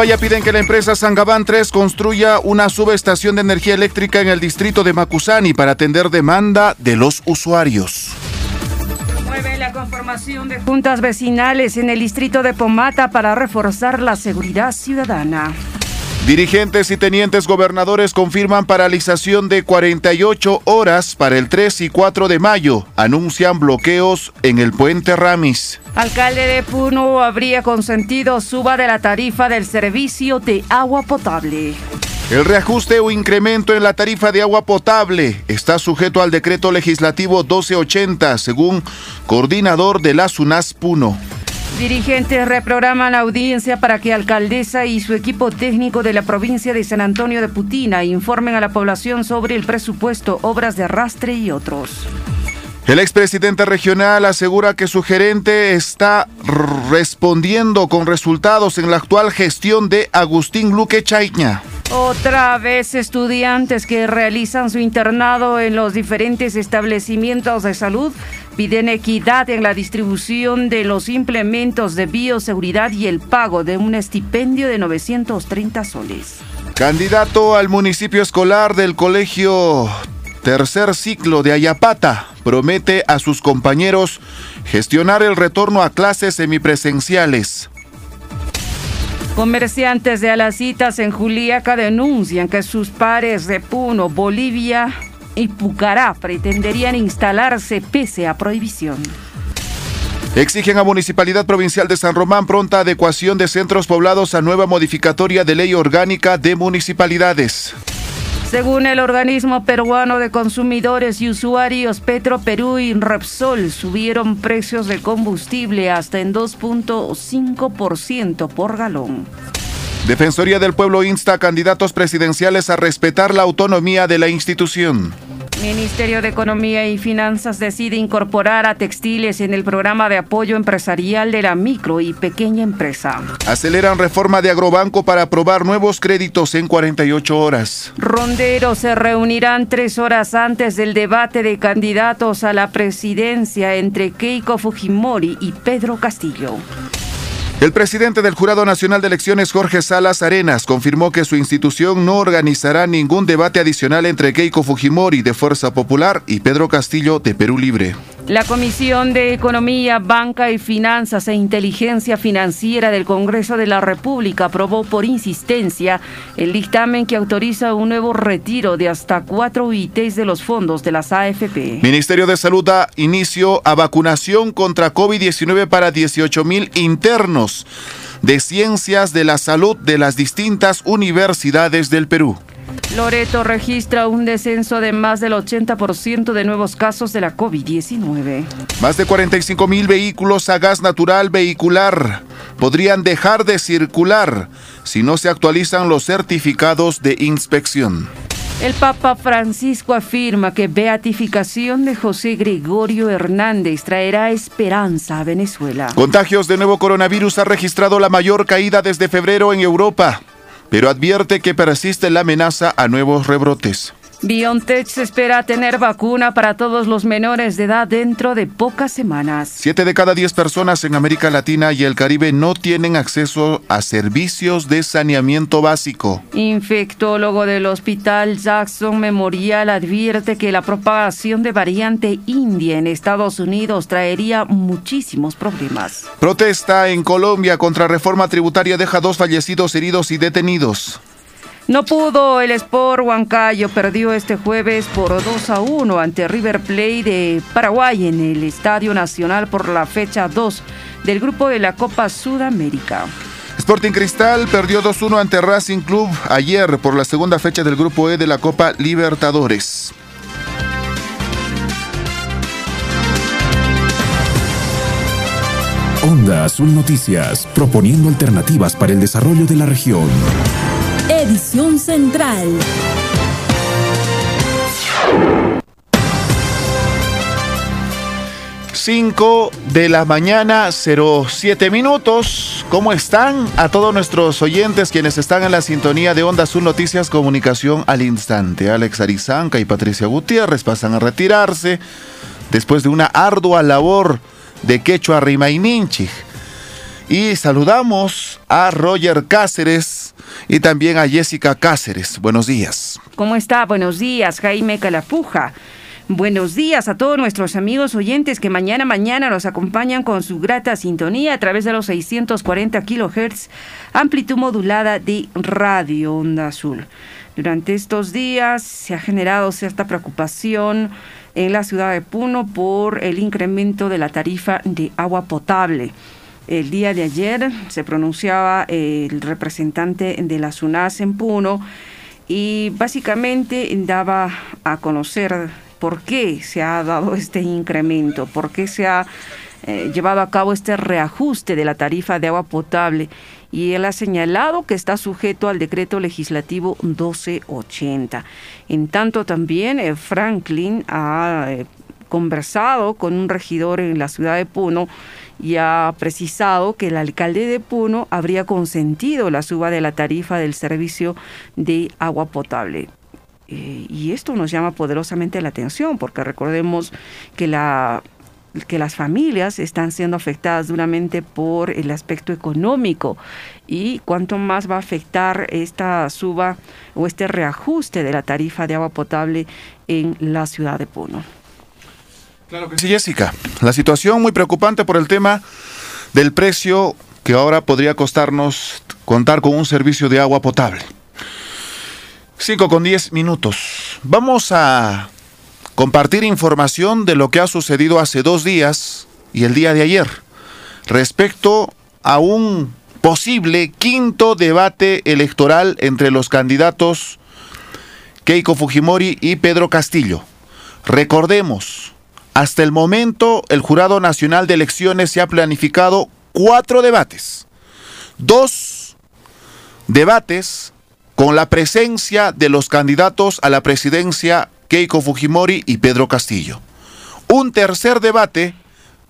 Paya piden que la empresa Sangabán 3 construya una subestación de energía eléctrica en el distrito de Macusani para atender demanda de los usuarios. La conformación de juntas vecinales en el distrito de Pomata para reforzar la seguridad ciudadana. Dirigentes y tenientes gobernadores confirman paralización de 48 horas para el 3 y 4 de mayo. Anuncian bloqueos en el puente Ramis. Alcalde de Puno habría consentido suba de la tarifa del servicio de agua potable. El reajuste o incremento en la tarifa de agua potable está sujeto al decreto legislativo 1280, según coordinador de la SUNAS Puno. Dirigentes reprograman audiencia para que alcaldesa y su equipo técnico de la provincia de San Antonio de Putina informen a la población sobre el presupuesto, obras de arrastre y otros. El expresidente regional asegura que su gerente está respondiendo con resultados en la actual gestión de Agustín Luque Chaiña. Otra vez estudiantes que realizan su internado en los diferentes establecimientos de salud piden equidad en la distribución de los implementos de bioseguridad y el pago de un estipendio de 930 soles. Candidato al municipio escolar del colegio tercer ciclo de Ayapata promete a sus compañeros gestionar el retorno a clases semipresenciales. Comerciantes de Alacitas en Juliaca denuncian que sus pares de Puno, Bolivia y Pucará pretenderían instalarse pese a prohibición. Exigen a Municipalidad Provincial de San Román pronta adecuación de centros poblados a nueva modificatoria de ley orgánica de municipalidades. Según el organismo peruano de consumidores y usuarios, Petro Perú y Repsol subieron precios de combustible hasta en 2.5% por galón. Defensoría del Pueblo insta a candidatos presidenciales a respetar la autonomía de la institución. Ministerio de Economía y Finanzas decide incorporar a textiles en el programa de apoyo empresarial de la micro y pequeña empresa. Aceleran reforma de Agrobanco para aprobar nuevos créditos en 48 horas. Ronderos se reunirán tres horas antes del debate de candidatos a la presidencia entre Keiko Fujimori y Pedro Castillo. El presidente del Jurado Nacional de Elecciones, Jorge Salas Arenas, confirmó que su institución no organizará ningún debate adicional entre Keiko Fujimori de Fuerza Popular y Pedro Castillo de Perú Libre. La Comisión de Economía, Banca y Finanzas e Inteligencia Financiera del Congreso de la República aprobó por insistencia el dictamen que autoriza un nuevo retiro de hasta cuatro UITs de los fondos de las AFP. Ministerio de Salud da inicio a vacunación contra COVID-19 para 18 mil internos de ciencias de la salud de las distintas universidades del Perú. Loreto registra un descenso de más del 80% de nuevos casos de la COVID-19. Más de 45 mil vehículos a gas natural vehicular podrían dejar de circular si no se actualizan los certificados de inspección. El Papa Francisco afirma que beatificación de José Gregorio Hernández traerá esperanza a Venezuela. Contagios de nuevo coronavirus ha registrado la mayor caída desde febrero en Europa pero advierte que persiste la amenaza a nuevos rebrotes. BioNTech se espera tener vacuna para todos los menores de edad dentro de pocas semanas. Siete de cada diez personas en América Latina y el Caribe no tienen acceso a servicios de saneamiento básico. Infectólogo del Hospital Jackson Memorial advierte que la propagación de variante india en Estados Unidos traería muchísimos problemas. Protesta en Colombia contra reforma tributaria deja dos fallecidos, heridos y detenidos. No pudo el Sport Huancayo, perdió este jueves por 2 a 1 ante River Plate de Paraguay en el Estadio Nacional por la fecha 2 del grupo de la Copa Sudamérica. Sporting Cristal perdió 2-1 ante Racing Club ayer por la segunda fecha del grupo E de la Copa Libertadores. Onda Azul Noticias, proponiendo alternativas para el desarrollo de la región. Edición Central. Cinco de la mañana, 07 minutos. ¿Cómo están? A todos nuestros oyentes quienes están en la sintonía de Onda Azul Noticias Comunicación al instante. Alex Arizanca y Patricia Gutiérrez pasan a retirarse después de una ardua labor de Quechua Ninchich Y saludamos a Roger Cáceres y también a Jessica Cáceres. Buenos días. ¿Cómo está? Buenos días, Jaime Calapuja. Buenos días a todos nuestros amigos oyentes que mañana mañana nos acompañan con su grata sintonía a través de los 640 kilohertz, amplitud modulada de Radio Onda Azul. Durante estos días se ha generado cierta preocupación en la ciudad de Puno por el incremento de la tarifa de agua potable. El día de ayer se pronunciaba el representante de la SUNAS en Puno y básicamente daba a conocer por qué se ha dado este incremento, por qué se ha eh, llevado a cabo este reajuste de la tarifa de agua potable y él ha señalado que está sujeto al decreto legislativo 1280. En tanto también eh, Franklin ha eh, conversado con un regidor en la ciudad de Puno y ha precisado que el alcalde de Puno habría consentido la suba de la tarifa del servicio de agua potable. Eh, y esto nos llama poderosamente la atención porque recordemos que la que las familias están siendo afectadas duramente por el aspecto económico y cuánto más va a afectar esta suba o este reajuste de la tarifa de agua potable en la ciudad de Puno. Claro sí, Jessica. La situación muy preocupante por el tema del precio que ahora podría costarnos contar con un servicio de agua potable. 5 con 10 minutos. Vamos a compartir información de lo que ha sucedido hace dos días y el día de ayer respecto a un posible quinto debate electoral entre los candidatos Keiko Fujimori y Pedro Castillo. Recordemos, hasta el momento, el Jurado Nacional de Elecciones se ha planificado cuatro debates. Dos debates con la presencia de los candidatos a la presidencia Keiko Fujimori y Pedro Castillo. Un tercer debate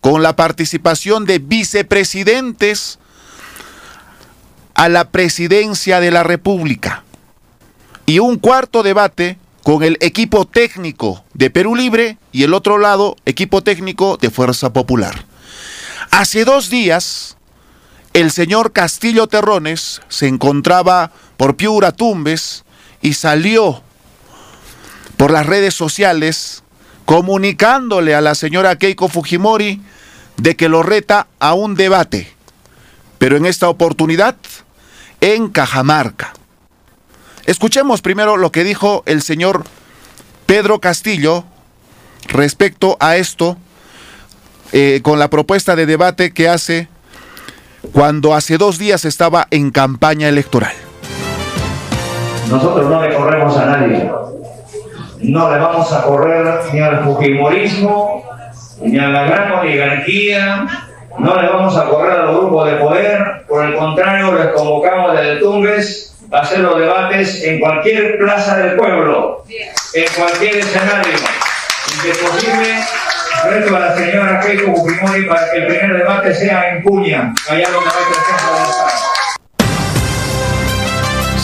con la participación de vicepresidentes a la presidencia de la República. Y un cuarto debate con el equipo técnico de Perú Libre y el otro lado, equipo técnico de Fuerza Popular. Hace dos días, el señor Castillo Terrones se encontraba por Piura Tumbes y salió por las redes sociales comunicándole a la señora Keiko Fujimori de que lo reta a un debate, pero en esta oportunidad en Cajamarca. Escuchemos primero lo que dijo el señor Pedro Castillo respecto a esto eh, con la propuesta de debate que hace cuando hace dos días estaba en campaña electoral. Nosotros no le corremos a nadie. No le vamos a correr ni al fujimorismo, ni a la gran oligarquía, no le vamos a correr a los grupos de poder, por el contrario, les convocamos desde Tumbes hacer los debates en cualquier plaza del pueblo, en cualquier escenario, y que posible reto a la señora Keiko Fujimori para que el primer debate sea en Puña, allá donde hay presencia del Estado.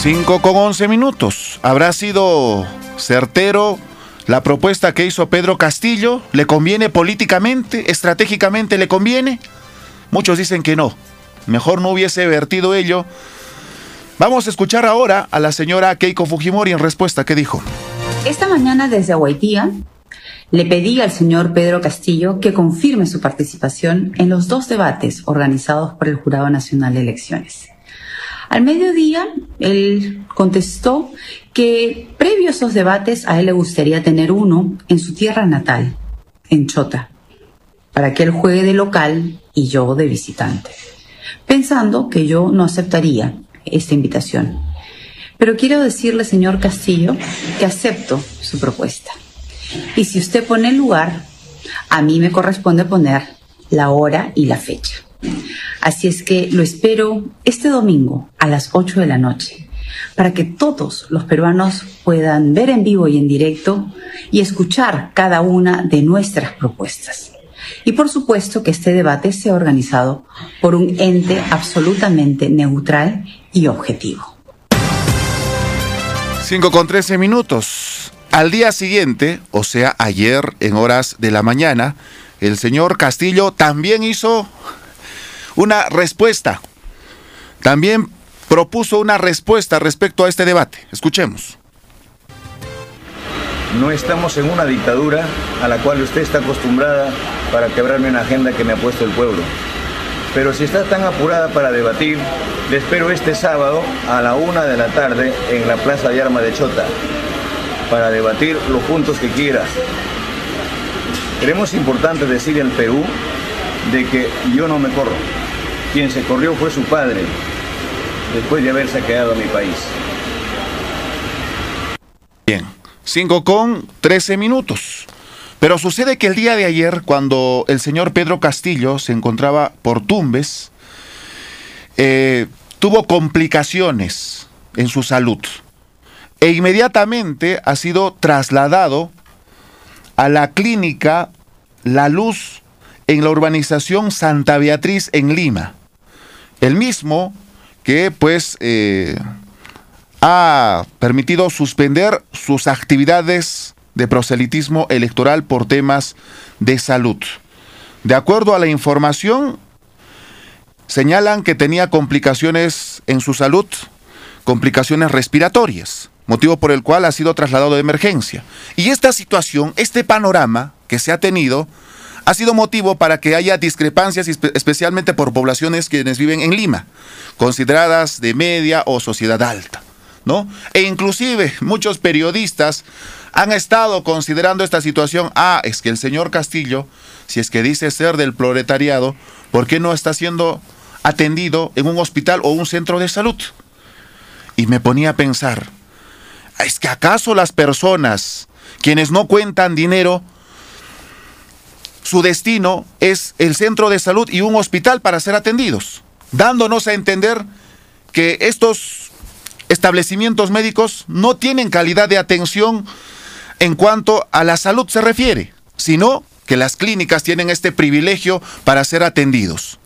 5 con 11 minutos. ¿Habrá sido certero la propuesta que hizo Pedro Castillo? ¿Le conviene políticamente? ¿Estratégicamente le conviene? Muchos dicen que no. Mejor no hubiese vertido ello Vamos a escuchar ahora a la señora Keiko Fujimori en respuesta. ¿Qué dijo? Esta mañana desde Haitía le pedí al señor Pedro Castillo que confirme su participación en los dos debates organizados por el Jurado Nacional de Elecciones. Al mediodía, él contestó que previo a esos debates a él le gustaría tener uno en su tierra natal, en Chota, para que él juegue de local y yo de visitante, pensando que yo no aceptaría esta invitación. Pero quiero decirle, señor Castillo, que acepto su propuesta. Y si usted pone el lugar, a mí me corresponde poner la hora y la fecha. Así es que lo espero este domingo a las 8 de la noche para que todos los peruanos puedan ver en vivo y en directo y escuchar cada una de nuestras propuestas. Y por supuesto que este debate sea organizado por un ente absolutamente neutral y objetivo. 5 con 13 minutos. Al día siguiente, o sea, ayer en horas de la mañana, el señor Castillo también hizo una respuesta. También propuso una respuesta respecto a este debate. Escuchemos. No estamos en una dictadura a la cual usted está acostumbrada para quebrarme una agenda que me ha puesto el pueblo. Pero si está tan apurada para debatir, le espero este sábado a la una de la tarde en la Plaza de Arma de Chota para debatir los puntos que quiera. Creemos importante decir en Perú de que yo no me corro. Quien se corrió fue su padre, después de haberse quedado a mi país. Bien, 5 con 13 minutos. Pero sucede que el día de ayer, cuando el señor Pedro Castillo se encontraba por Tumbes, eh, tuvo complicaciones en su salud e inmediatamente ha sido trasladado a la clínica La Luz en la urbanización Santa Beatriz en Lima. El mismo que pues eh, ha permitido suspender sus actividades de proselitismo electoral por temas de salud. De acuerdo a la información, señalan que tenía complicaciones en su salud, complicaciones respiratorias, motivo por el cual ha sido trasladado de emergencia. Y esta situación, este panorama que se ha tenido, ha sido motivo para que haya discrepancias, especialmente por poblaciones quienes viven en Lima, consideradas de media o sociedad alta. ¿No? E inclusive muchos periodistas han estado considerando esta situación, ah, es que el señor Castillo, si es que dice ser del proletariado, ¿por qué no está siendo atendido en un hospital o un centro de salud? Y me ponía a pensar, ¿es que acaso las personas quienes no cuentan dinero su destino es el centro de salud y un hospital para ser atendidos, dándonos a entender que estos establecimientos médicos no tienen calidad de atención en cuanto a la salud se refiere, sino que las clínicas tienen este privilegio para ser atendidos.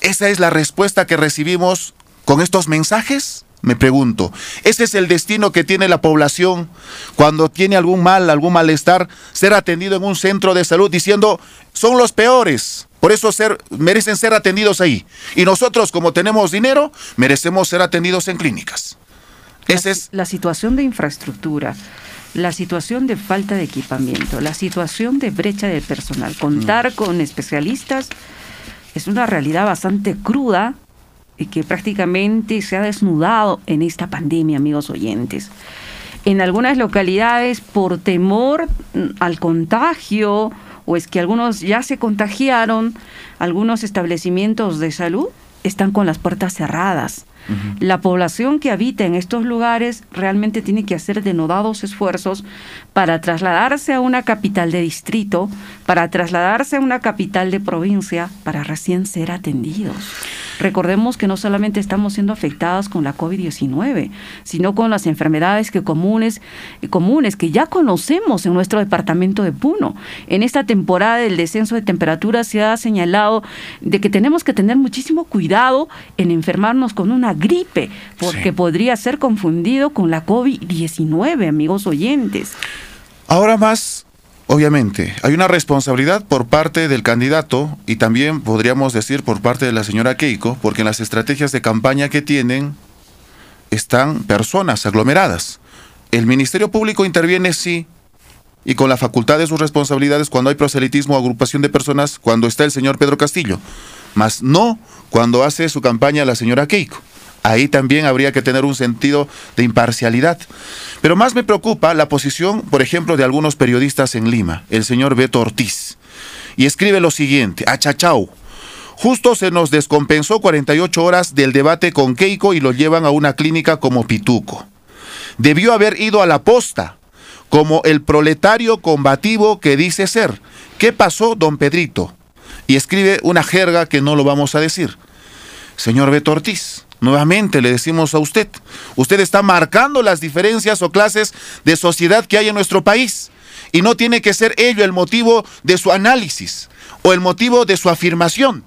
¿Esa es la respuesta que recibimos con estos mensajes? Me pregunto, ¿ese es el destino que tiene la población cuando tiene algún mal, algún malestar, ser atendido en un centro de salud diciendo, son los peores, por eso ser, merecen ser atendidos ahí. Y nosotros, como tenemos dinero, merecemos ser atendidos en clínicas. Esa es la situación de infraestructura, la situación de falta de equipamiento, la situación de brecha de personal. Contar mm. con especialistas es una realidad bastante cruda y que prácticamente se ha desnudado en esta pandemia, amigos oyentes. En algunas localidades, por temor al contagio, o es que algunos ya se contagiaron, algunos establecimientos de salud están con las puertas cerradas. La población que habita en estos lugares realmente tiene que hacer denodados esfuerzos para trasladarse a una capital de distrito, para trasladarse a una capital de provincia, para recién ser atendidos. Recordemos que no solamente estamos siendo afectados con la COVID-19, sino con las enfermedades que comunes, comunes que ya conocemos en nuestro departamento de Puno. En esta temporada del descenso de temperatura se ha señalado de que tenemos que tener muchísimo cuidado en enfermarnos con una gripe, porque podría ser confundido con la COVID-19, amigos oyentes. Ahora más Obviamente, hay una responsabilidad por parte del candidato y también podríamos decir por parte de la señora Keiko, porque en las estrategias de campaña que tienen están personas aglomeradas. El Ministerio Público interviene sí y con la facultad de sus responsabilidades cuando hay proselitismo o agrupación de personas, cuando está el señor Pedro Castillo, mas no cuando hace su campaña la señora Keiko. Ahí también habría que tener un sentido de imparcialidad. Pero más me preocupa la posición, por ejemplo, de algunos periodistas en Lima, el señor Beto Ortiz. Y escribe lo siguiente, achachau. Justo se nos descompensó 48 horas del debate con Keiko y lo llevan a una clínica como Pituco. Debió haber ido a la posta, como el proletario combativo que dice ser. ¿Qué pasó, don Pedrito? Y escribe una jerga que no lo vamos a decir. Señor Beto Ortiz, Nuevamente le decimos a usted, usted está marcando las diferencias o clases de sociedad que hay en nuestro país y no tiene que ser ello el motivo de su análisis o el motivo de su afirmación.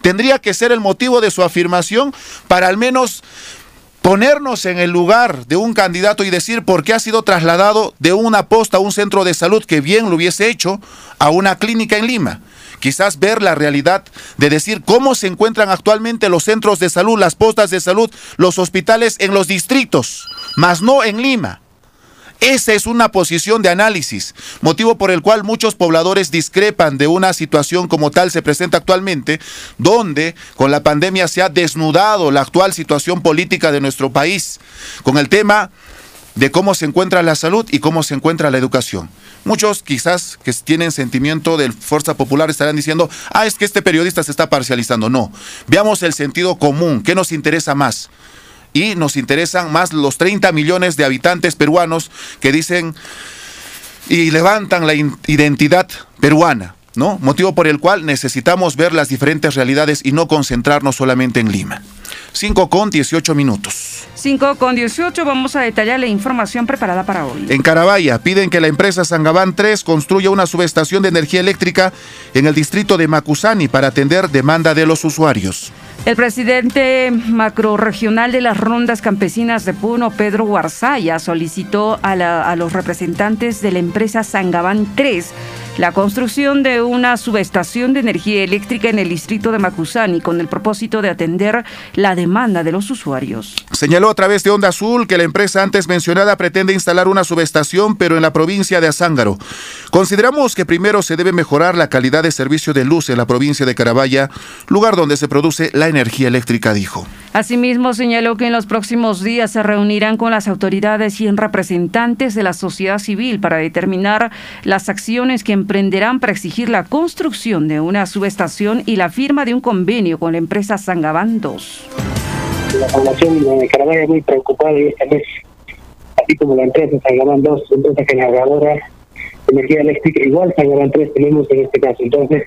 Tendría que ser el motivo de su afirmación para al menos ponernos en el lugar de un candidato y decir por qué ha sido trasladado de una posta a un centro de salud que bien lo hubiese hecho a una clínica en Lima quizás ver la realidad de decir cómo se encuentran actualmente los centros de salud, las postas de salud, los hospitales en los distritos, más no en Lima. Esa es una posición de análisis, motivo por el cual muchos pobladores discrepan de una situación como tal se presenta actualmente, donde con la pandemia se ha desnudado la actual situación política de nuestro país, con el tema de cómo se encuentra la salud y cómo se encuentra la educación. Muchos quizás que tienen sentimiento de fuerza popular estarán diciendo, ah, es que este periodista se está parcializando. No, veamos el sentido común, ¿qué nos interesa más? y nos interesan más los 30 millones de habitantes peruanos que dicen y levantan la identidad peruana. ¿No? Motivo por el cual necesitamos ver las diferentes realidades y no concentrarnos solamente en Lima. 5 con 18 minutos. 5 con 18, vamos a detallar la información preparada para hoy. En Carabaya piden que la empresa Sangabán 3 construya una subestación de energía eléctrica en el distrito de Macusani para atender demanda de los usuarios. El presidente macroregional de las rondas campesinas de Puno, Pedro Guarzaya, solicitó a, los representantes de la empresa Sangabán 3 la construcción de una subestación de energía eléctrica en el distrito de Macusani con el propósito de atender la demanda de los usuarios. Señaló a través de Onda Azul que la empresa antes mencionada pretende instalar una subestación, pero en la provincia de Azángaro. Consideramos que primero se debe mejorar la calidad de servicio de luz en la provincia de Carabaya, lugar donde se produce la energía eléctrica, dijo. Asimismo, señaló que en los próximos días se reunirán con las autoridades y en representantes de la sociedad civil para determinar las acciones que emprenderán para exigir la construcción de una subestación y la firma de un convenio con la empresa Sangabán 2. La población de Carabaya muy preocupada y este mes, así como la empresa Sangabán 2, empresa generadora de energía eléctrica, igual Sangabán 3 tenemos en este caso. Entonces,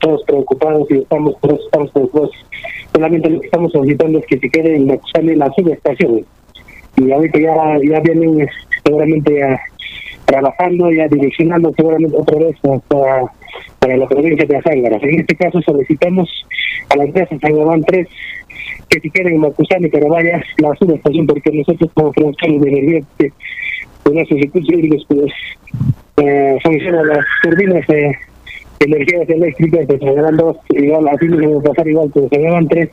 todos preocupados y estamos, todos estamos preocupados. Solamente lo que estamos solicitando es que se quede en la subestación. Y ahorita ya, ya vienen seguramente a trabajando y direccionando seguramente otra vez para, para la provincia de Azángara. En este caso solicitamos a la empresa Sangamán 3 que si quieren Macusán y Carabaya la subestación porque nosotros como productores de energía de nuestros recursos hídricos pues eh, las turbinas de energías eléctricas de Sangamán 2 igual así mismo pasar igual que Sangamán 3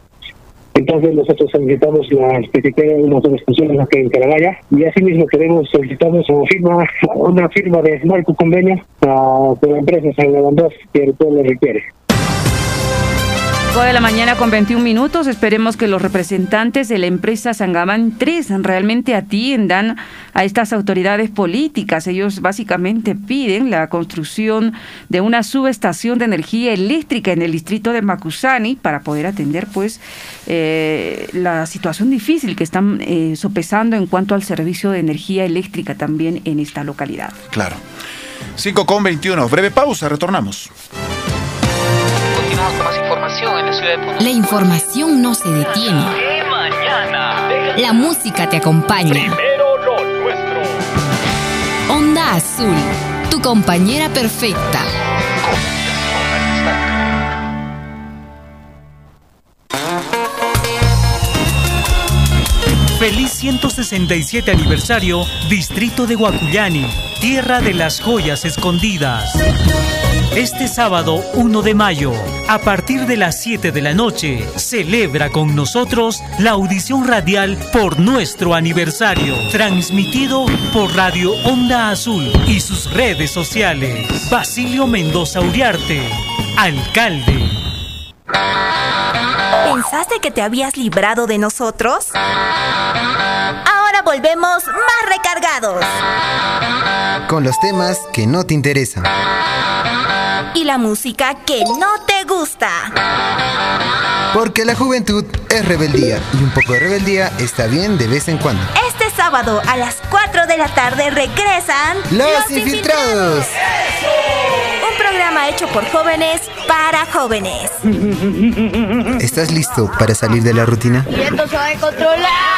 entonces nosotros solicitamos la especificidad de unas instituciones aquí en Carabaya y asimismo queremos solicitamos una firma, una firma de marco convenio con la empresa San Leandros que el pueblo requiere de la mañana con 21 minutos. Esperemos que los representantes de la empresa Sangamán 3 realmente atiendan a estas autoridades políticas. Ellos básicamente piden la construcción de una subestación de energía eléctrica en el distrito de Macusani para poder atender pues eh, la situación difícil que están eh, sopesando en cuanto al servicio de energía eléctrica también en esta localidad. Claro. 5 con 21. Breve pausa, retornamos información en la ciudad de La información no se detiene. La música te acompaña. Onda Azul, tu compañera perfecta. Feliz 167 aniversario, Distrito de Guacuyani, tierra de las joyas escondidas. Este sábado 1 de mayo, a partir de las 7 de la noche, celebra con nosotros la audición radial por nuestro aniversario, transmitido por Radio Onda Azul y sus redes sociales. Basilio Mendoza Uriarte, alcalde. ¿Pensaste que te habías librado de nosotros? Ahora volvemos más recargados. Con los temas que no te interesan y la música que no te gusta. Porque la juventud es rebeldía y un poco de rebeldía está bien de vez en cuando. Este sábado a las 4 de la tarde regresan Los, Infiltrados. Un programa hecho por jóvenes para jóvenes. ¿Estás listo para salir de la rutina? Y esto se va a controlar.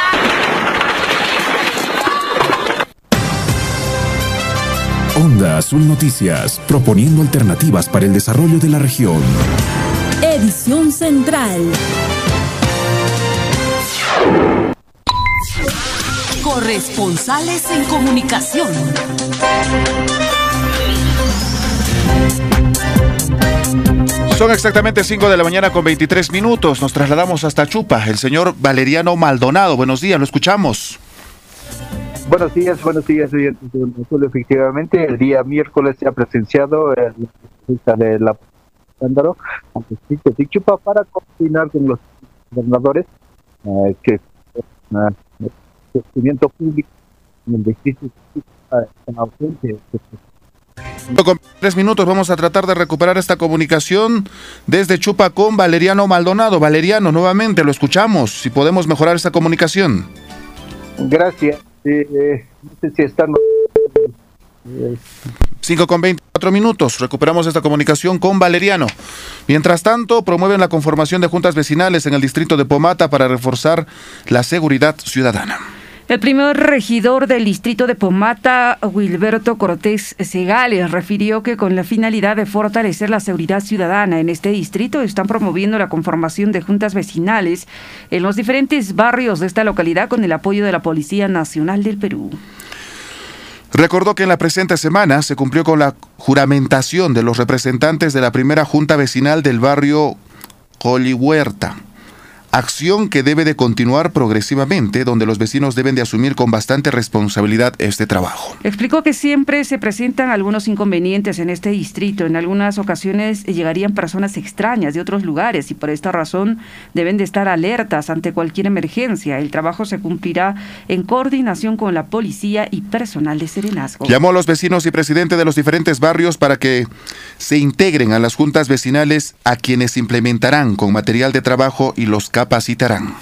Onda Azul Noticias, proponiendo alternativas para el desarrollo de la región. Edición Central. Corresponsales en comunicación. Son exactamente 5 de la mañana con 23 minutos. Nos trasladamos hasta Chupa. El señor Valeriano Maldonado. Buenos días, lo escuchamos. Buenos días, buenos días, Efectivamente, el día miércoles se ha presenciado la visita de la escándalo ante de Chupa para coordinar con los gobernadores eh, que el crecimiento público en el distrito con tres minutos vamos a tratar de recuperar esta comunicación desde Chupa con Valeriano Maldonado. Valeriano, nuevamente lo escuchamos. Si podemos mejorar esta comunicación. Gracias. Eh, no sé si están. 5 con 24 minutos. Recuperamos esta comunicación con Valeriano. Mientras tanto, promueven la conformación de juntas vecinales en el distrito de Pomata para reforzar la seguridad ciudadana. El primer regidor del distrito de Pomata, Wilberto Cortés Segales, refirió que con la finalidad de fortalecer la seguridad ciudadana en este distrito están promoviendo la conformación de juntas vecinales en los diferentes barrios de esta localidad con el apoyo de la Policía Nacional del Perú. Recordó que en la presente semana se cumplió con la juramentación de los representantes de la primera junta vecinal del barrio Colihuerta acción que debe de continuar progresivamente, donde los vecinos deben de asumir con bastante responsabilidad este trabajo. Explicó que siempre se presentan algunos inconvenientes en este distrito. En algunas ocasiones llegarían personas extrañas de otros lugares y por esta razón deben de estar alertas ante cualquier emergencia. El trabajo se cumplirá en coordinación con la policía y personal de Serenazgo. Llamó a los vecinos y presidente de los diferentes barrios para que se integren a las juntas vecinales a quienes implementarán con material de trabajo y los capacitarán.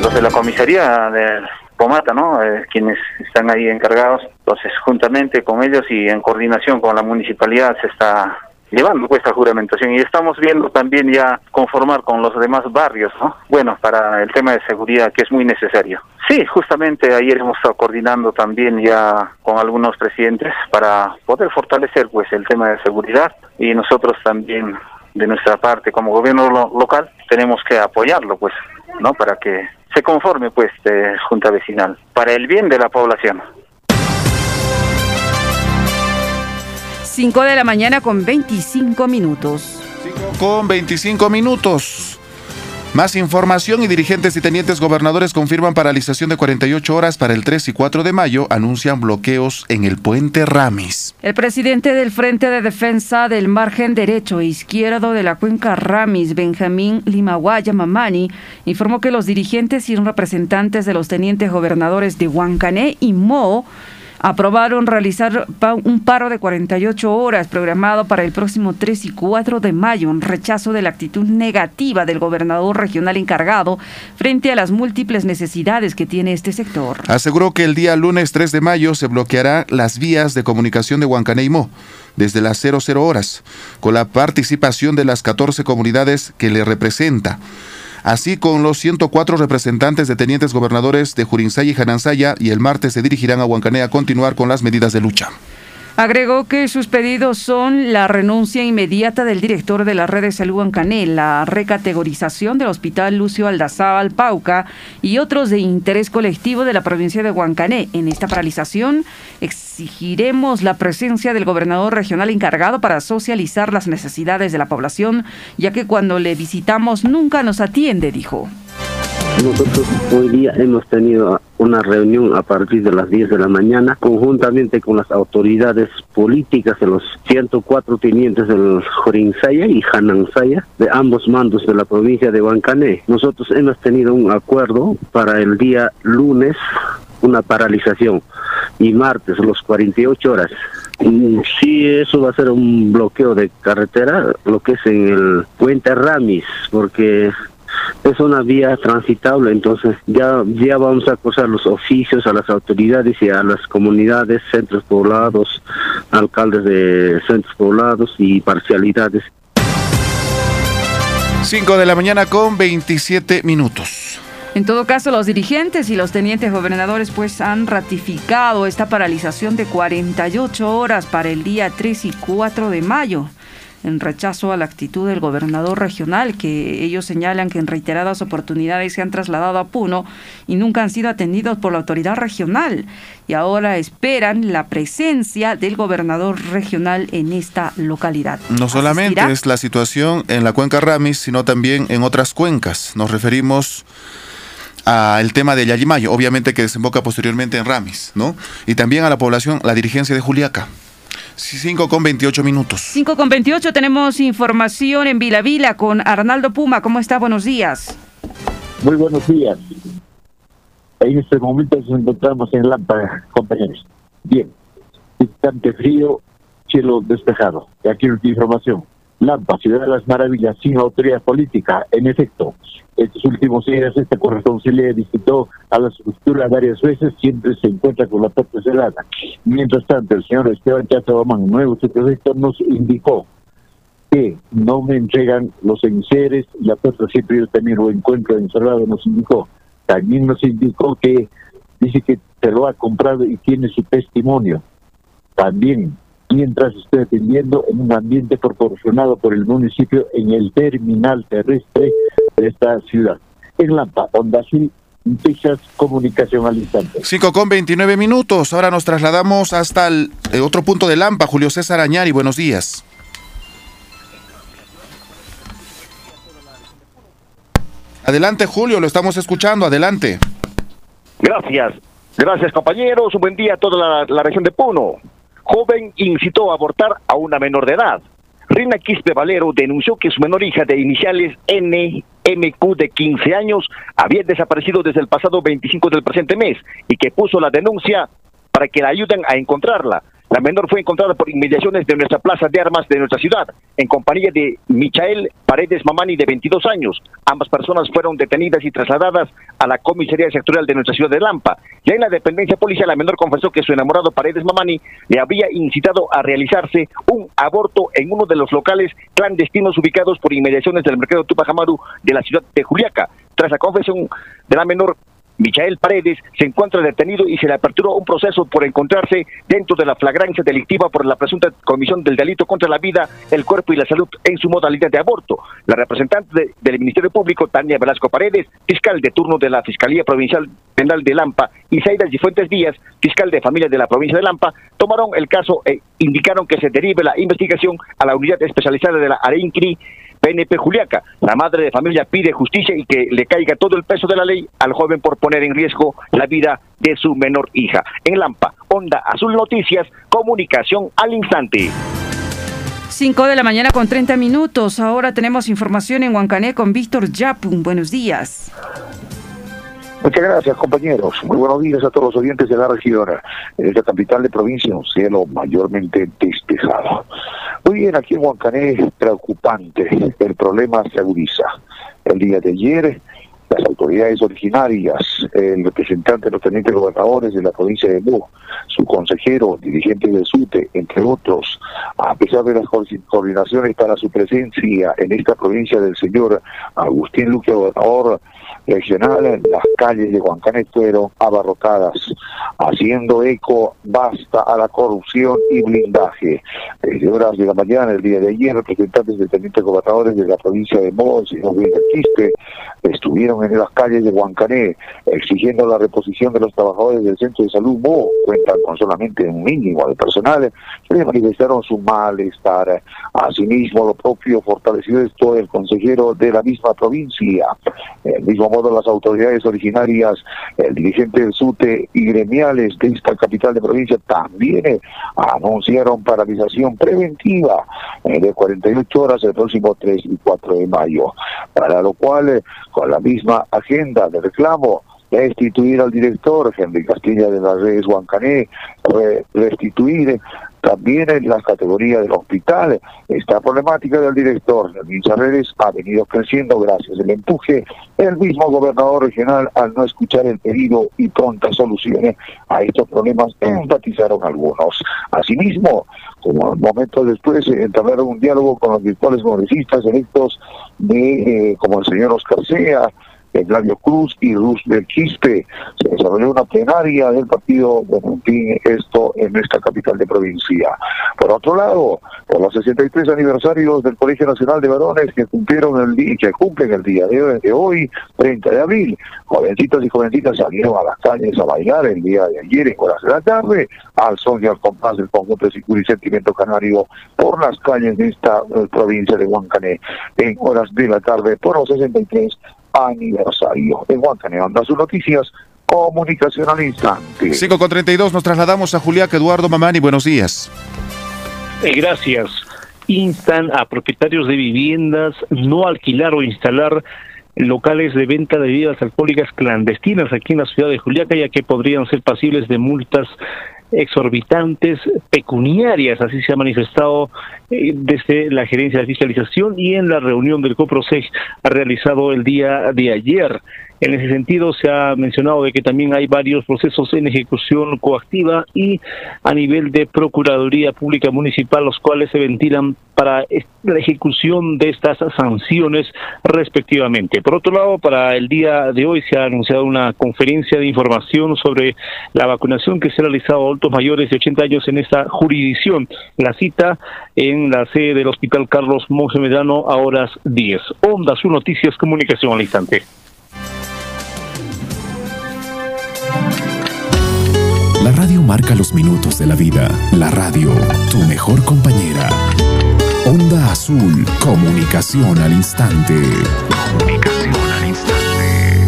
Los de la comisaría de Pomata, ¿no? Eh, quienes están ahí encargados, entonces juntamente con ellos y en coordinación con la municipalidad se está llevando pues esta juramentación y estamos viendo también ya conformar con los demás barrios, ¿no? Bueno, para el tema de seguridad que es muy necesario. Sí, justamente ayer hemos estado coordinando también ya con algunos presidentes para poder fortalecer pues el tema de seguridad y nosotros también de nuestra parte como gobierno local tenemos que apoyarlo pues no para que se conforme pues de junta vecinal para el bien de la población. 5 de la mañana con 25 minutos. 5 con 25 minutos más información y dirigentes y tenientes gobernadores confirman paralización de 48 horas para el 3 y 4 de mayo, anuncian bloqueos en el puente Ramis. El presidente del Frente de Defensa del Margen Derecho e Izquierdo de la Cuenca Ramis, Benjamín Limaguaya Mamani, informó que los dirigentes y representantes de los tenientes gobernadores de Huancané y Mo aprobaron realizar un paro de 48 horas programado para el próximo 3 y 4 de mayo, un rechazo de la actitud negativa del gobernador regional encargado frente a las múltiples necesidades que tiene este sector. Aseguró que el día lunes 3 de mayo se bloqueará las vías de comunicación de Huancaneimo desde las 00 horas, con la participación de las 14 comunidades que le representa así con los 104 representantes de tenientes gobernadores de Jurinsaya y Janansaya, y el martes se dirigirán a Huancané a continuar con las medidas de lucha. Agregó que sus pedidos son la renuncia inmediata del director de la red de salud Ancané, la recategorización del hospital Lucio Aldazábal Pauca y otros de interés colectivo de la provincia de Huancané. En esta paralización exigiremos la presencia del gobernador regional encargado para socializar las necesidades de la población, ya que cuando le visitamos nunca nos atiende, dijo. Nosotros hoy día hemos tenido una reunión a partir de las 10 de la mañana conjuntamente con las autoridades políticas de los 104 tenientes del Jorinsaya y Hanansaya de ambos mandos de la provincia de Huancané. Nosotros hemos tenido un acuerdo para el día lunes una paralización y martes los 48 horas. Sí, eso va a ser un bloqueo de carretera, lo que es en el puente Ramis, porque es una vía transitable, entonces ya, ya vamos a acusar los oficios a las autoridades y a las comunidades, centros poblados, alcaldes de centros poblados y parcialidades. 5 de la mañana con 27 minutos. En todo caso, los dirigentes y los tenientes gobernadores pues han ratificado esta paralización de 48 horas para el día 3 y 4 de mayo. En rechazo a la actitud del gobernador regional, que ellos señalan que en reiteradas oportunidades se han trasladado a Puno y nunca han sido atendidos por la autoridad regional. Y ahora esperan la presencia del gobernador regional en esta localidad. No solamente es la situación en la cuenca Ramis, sino también en otras cuencas. Nos referimos al tema de Yayimayo, obviamente que desemboca posteriormente en Ramis, ¿no? Y también a la población, la dirigencia de Juliaca. 5 con 28 minutos. 5 con 28 tenemos información en Vila Vila con Arnaldo Puma. ¿Cómo está? Buenos días. Muy buenos días. En este momento nos encontramos en Lampa, compañeros. Bien, bastante frío, cielo despejado. Y aquí nuestra información. Lampa, Ciudad de las Maravillas, sin autoridad política. En efecto, estos últimos días esta corresponsabilidad visitó a la estructura varias veces, siempre se encuentra con la puerta cerrada. Mientras tanto, el señor Esteban Chatabamán, nuevo secretario, nos indicó que no me entregan los enseres, la puerta siempre yo también lo encuentro encerrado, nos indicó. También nos indicó que dice que se lo ha comprado y tiene su testimonio. También mientras estoy atendiendo en un ambiente proporcionado por el municipio en el terminal terrestre de esta ciudad. En Lampa, Onda Azul, Noticias, comunicación al instante. 5 con 29 minutos. Ahora nos trasladamos hasta el, el otro punto de Lampa. Julio César Añari, buenos días. Adelante, Julio, lo estamos escuchando. Adelante. Gracias. Gracias, compañeros. Un buen día a toda la, la región de Puno. Joven incitó a abortar a una menor de edad. Rina Quispe Valero denunció que su menor hija de iniciales NMQ de 15 años había desaparecido desde el pasado 25 del presente mes y que puso la denuncia para que la ayuden a encontrarla. La menor fue encontrada por inmediaciones de nuestra plaza de armas de nuestra ciudad, en compañía de Michael Paredes Mamani, de 22 años. Ambas personas fueron detenidas y trasladadas a la comisaría sectorial de nuestra ciudad de Lampa. Ya en la dependencia policial, la menor confesó que su enamorado Paredes Mamani le había incitado a realizarse un aborto en uno de los locales clandestinos ubicados por inmediaciones del mercado Tupajamaru de la ciudad de Juliaca. Tras la confesión de la menor, Michael Paredes se encuentra detenido y se le aperturó un proceso por encontrarse dentro de la flagrancia delictiva por la presunta comisión del delito contra la vida, el cuerpo y la salud en su modalidad de aborto. La representante del Ministerio Público, Tania Velasco Paredes, fiscal de turno de la Fiscalía Provincial Penal de Lampa, y Zaidas Fuentes Díaz, fiscal de familia de la provincia de Lampa, tomaron el caso e indicaron que se derive la investigación a la unidad especializada de la AREINCRI PNP Juliaca. La madre de familia pide justicia y que le caiga todo el peso de la ley al joven por poner en riesgo la vida de su menor hija. En Lampa, Onda Azul Noticias, comunicación al instante. 5 de la mañana con 30 minutos. Ahora tenemos información en Huancané con Víctor Yapun. Buenos días. Muchas gracias, compañeros. Muy buenos días a todos los oyentes de la región. En la capital de provincia, un cielo mayormente despejado. Muy bien, aquí en Huancané, preocupante. El problema se agudiza. El día de ayer, las autoridades originarias, el representante de los tenientes gobernadores de la provincia de Mu, su consejero, dirigente del SUTE, entre otros, a pesar de las coordinaciones para su presencia en esta provincia del señor Agustín Luque, gobernador regional, las calles de Huancané fueron abarrotadas, haciendo eco basta a la corrupción y blindaje. Desde horas de la mañana, el día de ayer, representantes de tenientes gobernadores de la provincia de Mo, el señor Quispe, estuvieron en las calles de Huancané exigiendo la reposición de los trabajadores del centro de salud Mo, cuentan con solamente un mínimo de personal, que manifestaron su malestar. Asimismo, lo propio fortaleció esto el consejero de la misma provincia, el mismo modo las autoridades originarias, el dirigente del SUTE y gremiales de esta capital de provincia también eh, anunciaron paralización preventiva eh, de 48 horas el próximo 3 y 4 de mayo, para lo cual eh, con la misma agenda de reclamo restituir al director Henry Castilla de las redes Huancané, restituir también en la categoría del hospital, esta problemática del director de Redes ha venido creciendo gracias al empuje del mismo gobernador regional al no escuchar el pedido y prontas soluciones a estos problemas, enfatizaron algunos. Asimismo, como momentos después entablaron un diálogo con los virtuales congresistas electos de, eh, como el señor Oscar Sea, Flavio Cruz y Luz del Quispe. Se desarrolló una plenaria del partido, fin, esto en nuestra capital de provincia. Por otro lado, por los 63 aniversarios del Colegio Nacional de Varones que cumplieron el día, que cumplen el día de hoy, 30 de abril, jovencitos y jovencitas salieron a las calles a bailar el día de ayer en horas de la tarde, al son y al compás del conjunto de Sicuri Sentimiento Canario por las calles de esta eh, provincia de Huancané en horas de la tarde por los 63 aniversario. En Huancané, anda sus noticias, comunicación al instante. 5 con 32, nos trasladamos a Juliaca Eduardo Mamani, buenos días. Eh, gracias. Instan a propietarios de viviendas no alquilar o instalar locales de venta de bebidas alcohólicas clandestinas aquí en la ciudad de Juliaca, ya que podrían ser pasibles de multas exorbitantes pecuniarias, así se ha manifestado eh, desde la gerencia de fiscalización y en la reunión del COPROSEG realizado el día de ayer. En ese sentido, se ha mencionado de que también hay varios procesos en ejecución coactiva y a nivel de Procuraduría Pública Municipal, los cuales se ventilan para la ejecución de estas sanciones respectivamente. Por otro lado, para el día de hoy se ha anunciado una conferencia de información sobre la vacunación que se ha realizado a adultos mayores de 80 años en esta jurisdicción. La cita en la sede del Hospital Carlos Monge Medrano a horas 10. Onda, su noticias, comunicación al instante. La radio marca los minutos de la vida. La radio, tu mejor compañera. Onda Azul, comunicación al instante. Comunicación al instante.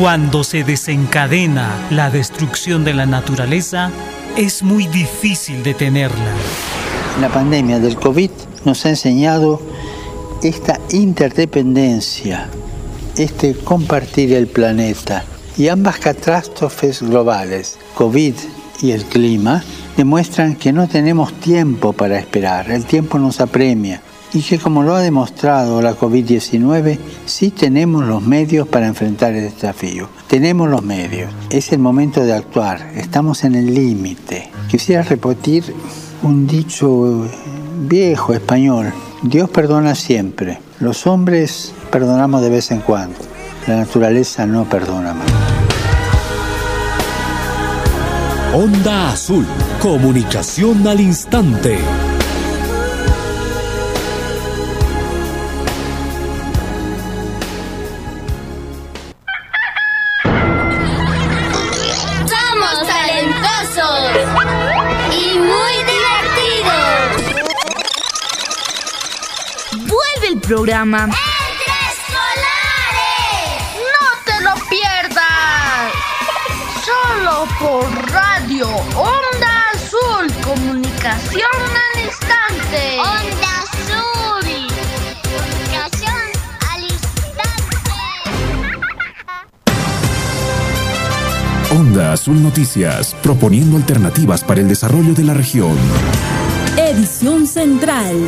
Cuando se desencadena la destrucción de la naturaleza, es muy difícil detenerla. La pandemia del COVID nos ha enseñado esta interdependencia, este compartir el planeta y ambas catástrofes globales, COVID y el clima, demuestran que no tenemos tiempo para esperar, el tiempo nos apremia y que como lo ha demostrado la COVID-19, sí tenemos los medios para enfrentar el desafío. Tenemos los medios, es el momento de actuar, estamos en el límite. Quisiera repetir un dicho viejo español, Dios perdona siempre. Los hombres perdonamos de vez en cuando. La naturaleza no perdona más. Onda Azul. Comunicación al instante. Programa. ¡No te lo pierdas! Solo por radio Onda Azul, comunicación al instante. Onda Azul, comunicación al instante. Onda Azul Noticias, proponiendo alternativas para el desarrollo de la región. Edición Central.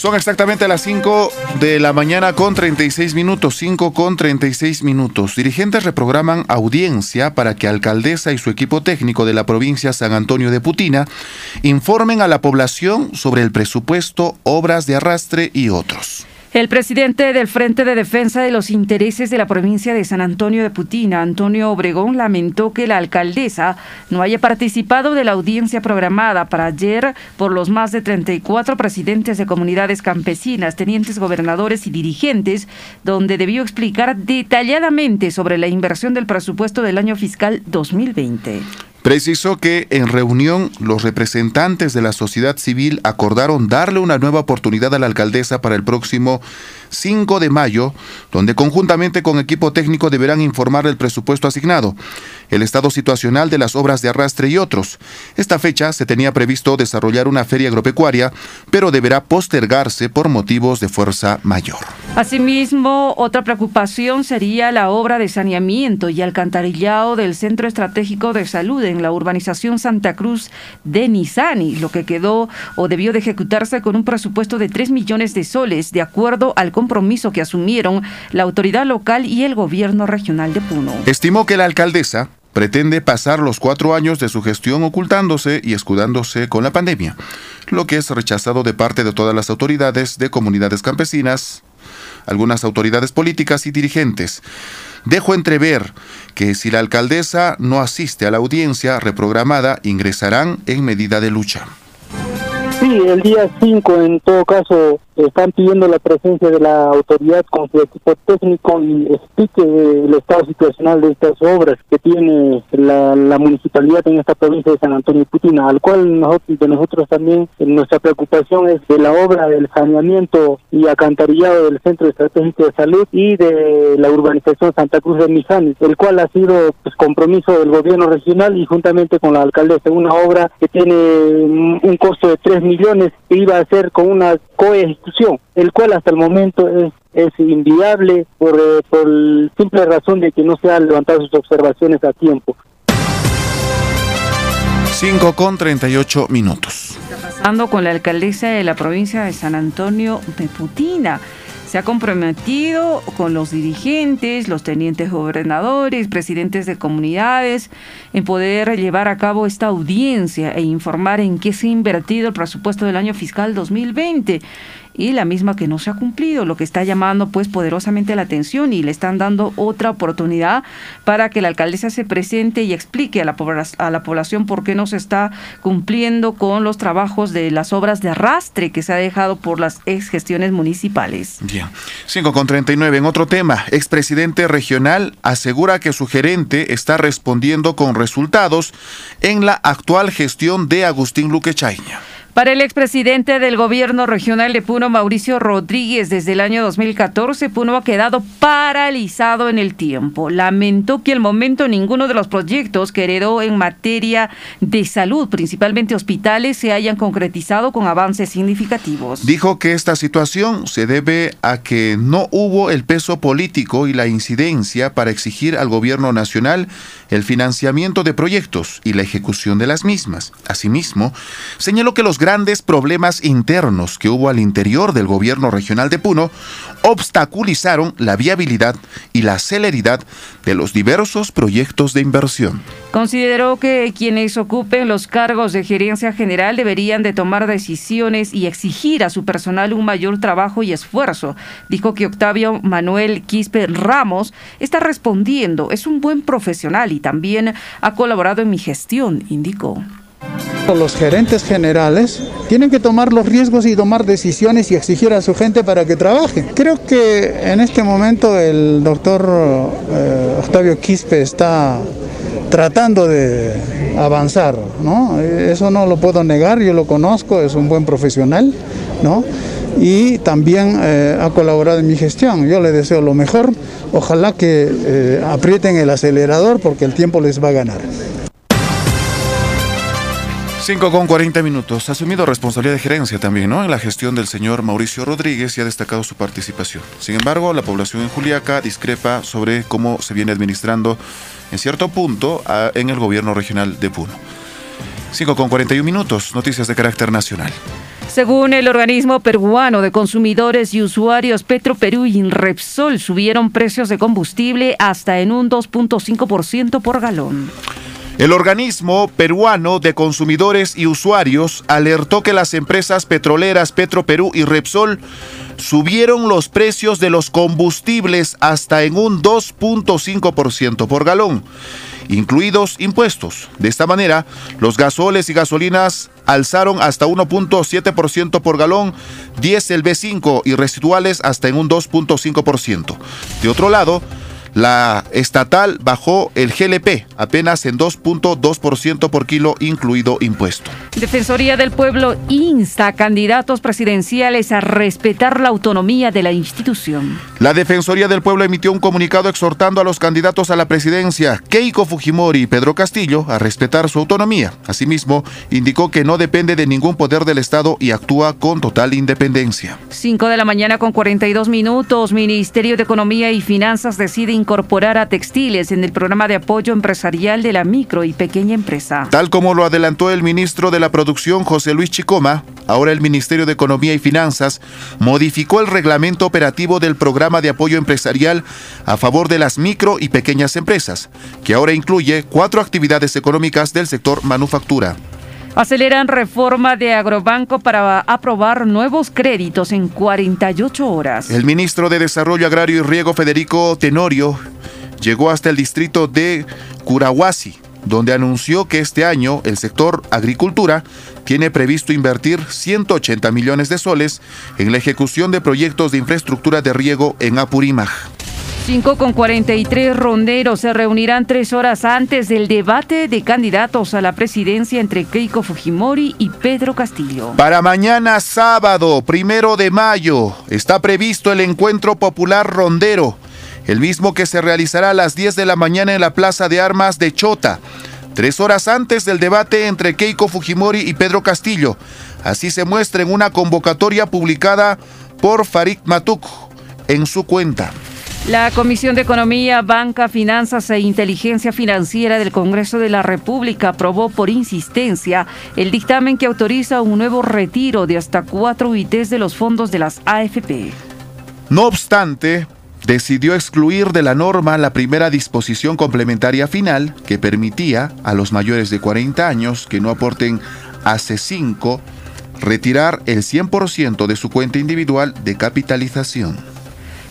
Son exactamente las 5 de la mañana con 36 minutos, 5 con 36 minutos. Dirigentes reprograman audiencia para que alcaldesa y su equipo técnico de la provincia San Antonio de Putina informen a la población sobre el presupuesto, obras de arrastre y otros. El presidente del Frente de Defensa de los Intereses de la provincia de San Antonio de Putina, Antonio Obregón, lamentó que la alcaldesa no haya participado de la audiencia programada para ayer por los más de 34 presidentes de comunidades campesinas, tenientes gobernadores y dirigentes, donde debió explicar detalladamente sobre la inversión del presupuesto del año fiscal 2020. Precisó que en reunión los representantes de la sociedad civil acordaron darle una nueva oportunidad a la alcaldesa para el próximo 5 de mayo, donde conjuntamente con equipo técnico deberán informar el presupuesto asignado, el estado situacional de las obras de arrastre y otros. Esta fecha se tenía previsto desarrollar una feria agropecuaria, pero deberá postergarse por motivos de fuerza mayor. Asimismo, otra preocupación sería la obra de saneamiento y alcantarillado del Centro Estratégico de Salud en la urbanización Santa Cruz de Nizani, lo que quedó o debió de ejecutarse con un presupuesto de 3 millones de soles, de acuerdo al compromiso que asumieron la autoridad local y el gobierno regional de Puno. Estimó que la alcaldesa pretende pasar los cuatro años de su gestión ocultándose y escudándose con la pandemia, lo que es rechazado de parte de todas las autoridades de comunidades campesinas, algunas autoridades políticas y dirigentes. Dejo entrever que si la alcaldesa no asiste a la audiencia reprogramada, ingresarán en medida de lucha. Sí, el día 5 en todo caso están pidiendo la presencia de la autoridad con su equipo técnico y explique el estado situacional de estas obras que tiene la, municipalidad en esta provincia de San Antonio Putina, al cual nosotros, de nosotros también nuestra preocupación es de la obra del saneamiento y acantarillado del Centro Estratégico de Salud y de la urbanización Santa Cruz de Mijani, el cual ha sido pues, compromiso del gobierno regional y juntamente con la alcaldesa, una obra que tiene un costo de 3 millones que iba a ser con una el cual hasta el momento es, es inviable por, eh, por simple razón de que no se han levantado sus observaciones a tiempo. 5 con 38 minutos. Pasando con la alcaldesa de la provincia de San Antonio de Putina se ha comprometido con los dirigentes, los tenientes gobernadores, presidentes de comunidades, en poder llevar a cabo esta audiencia e informar en qué se ha invertido el presupuesto del año fiscal 2020 y la misma que no se ha cumplido, lo que está llamando pues poderosamente la atención y le están dando otra oportunidad para que la alcaldesa se presente y explique a la, a la población por qué no se está cumpliendo con los trabajos de las obras de arrastre que se ha dejado por las ex gestiones municipales. Bien, 5 con 39. En otro tema, expresidente regional asegura que su gerente está respondiendo con resultados en la actual gestión de Agustín Luque Chaiña. Para el expresidente del gobierno regional de Puno, Mauricio Rodríguez, desde el año 2014, Puno ha quedado paralizado en el tiempo. Lamentó que al momento ninguno de los proyectos que heredó en materia de salud, principalmente hospitales, se hayan concretizado con avances significativos. Dijo que esta situación se debe a que no hubo el peso político y la incidencia para exigir al gobierno nacional el financiamiento de proyectos y la ejecución de las mismas. Asimismo, señaló que los grandes problemas internos que hubo al interior del gobierno regional de Puno obstaculizaron la viabilidad y la celeridad de los diversos proyectos de inversión. Consideró que quienes ocupen los cargos de gerencia general deberían de tomar decisiones y exigir a su personal un mayor trabajo y esfuerzo. Dijo que Octavio Manuel Quispe Ramos está respondiendo, es un buen profesional y también ha colaborado en mi gestión, indicó. Los gerentes generales tienen que tomar los riesgos y tomar decisiones y exigir a su gente para que trabaje. Creo que en este momento el doctor eh, Octavio Quispe está tratando de avanzar, ¿no? Eso no lo puedo negar, yo lo conozco, es un buen profesional, ¿no? Y también eh, ha colaborado en mi gestión. Yo le deseo lo mejor. Ojalá que eh, aprieten el acelerador porque el tiempo les va a ganar. 5 con 40 minutos. Ha asumido responsabilidad de gerencia también, ¿no? En la gestión del señor Mauricio Rodríguez y ha destacado su participación. Sin embargo, la población en Juliaca discrepa sobre cómo se viene administrando en cierto punto en el gobierno regional de Puno. 5 con 41 minutos. Noticias de carácter nacional. Según el organismo peruano de consumidores y usuarios, Petro Perú y Repsol subieron precios de combustible hasta en un 2.5% por galón. El organismo peruano de consumidores y usuarios alertó que las empresas petroleras Petroperú y Repsol subieron los precios de los combustibles hasta en un 2.5% por galón, incluidos impuestos. De esta manera, los gasoles y gasolinas alzaron hasta 1.7% por galón, diésel B5 y residuales hasta en un 2.5%. De otro lado, la estatal bajó el GLP apenas en 2.2% por kilo, incluido impuesto. Defensoría del Pueblo insta a candidatos presidenciales a respetar la autonomía de la institución. La Defensoría del Pueblo emitió un comunicado exhortando a los candidatos a la presidencia, Keiko Fujimori y Pedro Castillo, a respetar su autonomía. Asimismo, indicó que no depende de ningún poder del Estado y actúa con total independencia. 5 de la mañana con 42 minutos, Ministerio de Economía y Finanzas decide incorporar a textiles en el programa de apoyo empresarial de la micro y pequeña empresa. Tal como lo adelantó el ministro de la Producción, José Luis Chicoma, ahora el Ministerio de Economía y Finanzas modificó el reglamento operativo del programa de apoyo empresarial a favor de las micro y pequeñas empresas, que ahora incluye cuatro actividades económicas del sector manufactura. Aceleran reforma de Agrobanco para aprobar nuevos créditos en 48 horas. El ministro de Desarrollo Agrario y Riego, Federico Tenorio, llegó hasta el distrito de Curahuasi donde anunció que este año el sector agricultura tiene previsto invertir 180 millones de soles en la ejecución de proyectos de infraestructura de riego en Apurímac. 5 con 43 ronderos se reunirán tres horas antes del debate de candidatos a la presidencia entre Keiko Fujimori y Pedro Castillo. Para mañana sábado, primero de mayo, está previsto el encuentro popular rondero el mismo que se realizará a las 10 de la mañana en la Plaza de Armas de Chota, tres horas antes del debate entre Keiko Fujimori y Pedro Castillo. Así se muestra en una convocatoria publicada por Farid Matuk en su cuenta. La Comisión de Economía, Banca, Finanzas e Inteligencia Financiera del Congreso de la República aprobó por insistencia el dictamen que autoriza un nuevo retiro de hasta cuatro UITs de los fondos de las AFP. No obstante, decidió excluir de la norma la primera disposición complementaria final que permitía a los mayores de 40 años que no aporten hace 5 retirar el 100% de su cuenta individual de capitalización.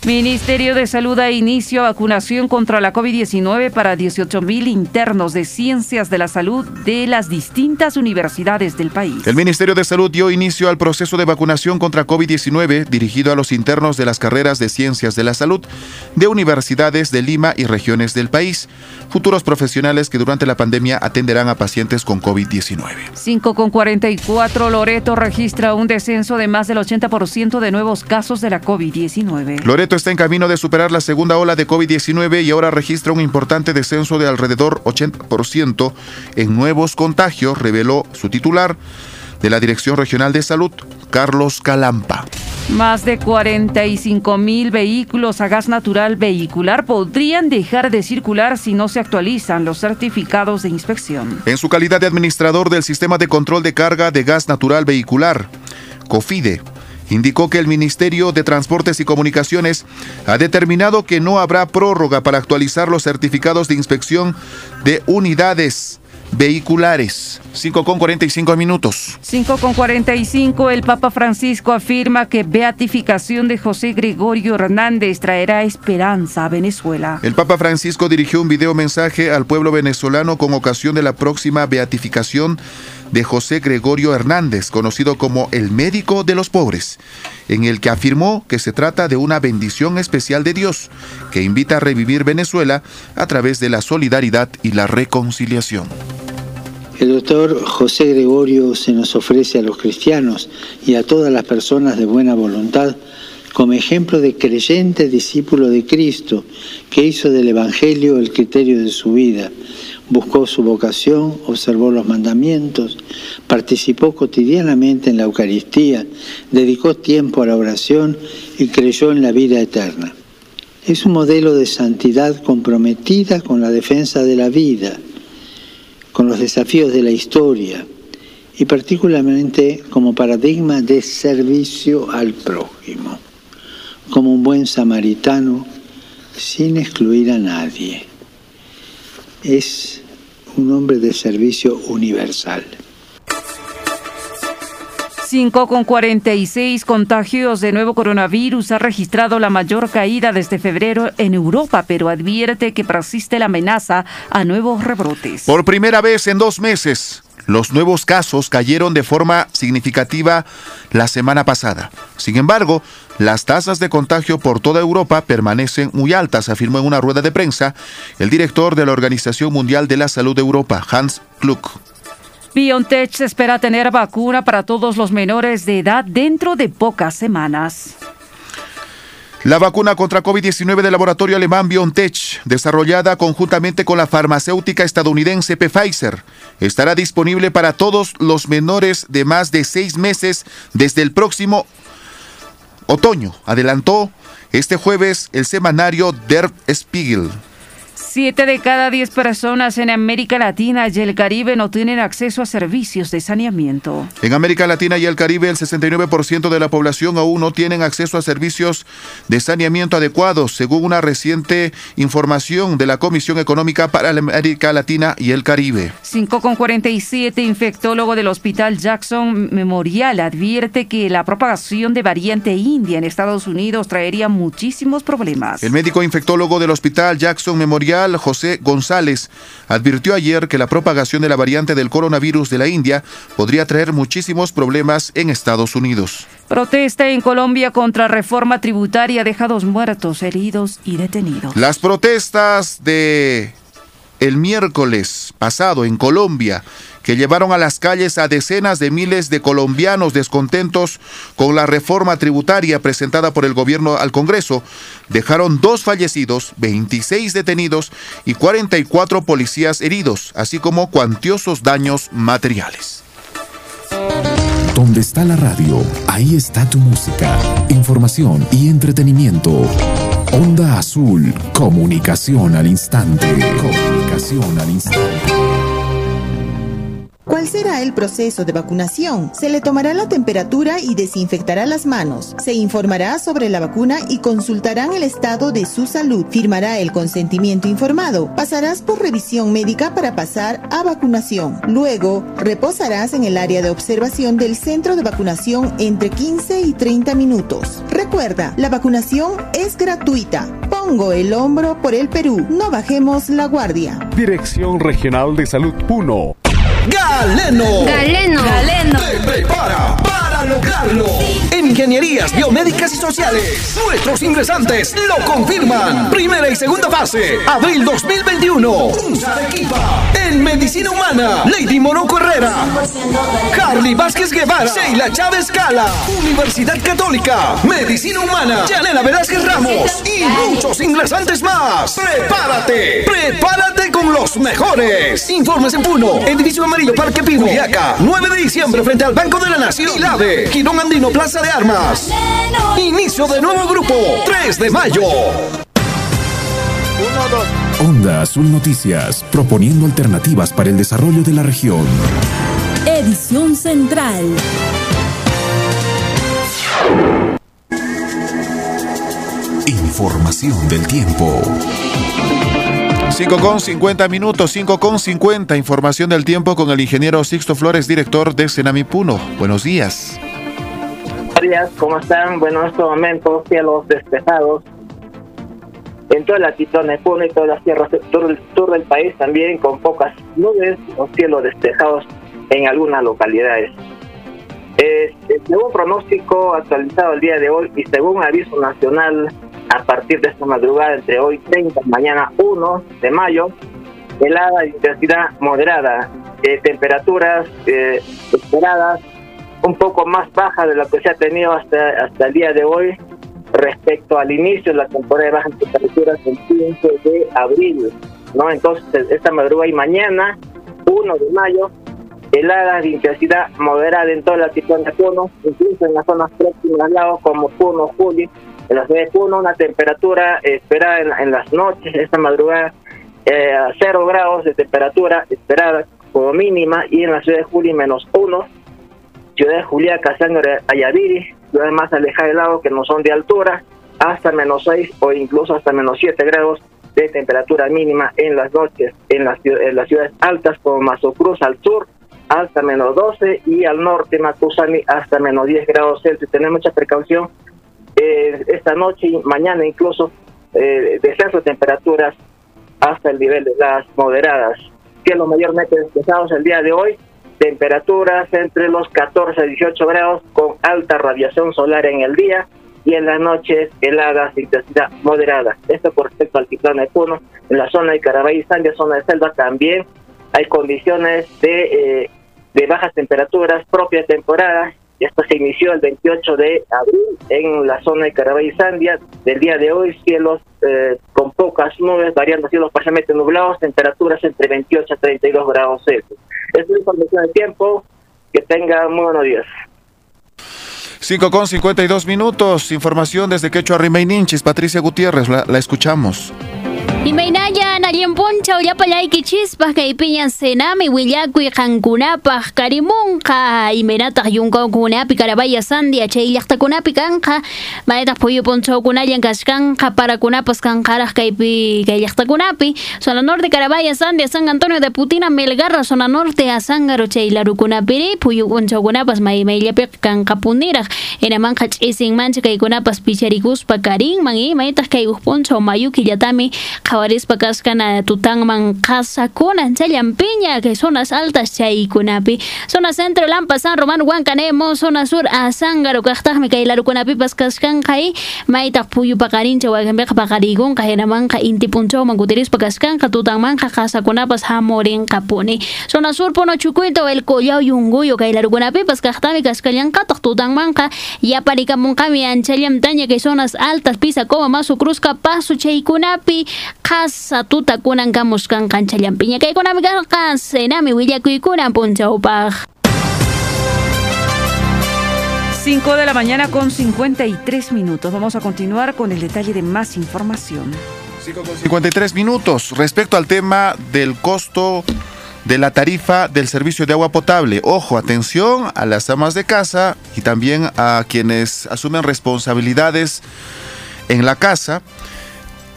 Ministerio de Salud da inicio a vacunación contra la COVID-19 para 18.000 internos de ciencias de la salud de las distintas universidades del país. El Ministerio de Salud dio inicio al proceso de vacunación contra COVID-19 dirigido a los internos de las carreras de ciencias de la salud de universidades de Lima y regiones del país, futuros profesionales que durante la pandemia atenderán a pacientes con COVID-19. 5 con 44 Loreto registra un descenso de más del 80% de nuevos casos de la COVID-19. Loreto está en camino de superar la segunda ola de COVID-19 y ahora registra un importante descenso de alrededor 80% en nuevos contagios, reveló su titular de la Dirección Regional de Salud, Carlos Calampa. Más de 45 mil vehículos a gas natural vehicular podrían dejar de circular si no se actualizan los certificados de inspección. En su calidad de administrador del sistema de control de carga de gas natural vehicular, COFIDE, indicó que el Ministerio de Transportes y Comunicaciones ha determinado que no habrá prórroga para actualizar los certificados de inspección de unidades vehiculares. 5 con 45 minutos. 5 con 45. El Papa Francisco afirma que beatificación de José Gregorio Hernández traerá esperanza a Venezuela. El Papa Francisco dirigió un video mensaje al pueblo venezolano con ocasión de la próxima beatificación de José Gregorio Hernández, conocido como el médico de los pobres, en el que afirmó que se trata de una bendición especial de Dios, que invita a revivir Venezuela a través de la solidaridad y la reconciliación. El doctor José Gregorio se nos ofrece a los cristianos y a todas las personas de buena voluntad como ejemplo de creyente discípulo de Cristo, que hizo del Evangelio el criterio de su vida, buscó su vocación, observó los mandamientos, participó cotidianamente en la Eucaristía, dedicó tiempo a la oración y creyó en la vida eterna. Es un modelo de santidad comprometida con la defensa de la vida, con los desafíos de la historia y particularmente como paradigma de servicio al prójimo, como un buen samaritano sin excluir a nadie es un hombre de servicio universal. 5 con 46 contagios de nuevo coronavirus ha registrado la mayor caída desde febrero en Europa, pero advierte que persiste la amenaza a nuevos rebrotes. Por primera vez en dos meses, los nuevos casos cayeron de forma significativa la semana pasada. Sin embargo, las tasas de contagio por toda Europa permanecen muy altas, afirmó en una rueda de prensa el director de la Organización Mundial de la Salud de Europa, Hans Kluck. BioNTech espera tener vacuna para todos los menores de edad dentro de pocas semanas. La vacuna contra COVID-19 del laboratorio alemán BioNTech, desarrollada conjuntamente con la farmacéutica estadounidense Pfizer, estará disponible para todos los menores de más de seis meses desde el próximo otoño, adelantó este jueves el semanario Der Spiegel. Siete de cada diez personas en América Latina y el Caribe no tienen acceso a servicios de saneamiento. En América Latina y el Caribe, el 69% de la población aún no tienen acceso a servicios de saneamiento adecuados, según una reciente información de la Comisión Económica para América Latina y el Caribe. 5,47 infectólogo del Hospital Jackson Memorial advierte que la propagación de variante india en Estados Unidos traería muchísimos problemas. El médico infectólogo del Hospital Jackson Memorial José González advirtió ayer que la propagación de la variante del coronavirus de la India podría traer muchísimos problemas en Estados Unidos. Protesta en Colombia contra reforma tributaria deja dos muertos, heridos y detenidos. Las protestas de el miércoles pasado en Colombia que llevaron a las calles a decenas de miles de colombianos descontentos con la reforma tributaria presentada por el gobierno al Congreso, dejaron dos fallecidos, 26 detenidos y 44 policías heridos, así como cuantiosos daños materiales. Donde está la radio, ahí está tu música, información y entretenimiento. Onda Azul, comunicación al instante. Comunicación al instante. ¿Cuál será el proceso de vacunación? Se le tomará la temperatura y desinfectará las manos. Se informará sobre la vacuna y consultarán el estado de su salud. Firmará el consentimiento informado. Pasarás por revisión médica para pasar a vacunación. Luego, reposarás en el área de observación del centro de vacunación entre 15 y 30 minutos. Recuerda, la vacunación es gratuita. Pongo el hombro por el Perú. No bajemos la guardia. Dirección Regional de Salud Puno. Galeno. Galeno. Galeno. Te prepara Ingenierías Biomédicas y Sociales, nuestros ingresantes lo confirman. Primera y segunda fase, abril 2021. Usa equipa. En Medicina Humana, Lady Moroco Herrera. Harley Vázquez Guevara. Sheila Chávez Cala. Universidad Católica. Medicina Humana. Yanela Velázquez Ramos. Y muchos ingresantes más. Prepárate. Prepárate con los mejores. Informes en Puno. Edificio Amarillo Parque Pihuiaca. 9 de diciembre frente al Banco de la Nación. Quirón Andino Plaza de Armas. Inicio de nuevo grupo. 3 de mayo. Onda Azul Noticias, proponiendo alternativas para el desarrollo de la región. Edición Central. Información del tiempo. 5 con 50 minutos, 5 con 50. Información del tiempo con el ingeniero Sixto Flores, director de Senami Puno. Buenos días. Buenos días, ¿cómo están? Bueno, en estos momentos, cielos despejados. En toda la de Puno y todas las tierras del sur, del país también con pocas nubes o cielos despejados en algunas localidades. Eh, según pronóstico actualizado el día de hoy y según aviso nacional a partir de esta madrugada entre hoy 30 y mañana 1 de mayo, helada de intensidad moderada, eh, temperaturas eh, esperadas un poco más bajas de lo que se ha tenido hasta, hasta el día de hoy respecto al inicio de la temporada de bajas temperaturas el 15 de abril. ¿no? Entonces, esta madrugada y mañana, 1 de mayo, heladas de intensidad moderada en toda la situación de Puno, incluso en las zonas próximas al lado como Puno, Juli, en la ciudad de Puno una temperatura esperada en, las noches, esta madrugada, eh, a 0 grados de temperatura esperada como mínima y en la ciudad de Juli menos 1, ciudad de Juliaca, Sangre, Ayaviri, ciudades más alejadas del lago que no son de altura, hasta menos 6 o incluso hasta menos 7 grados de temperatura mínima en las noches en las, en las ciudades altas como Mazocruz al sur, hasta menos 12 y al norte Macusani hasta menos 10 grados Celsius. Tener mucha precaución eh, esta noche y mañana incluso eh, descenso de temperaturas hasta el nivel de las moderadas. que lo mayormente despejados el día de hoy, temperaturas entre los 14 a 18 grados con alta radiación solar en el día y en las noches heladas de intensidad moderada. Esto con respecto al altiplano de Puno. En la zona de Carabay y Sandia, zona de selva, también hay condiciones de eh, de bajas temperaturas, propia temporada. Esto se inició el 28 de abril en la zona de Carabay Sandia. Del día de hoy, cielos eh, con pocas nubes, variando cielos parcialmente nublados, temperaturas entre 28 a 32 grados Celsius. Es una información de tiempo. Que tenga muy buenos días. 5 con 52 minutos. Información desde Quechua Ninchis. Patricia Gutiérrez, la, la escuchamos. Imaynaya nallimpunchaw llapallayki chispas kaypiña senami willakuy qankunapaq karimunqa imaynataq yunkawkunapi karabaya sandia chay llaqtakunapi kanqa maytaq puyu punchawkunallan kashkanqa parakunapas kanqaraq kaypi kay llaqtakunapi zona norte karabaya sandia san antonio de putina melgarra zona norte a sangaro chay larukunapiri puyu punchawkunapas may mayllapiq kanqa puniraq enamanqa ch'isinmancha kaykunapas picharikuspa karinman imaytaq kay uj punchaw kashkana tutanman qasakuna challampilla que zonas altas chaykunapi zona centro lampa san román huancanemo zona sur azángaro kaqtaqmi kay larukunapipas kashkanqa y maytaq puyu paqarincha wakinpiqa paqarikunqa hinamanqa inti punchawman kutirispa kashkanqa tutanmanqa qasakunapas hamurinqa puni zona sur puno chukuyta el collao yunguyo kay larukunapipas kaqtami kashkallanqataq tutanmanqa yaparikamunqami anchallamtaña kay zonas altas pisa coma masu cruzca paso chaykunapi qasa tutakunan kamuskan qanchallampiña kaykunami karqa senami willakuykunan punchawpaq 5 de la mañana con 53 minutos. Vamos a continuar con el detalle de más información. 5 con 53 minutos. Respecto al tema del costo de la tarifa del servicio de agua potable. Ojo, atención a las amas de casa y también a quienes asumen responsabilidades en la casa.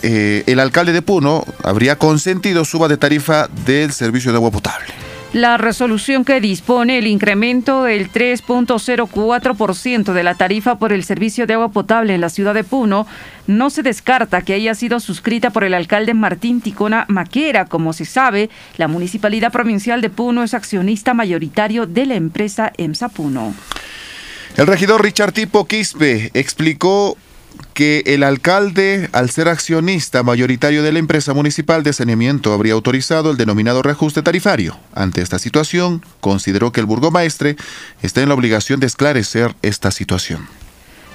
Eh, el alcalde de Puno habría consentido suba de tarifa del servicio de agua potable. La resolución que dispone el incremento del 3.04% de la tarifa por el servicio de agua potable en la ciudad de Puno no se descarta que haya sido suscrita por el alcalde Martín Ticona Maquera. Como se sabe, la Municipalidad Provincial de Puno es accionista mayoritario de la empresa EMSA Puno. El regidor Richard Tipo Quispe explicó que el alcalde, al ser accionista mayoritario de la empresa municipal de saneamiento, habría autorizado el denominado reajuste tarifario. Ante esta situación, consideró que el burgomaestre está en la obligación de esclarecer esta situación.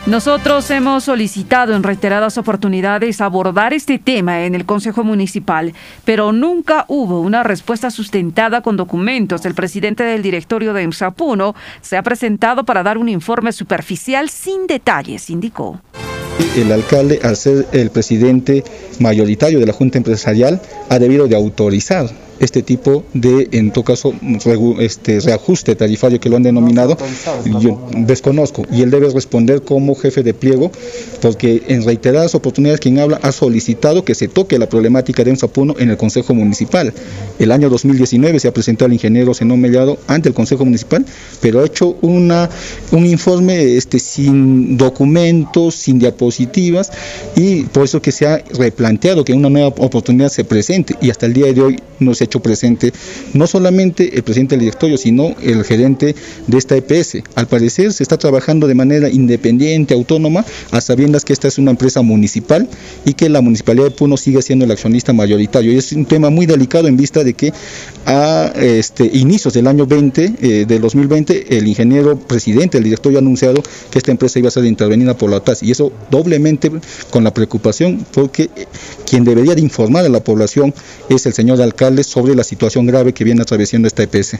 Nosotros hemos solicitado en reiteradas oportunidades abordar este tema en el Consejo Municipal, pero nunca hubo una respuesta sustentada con documentos. El presidente del directorio de EMSAPUNO se ha presentado para dar un informe superficial sin detalles, indicó. El alcalde, al ser el presidente mayoritario de la Junta Empresarial, ha debido de autorizar este tipo de, en todo caso, este reajuste tarifario que lo han denominado, yo desconozco. Y él debe responder como jefe de pliego, porque en reiteradas oportunidades quien habla ha solicitado que se toque la problemática de Ensapuno en el Consejo Municipal. El año 2019 se ha presentado el ingeniero Zenón Mellado ante el Consejo Municipal, pero ha hecho una, un informe este, sin documentos, sin diapositivas, y por eso que se ha replanteado que una nueva oportunidad se presente, y hasta el día de hoy no se hecho presente no solamente el presidente del directorio, sino el gerente de esta EPS. Al parecer se está trabajando de manera independiente, autónoma, a sabiendas que esta es una empresa municipal y que la municipalidad de Puno sigue siendo el accionista mayoritario. Y es un tema muy delicado en vista de que a este, inicios del año 20, eh, del 2020, el ingeniero presidente del directorio ha anunciado que esta empresa iba a ser intervenida por la OTAS. Y eso doblemente con la preocupación porque quien debería de informar a la población es el señor alcalde sobre la situación grave que viene atravesando esta EPS.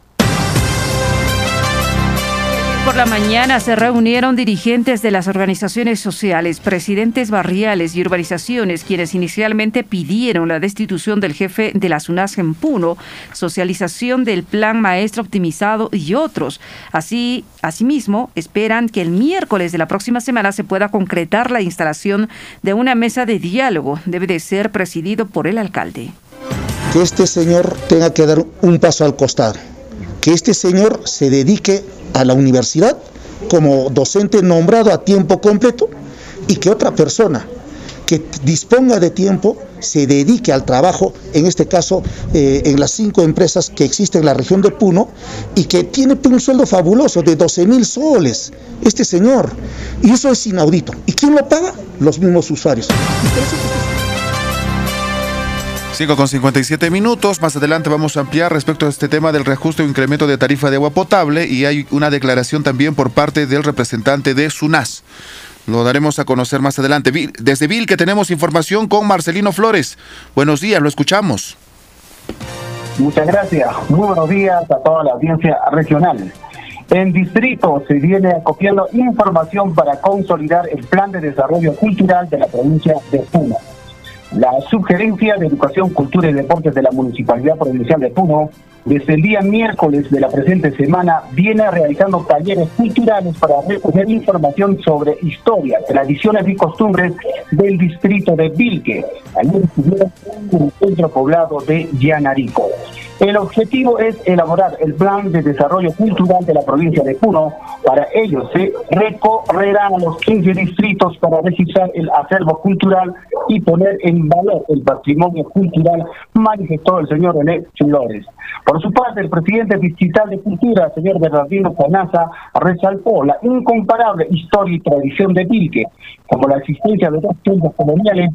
Por la mañana se reunieron dirigentes de las organizaciones sociales, presidentes barriales y urbanizaciones, quienes inicialmente pidieron la destitución del jefe de la SUNAS en Puno, socialización del plan maestro optimizado y otros. Así, asimismo, esperan que el miércoles de la próxima semana se pueda concretar la instalación de una mesa de diálogo. Debe de ser presidido por el alcalde que este señor tenga que dar un paso al costado, que este señor se dedique a la universidad como docente nombrado a tiempo completo y que otra persona que disponga de tiempo se dedique al trabajo, en este caso eh, en las cinco empresas que existen en la región de Puno, y que tiene un sueldo fabuloso de 12 mil soles, este señor. Y eso es inaudito. ¿Y quién lo paga? Los mismos usuarios. Sigo con 57 minutos. Más adelante vamos a ampliar respecto a este tema del reajuste o incremento de tarifa de agua potable y hay una declaración también por parte del representante de SUNAS. Lo daremos a conocer más adelante. Desde Vil que tenemos información con Marcelino Flores. Buenos días, lo escuchamos. Muchas gracias. Muy buenos días a toda la audiencia regional. En distrito se viene acopiando información para consolidar el plan de desarrollo cultural de la provincia de Puno. La Subgerencia de Educación, Cultura y Deportes de la Municipalidad Provincial de Puno, desde el día miércoles de la presente semana, viene realizando talleres culturales para recoger información sobre historia, tradiciones y costumbres del distrito de Vilque. En el centro poblado de Yanarico. El objetivo es elaborar el plan de desarrollo cultural de la provincia de Puno. Para ello se recorrerán los 15 distritos para registrar el acervo cultural y poner en valor el patrimonio cultural, manifestó el señor René Flores. Por su parte, el presidente distrital de Cultura, señor Bernardino Canaza, resaltó la incomparable historia y tradición de Vilque, como la existencia de dos tiempos coloniales.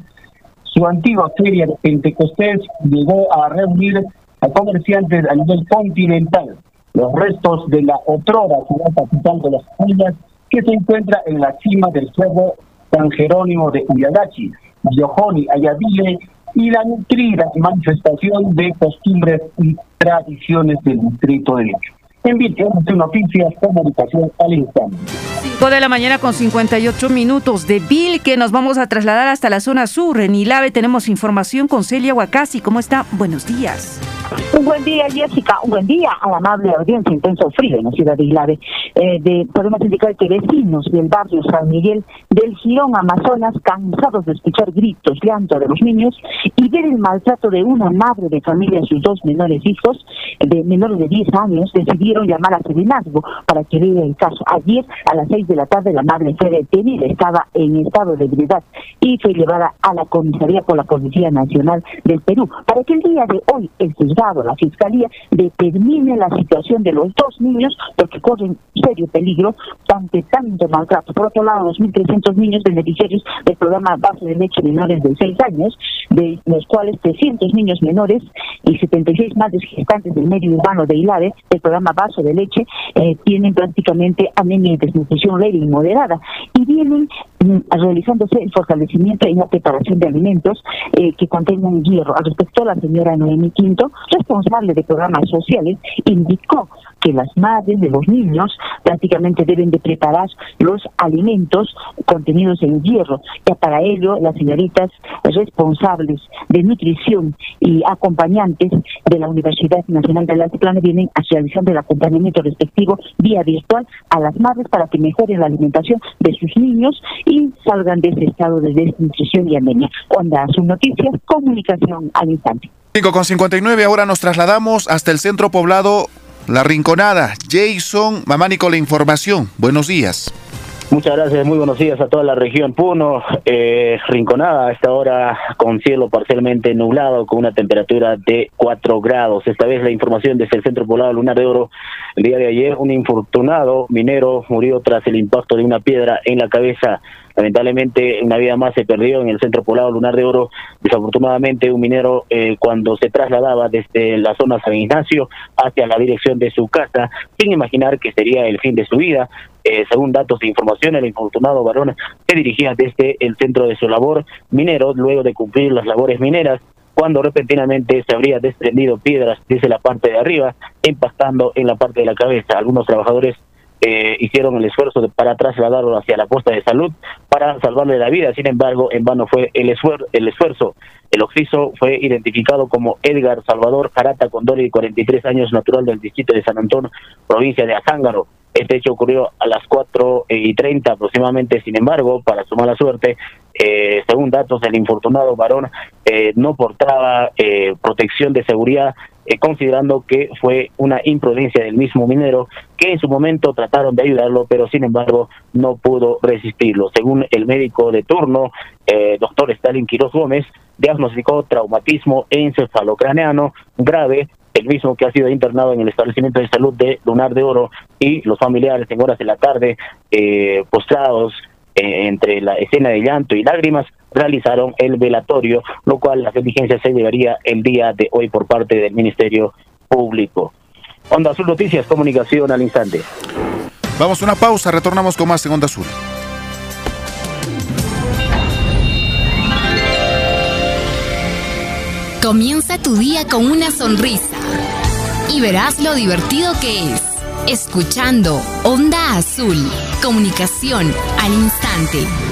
Su antigua feria Pentecostés llegó a reunir a comerciantes a nivel continental. Los restos de la otrora ciudad capital de las Villas, que se encuentra en la cima del cerro San Jerónimo de Uyagachi, Yohoni, Ayavile, y la nutrida manifestación de costumbres y tradiciones del distrito de Lecho. En Noticias, comunicación al instante. 5 de la mañana con 58 minutos de que Nos vamos a trasladar hasta la zona sur. En Ilave tenemos información con Celia Huacasi. ¿Cómo está? Buenos días. Un buen día, Jessica. Un buen día a la amable audiencia intenso frío en la ciudad de Ilave. Eh, podemos indicar que vecinos del barrio San Miguel del Girón Amazonas, cansados de escuchar gritos, llanto de los niños y ver el maltrato de una madre de familia a sus dos menores hijos, de menores de 10 años, decidieron llamar a serenazgo para que vea el caso. Ayer, a las 6 de la tarde, la madre fue detenida, estaba en estado de ebriedad y fue llevada a la comisaría por la Policía Nacional del Perú para que el día de hoy el juzgado, la Fiscalía, determine la situación de los dos niños porque corren serio peligro ante tanto maltrato. Por otro lado, 2.300 niños beneficiarios del programa Base de Leche Menores de 6 años, de los cuales 300 niños menores y 76 madres gestantes del medio urbano de Hilare, del programa Vaso de Leche, eh, tienen prácticamente anemia y desnutrición leve y moderada y vienen realizándose el fortalecimiento y la preparación de alimentos eh, que contengan hierro. Al respecto, la señora Noemi Quinto, responsable de programas sociales, indicó que las madres de los niños prácticamente deben de preparar los alimentos contenidos en hierro. Ya para ello, las señoritas responsables de nutrición y acompañantes de la Universidad Nacional del Altiplano vienen a realizando el acompañamiento respectivo vía virtual a las madres para que mejoren la alimentación de sus niños y salgan de ese estado de desnutrición y anemia. Onda, sus noticias, comunicación al instante. 5 con 59, ahora nos trasladamos hasta el centro poblado la Rinconada. Jason Mamani con la información. Buenos días. Muchas gracias, muy buenos días a toda la región Puno, eh, Rinconada, a esta hora con cielo parcialmente nublado, con una temperatura de 4 grados. Esta vez la información desde el Centro Poblado Lunar de Oro. El día de ayer, un infortunado minero murió tras el impacto de una piedra en la cabeza Lamentablemente, una vida más se perdió en el centro poblado Lunar de Oro. Desafortunadamente, un minero, eh, cuando se trasladaba desde la zona San Ignacio hacia la dirección de su casa, sin imaginar que sería el fin de su vida, eh, según datos e información, el infortunado varón se dirigía desde el centro de su labor minero, luego de cumplir las labores mineras, cuando repentinamente se habría desprendido piedras desde la parte de arriba, impactando en la parte de la cabeza. Algunos trabajadores eh, hicieron el esfuerzo para trasladarlo hacia la posta de salud para salvarle la vida. Sin embargo, en vano fue el, esfuer el esfuerzo. El occiso fue identificado como Edgar Salvador Jarata Condori, 43 años, natural del distrito de San Antonio, provincia de Azángaro. Este hecho ocurrió a las 4 y 30 aproximadamente, sin embargo, para su mala suerte, eh, según datos del infortunado varón, eh, no portaba eh, protección de seguridad, considerando que fue una imprudencia del mismo minero, que en su momento trataron de ayudarlo, pero sin embargo no pudo resistirlo. Según el médico de turno, doctor Stalin Quiroz Gómez, diagnosticó traumatismo encefalocraneano grave el mismo que ha sido internado en el establecimiento de salud de Lunar de Oro y los familiares en horas de la tarde eh, postrados eh, entre la escena de llanto y lágrimas, realizaron el velatorio, lo cual la diligencia se llevaría el día de hoy por parte del Ministerio Público. Onda Azul Noticias, comunicación al instante. Vamos a una pausa, retornamos con más en Onda Azul. Comienza tu día con una sonrisa y verás lo divertido que es. Escuchando Onda Azul, comunicación al instante.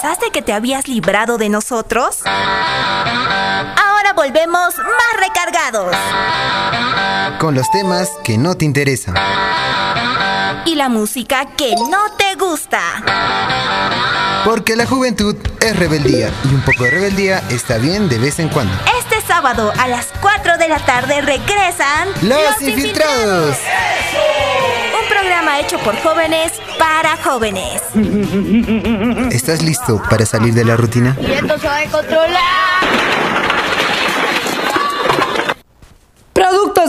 ¿Pensaste que te habías librado de nosotros? Ahora volvemos más recargados. Con los temas que no te interesan. Y la música que no te gusta. Porque la juventud es rebeldía y un poco de rebeldía está bien de vez en cuando. Este sábado a las 4 de la tarde regresan Los, infiltrados. Un programa hecho por jóvenes para jóvenes. ¿Estás listo para salir de la rutina? Y esto se va a controlar.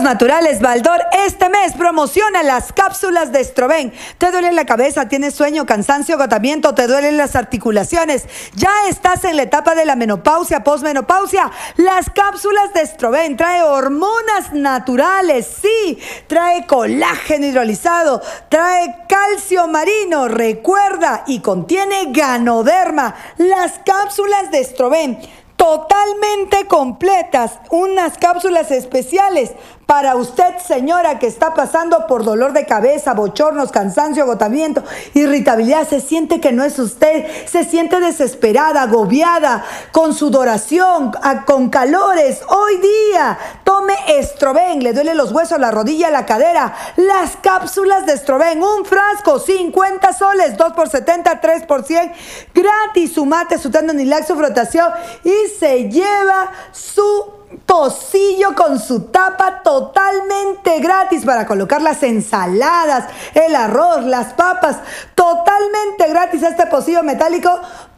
Naturales Baldor este mes promociona las cápsulas de Estroven. ¿Te duele la cabeza? ¿Tienes sueño, cansancio, agotamiento? ¿Te duelen las articulaciones? ¿Ya estás en la etapa de la menopausia, posmenopausia? Las cápsulas de Estroven trae hormonas naturales, sí, trae colágeno hidrolizado, trae calcio marino, recuerda, y contiene ganoderma. Las cápsulas de Estroven totalmente completas, unas cápsulas especiales para usted, señora, que está pasando por dolor de cabeza, bochornos, cansancio, agotamiento, irritabilidad, se siente que no es usted, se siente desesperada, agobiada, con sudoración, con calores. Hoy día, tome Estroven, le duele los huesos, la rodilla, la cadera. Las cápsulas de Estroven, un frasco, 50 soles, 2 por 70, 3 por 100, gratis, su mate, su tendonilax, su frotación y se lleva su pocillo con su tapa totalmente gratis para colocar las ensaladas, el arroz, las papas, totalmente gratis este pocillo metálico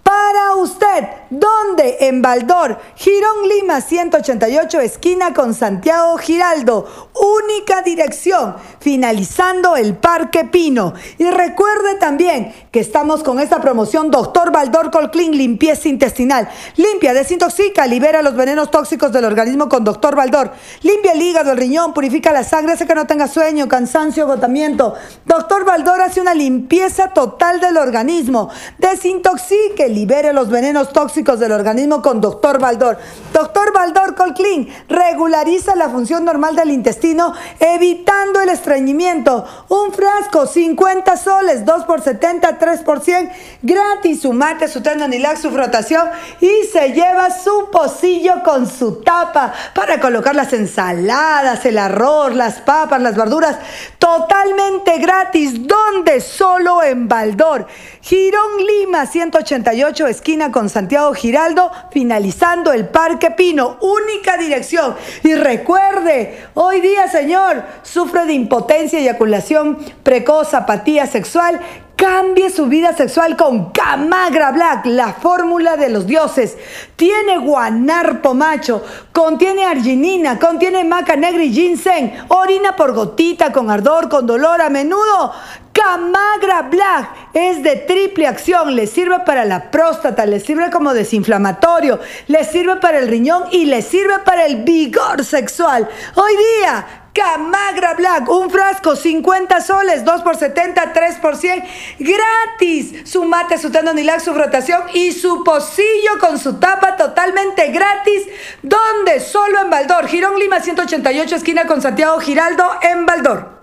para usted. ¿Dónde? En Baldor, Girón Lima 188, esquina con Santiago Giraldo. Única dirección, finalizando el Parque Pino. Y recuerde también que estamos con esta promoción Doctor Baldor Colclean Limpieza Intestinal. Limpia, desintoxica, libera los venenos tóxicos del organismo con Doctor Baldor. Limpia el hígado, el riñón, purifica la sangre, hace que no tenga sueño, cansancio, agotamiento. Doctor Baldor hace una limpieza total del organismo. Desintoxique, libere los venenos tóxicos del organismo con Doctor Baldor. Doctor Baldor Colclean regulariza la función normal del intestino, evitando el estreñimiento. Un frasco, 50 soles, 2 por 70, 3 por 100, gratis. Su mate, su tendonilax, su frotación y se lleva su pocillo con su tapa para colocar las ensaladas, el arroz, las papas, las verduras, totalmente gratis. ¿Dónde? Solo en Baldor. Girón Lima 188, esquina con Santiago Giraldo, finalizando el Parque Pino, única dirección. Y recuerde, hoy día, señor, sufre de impotencia, eyaculación precoz, apatía sexual. Cambie su vida sexual con Camagra Black, la fórmula de los dioses. Tiene guanarpo macho, contiene arginina, contiene maca negra y ginseng, orina por gotita, con ardor, con dolor a menudo. Camagra Black es de triple acción, le sirve para la próstata, le sirve como desinflamatorio, le sirve para el riñón y le sirve para el vigor sexual. Hoy día, Camagra Black, un frasco, 50 soles, 2 por 70, 3 por 100, gratis. Su mate, su tendonilax, su frotación y su pocillo con su tapa totalmente gratis. ¿Dónde? Solo en Baldor. Girón Lima 188, esquina con Santiago Giraldo, en Baldor.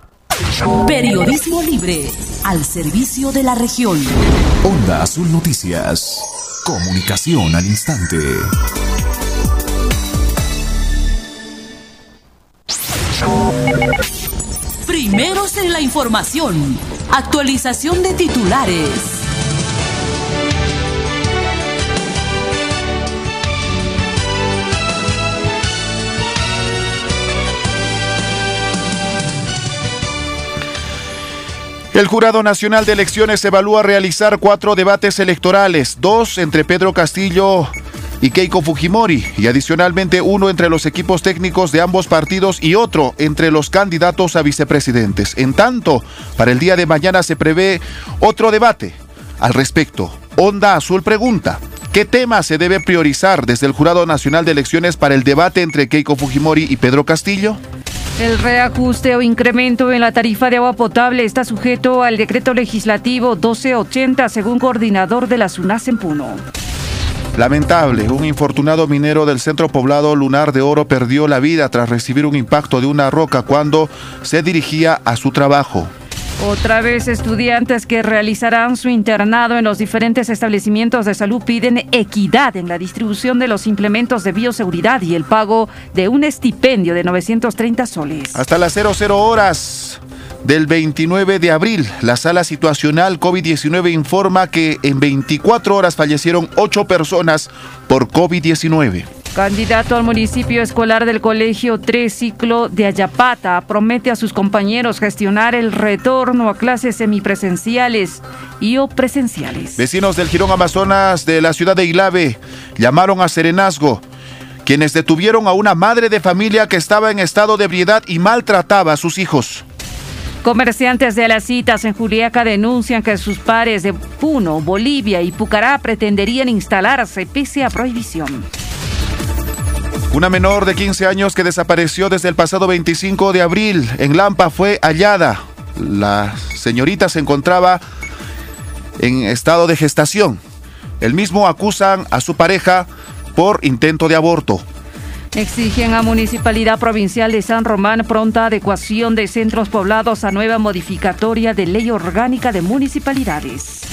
Periodismo libre al servicio de la región. Onda Azul Noticias. Comunicación al instante. Primeros en la información. Actualización de titulares. El Jurado Nacional de Elecciones evalúa realizar cuatro debates electorales, dos entre Pedro Castillo y Keiko Fujimori, y adicionalmente uno entre los equipos técnicos de ambos partidos y otro entre los candidatos a vicepresidentes. En tanto, para el día de mañana se prevé otro debate al respecto. Onda Azul pregunta, ¿qué tema se debe priorizar desde el Jurado Nacional de Elecciones para el debate entre Keiko Fujimori y Pedro Castillo? El reajuste o incremento en la tarifa de agua potable está sujeto al decreto legislativo 1280, según coordinador de la SUNAS en Puno. Lamentable, un infortunado minero del centro poblado Lunar de Oro perdió la vida tras recibir un impacto de una roca cuando se dirigía a su trabajo. Otra vez estudiantes que realizarán su internado en los diferentes establecimientos de salud piden equidad en la distribución de los implementos de bioseguridad y el pago de un estipendio de 930 soles. Hasta las 00 horas del 29 de abril, la sala situacional COVID-19 informa que en 24 horas fallecieron 8 personas por COVID-19. Candidato al municipio escolar del Colegio 3 Ciclo de Ayapata promete a sus compañeros gestionar el retorno a clases semipresenciales y o presenciales. Vecinos del Girón Amazonas de la ciudad de Ilave llamaron a Serenazgo, quienes detuvieron a una madre de familia que estaba en estado de ebriedad y maltrataba a sus hijos. Comerciantes de las citas en Juliaca denuncian que sus pares de Puno, Bolivia y Pucará pretenderían instalarse pese a prohibición. Una menor de 15 años que desapareció desde el pasado 25 de abril en Lampa fue hallada. La señorita se encontraba en estado de gestación. El mismo acusan a su pareja por intento de aborto. Exigen a Municipalidad Provincial de San Román pronta adecuación de centros poblados a nueva modificatoria de ley orgánica de municipalidades.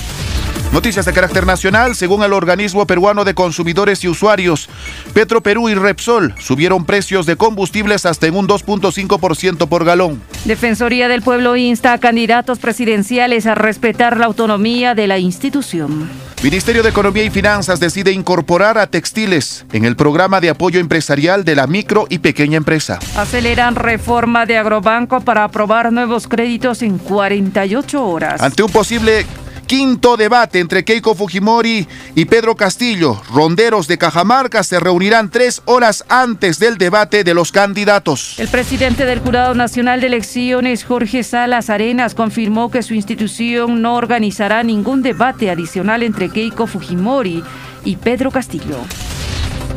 Noticias de carácter nacional, según el organismo peruano de consumidores y usuarios, Petro Perú y Repsol subieron precios de combustibles hasta en un 2.5% por galón. Defensoría del Pueblo insta a candidatos presidenciales a respetar la autonomía de la institución. Ministerio de Economía y Finanzas decide incorporar a textiles en el programa de apoyo empresarial de la micro y pequeña empresa. Aceleran reforma de Agrobanco para aprobar nuevos créditos en 48 horas. Ante un posible quinto debate entre Keiko Fujimori y Pedro Castillo. Ronderos de Cajamarca se reunirán tres horas antes del debate de los candidatos. El presidente del Jurado Nacional de Elecciones, Jorge Salas Arenas, confirmó que su institución no organizará ningún debate adicional entre Keiko Fujimori y Pedro Castillo.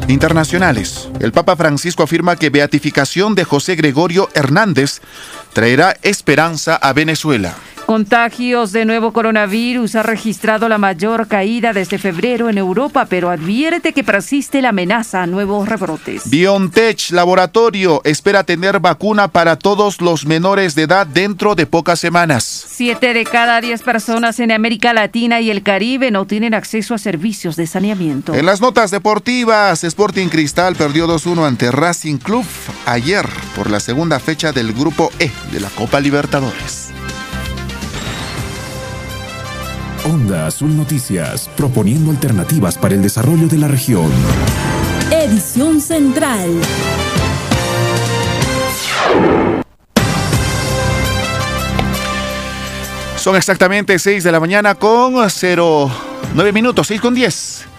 Internacionales. El Papa Francisco afirma que beatificación de José Gregorio Hernández traerá esperanza a Venezuela. Contagios de nuevo coronavirus ha registrado la mayor caída desde febrero en Europa, pero advierte que persiste la amenaza a nuevos rebrotes. BioNTech Laboratorio espera tener vacuna para todos los menores de edad dentro de pocas semanas. Siete de cada diez personas en América Latina y el Caribe no tienen acceso a servicios de saneamiento. En las notas deportivas, Sporting Cristal perdió 2-1 ante Racing Club ayer por la segunda fecha del Grupo E de la Copa Libertadores. Onda Azul Noticias, proponiendo alternativas para el desarrollo de la región. Edición Central. Son exactamente 6 de la mañana con 09 minutos, 6 con 10.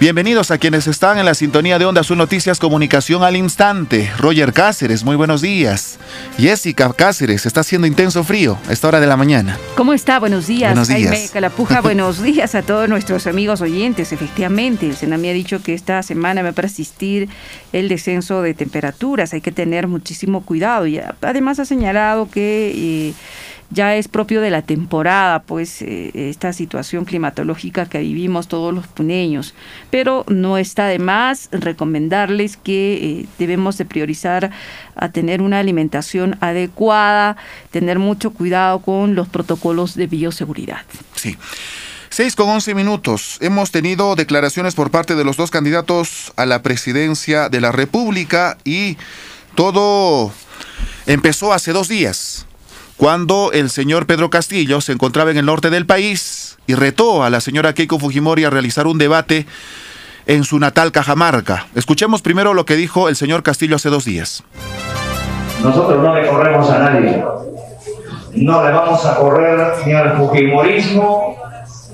Bienvenidos a quienes están en la sintonía de Onda Azul Noticias Comunicación al Instante. Roger Cáceres, muy buenos días. Jessica Cáceres, está haciendo intenso frío a esta hora de la mañana. ¿Cómo está? Buenos días. Buenos días. Jaime Calapuja, buenos días a todos nuestros amigos oyentes. Efectivamente, el SENA me ha dicho que esta semana va a persistir el descenso de temperaturas. Hay que tener muchísimo cuidado. Y además ha señalado que... Eh, ya es propio de la temporada, pues eh, esta situación climatológica que vivimos todos los puneños. Pero no está de más recomendarles que eh, debemos de priorizar a tener una alimentación adecuada, tener mucho cuidado con los protocolos de bioseguridad. Sí. 6 con 11 minutos. Hemos tenido declaraciones por parte de los dos candidatos a la presidencia de la República y todo empezó hace dos días cuando el señor Pedro Castillo se encontraba en el norte del país y retó a la señora Keiko Fujimori a realizar un debate en su natal Cajamarca. Escuchemos primero lo que dijo el señor Castillo hace dos días. Nosotros no le corremos a nadie. No le vamos a correr ni al Fujimorismo,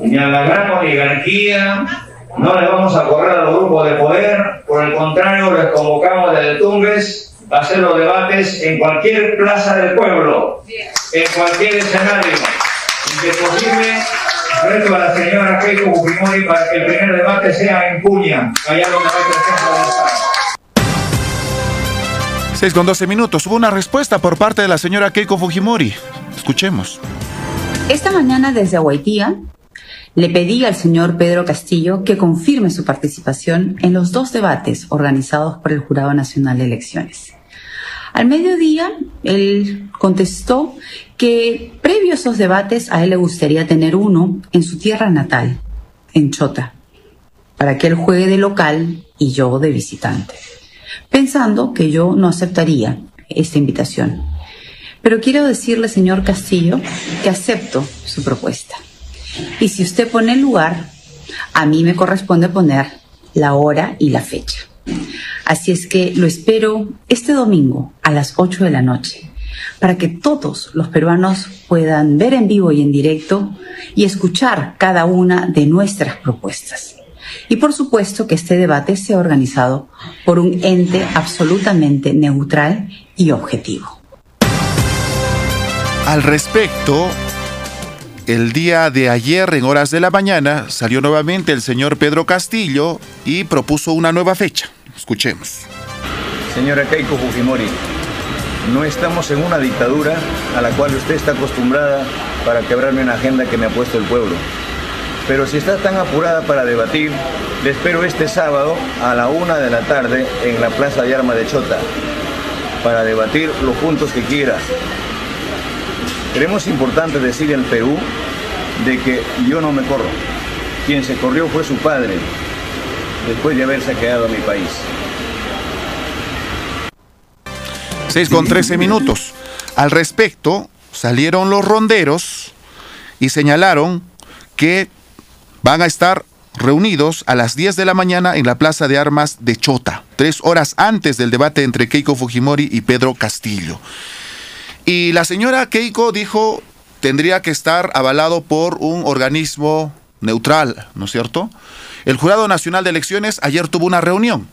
ni a la gran oligarquía, No le vamos a correr a los grupos de poder, por el contrario, les convocamos desde Tumbes a hacer los debates en cualquier plaza del pueblo, en cualquier escenario. Y que posible, reto a la señora Keiko Fujimori para que el primer debate sea en Cuña, allá donde hay presencia del Estado. 6 con 12 minutos. Hubo una respuesta por parte de la señora Keiko Fujimori. Escuchemos. Esta mañana desde Haitía le pedí al señor Pedro Castillo que confirme su participación en los dos debates organizados por el Jurado Nacional de Elecciones. Al mediodía, él contestó que previo a esos debates a él le gustaría tener uno en su tierra natal, en Chota, para que él juegue de local y yo de visitante, pensando que yo no aceptaría esta invitación. Pero quiero decirle, señor Castillo, que acepto su propuesta. Y si usted pone el lugar, a mí me corresponde poner la hora y la fecha. Así es que lo espero este domingo a las 8 de la noche para que todos los peruanos puedan ver en vivo y en directo y escuchar cada una de nuestras propuestas. Y por supuesto que este debate sea organizado por un ente absolutamente neutral y objetivo. Al respecto, el día de ayer, en horas de la mañana, salió nuevamente el señor Pedro Castillo y propuso una nueva fecha. Escuchemos. Señora Keiko Fujimori, no estamos en una dictadura a la cual usted está acostumbrada para quebrarme una agenda que me ha puesto el pueblo. Pero si está tan apurada para debatir, le espero este sábado a la una de la tarde en la Plaza de Armas de Chota para debatir los puntos que quiera. Creemos importante decir en Perú de que yo no me corro. Quien se corrió fue su padre, después de haberse quedado a mi país. 6 con 13 minutos. Al respecto, salieron los ronderos y señalaron que van a estar reunidos a las 10 de la mañana en la Plaza de Armas de Chota, tres horas antes del debate entre Keiko Fujimori y Pedro Castillo. Y la señora Keiko dijo tendría que estar avalado por un organismo neutral, ¿no es cierto? El Jurado Nacional de Elecciones ayer tuvo una reunión.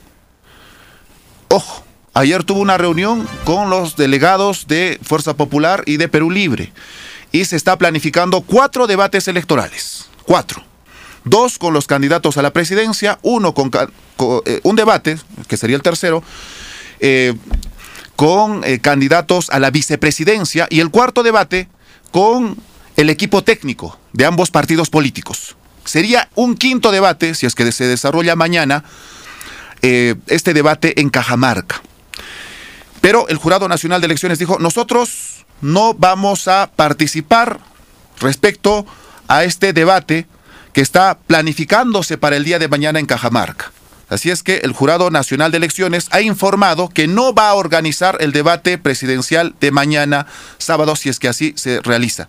Ojo, ayer tuvo una reunión con los delegados de Fuerza Popular y de Perú Libre. Y se está planificando cuatro debates electorales. Cuatro. Dos con los candidatos a la presidencia, uno con, eh, un debate, que sería el tercero, eh, con eh, candidatos a la vicepresidencia y el cuarto debate con el equipo técnico de ambos partidos políticos. Sería un quinto debate, si es que se desarrolla mañana, eh, este debate en Cajamarca. Pero el Jurado Nacional de Elecciones dijo, nosotros no vamos a participar respecto a este debate que está planificándose para el día de mañana en Cajamarca. Así es que el Jurado Nacional de Elecciones ha informado que no va a organizar el debate presidencial de mañana sábado si es que así se realiza.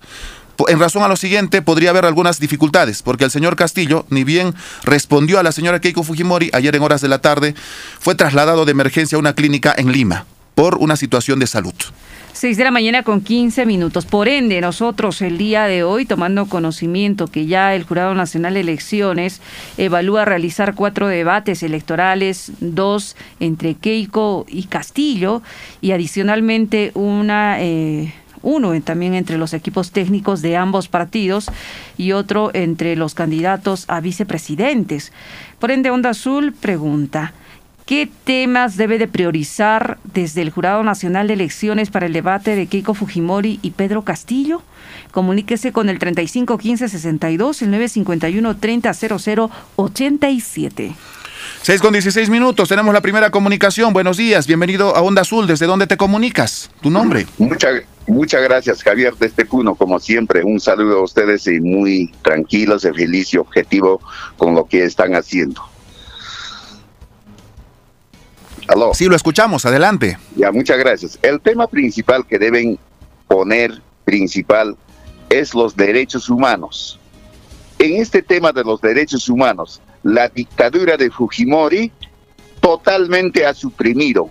En razón a lo siguiente, podría haber algunas dificultades, porque el señor Castillo, ni bien respondió a la señora Keiko Fujimori ayer en horas de la tarde, fue trasladado de emergencia a una clínica en Lima por una situación de salud. 6 de la mañana con 15 minutos. Por ende, nosotros el día de hoy, tomando conocimiento que ya el Jurado Nacional de Elecciones evalúa realizar cuatro debates electorales, dos entre Keiko y Castillo, y adicionalmente una... Eh, uno también entre los equipos técnicos de ambos partidos y otro entre los candidatos a vicepresidentes. Por ende, Onda Azul pregunta, ¿Qué temas debe de priorizar desde el Jurado Nacional de Elecciones para el debate de Keiko Fujimori y Pedro Castillo? Comuníquese con el 351562 el 951 3000 87. 6 con 16 minutos, tenemos la primera comunicación. Buenos días, bienvenido a Onda Azul. ¿Desde dónde te comunicas? ¿Tu nombre? Muchas muchas gracias, Javier, de este Puno, como siempre. Un saludo a ustedes y muy tranquilos, feliz y objetivo con lo que están haciendo. ¿Aló? Sí, lo escuchamos, adelante. Ya, muchas gracias. El tema principal que deben poner principal es los derechos humanos. En este tema de los derechos humanos, la dictadura de Fujimori totalmente ha suprimido.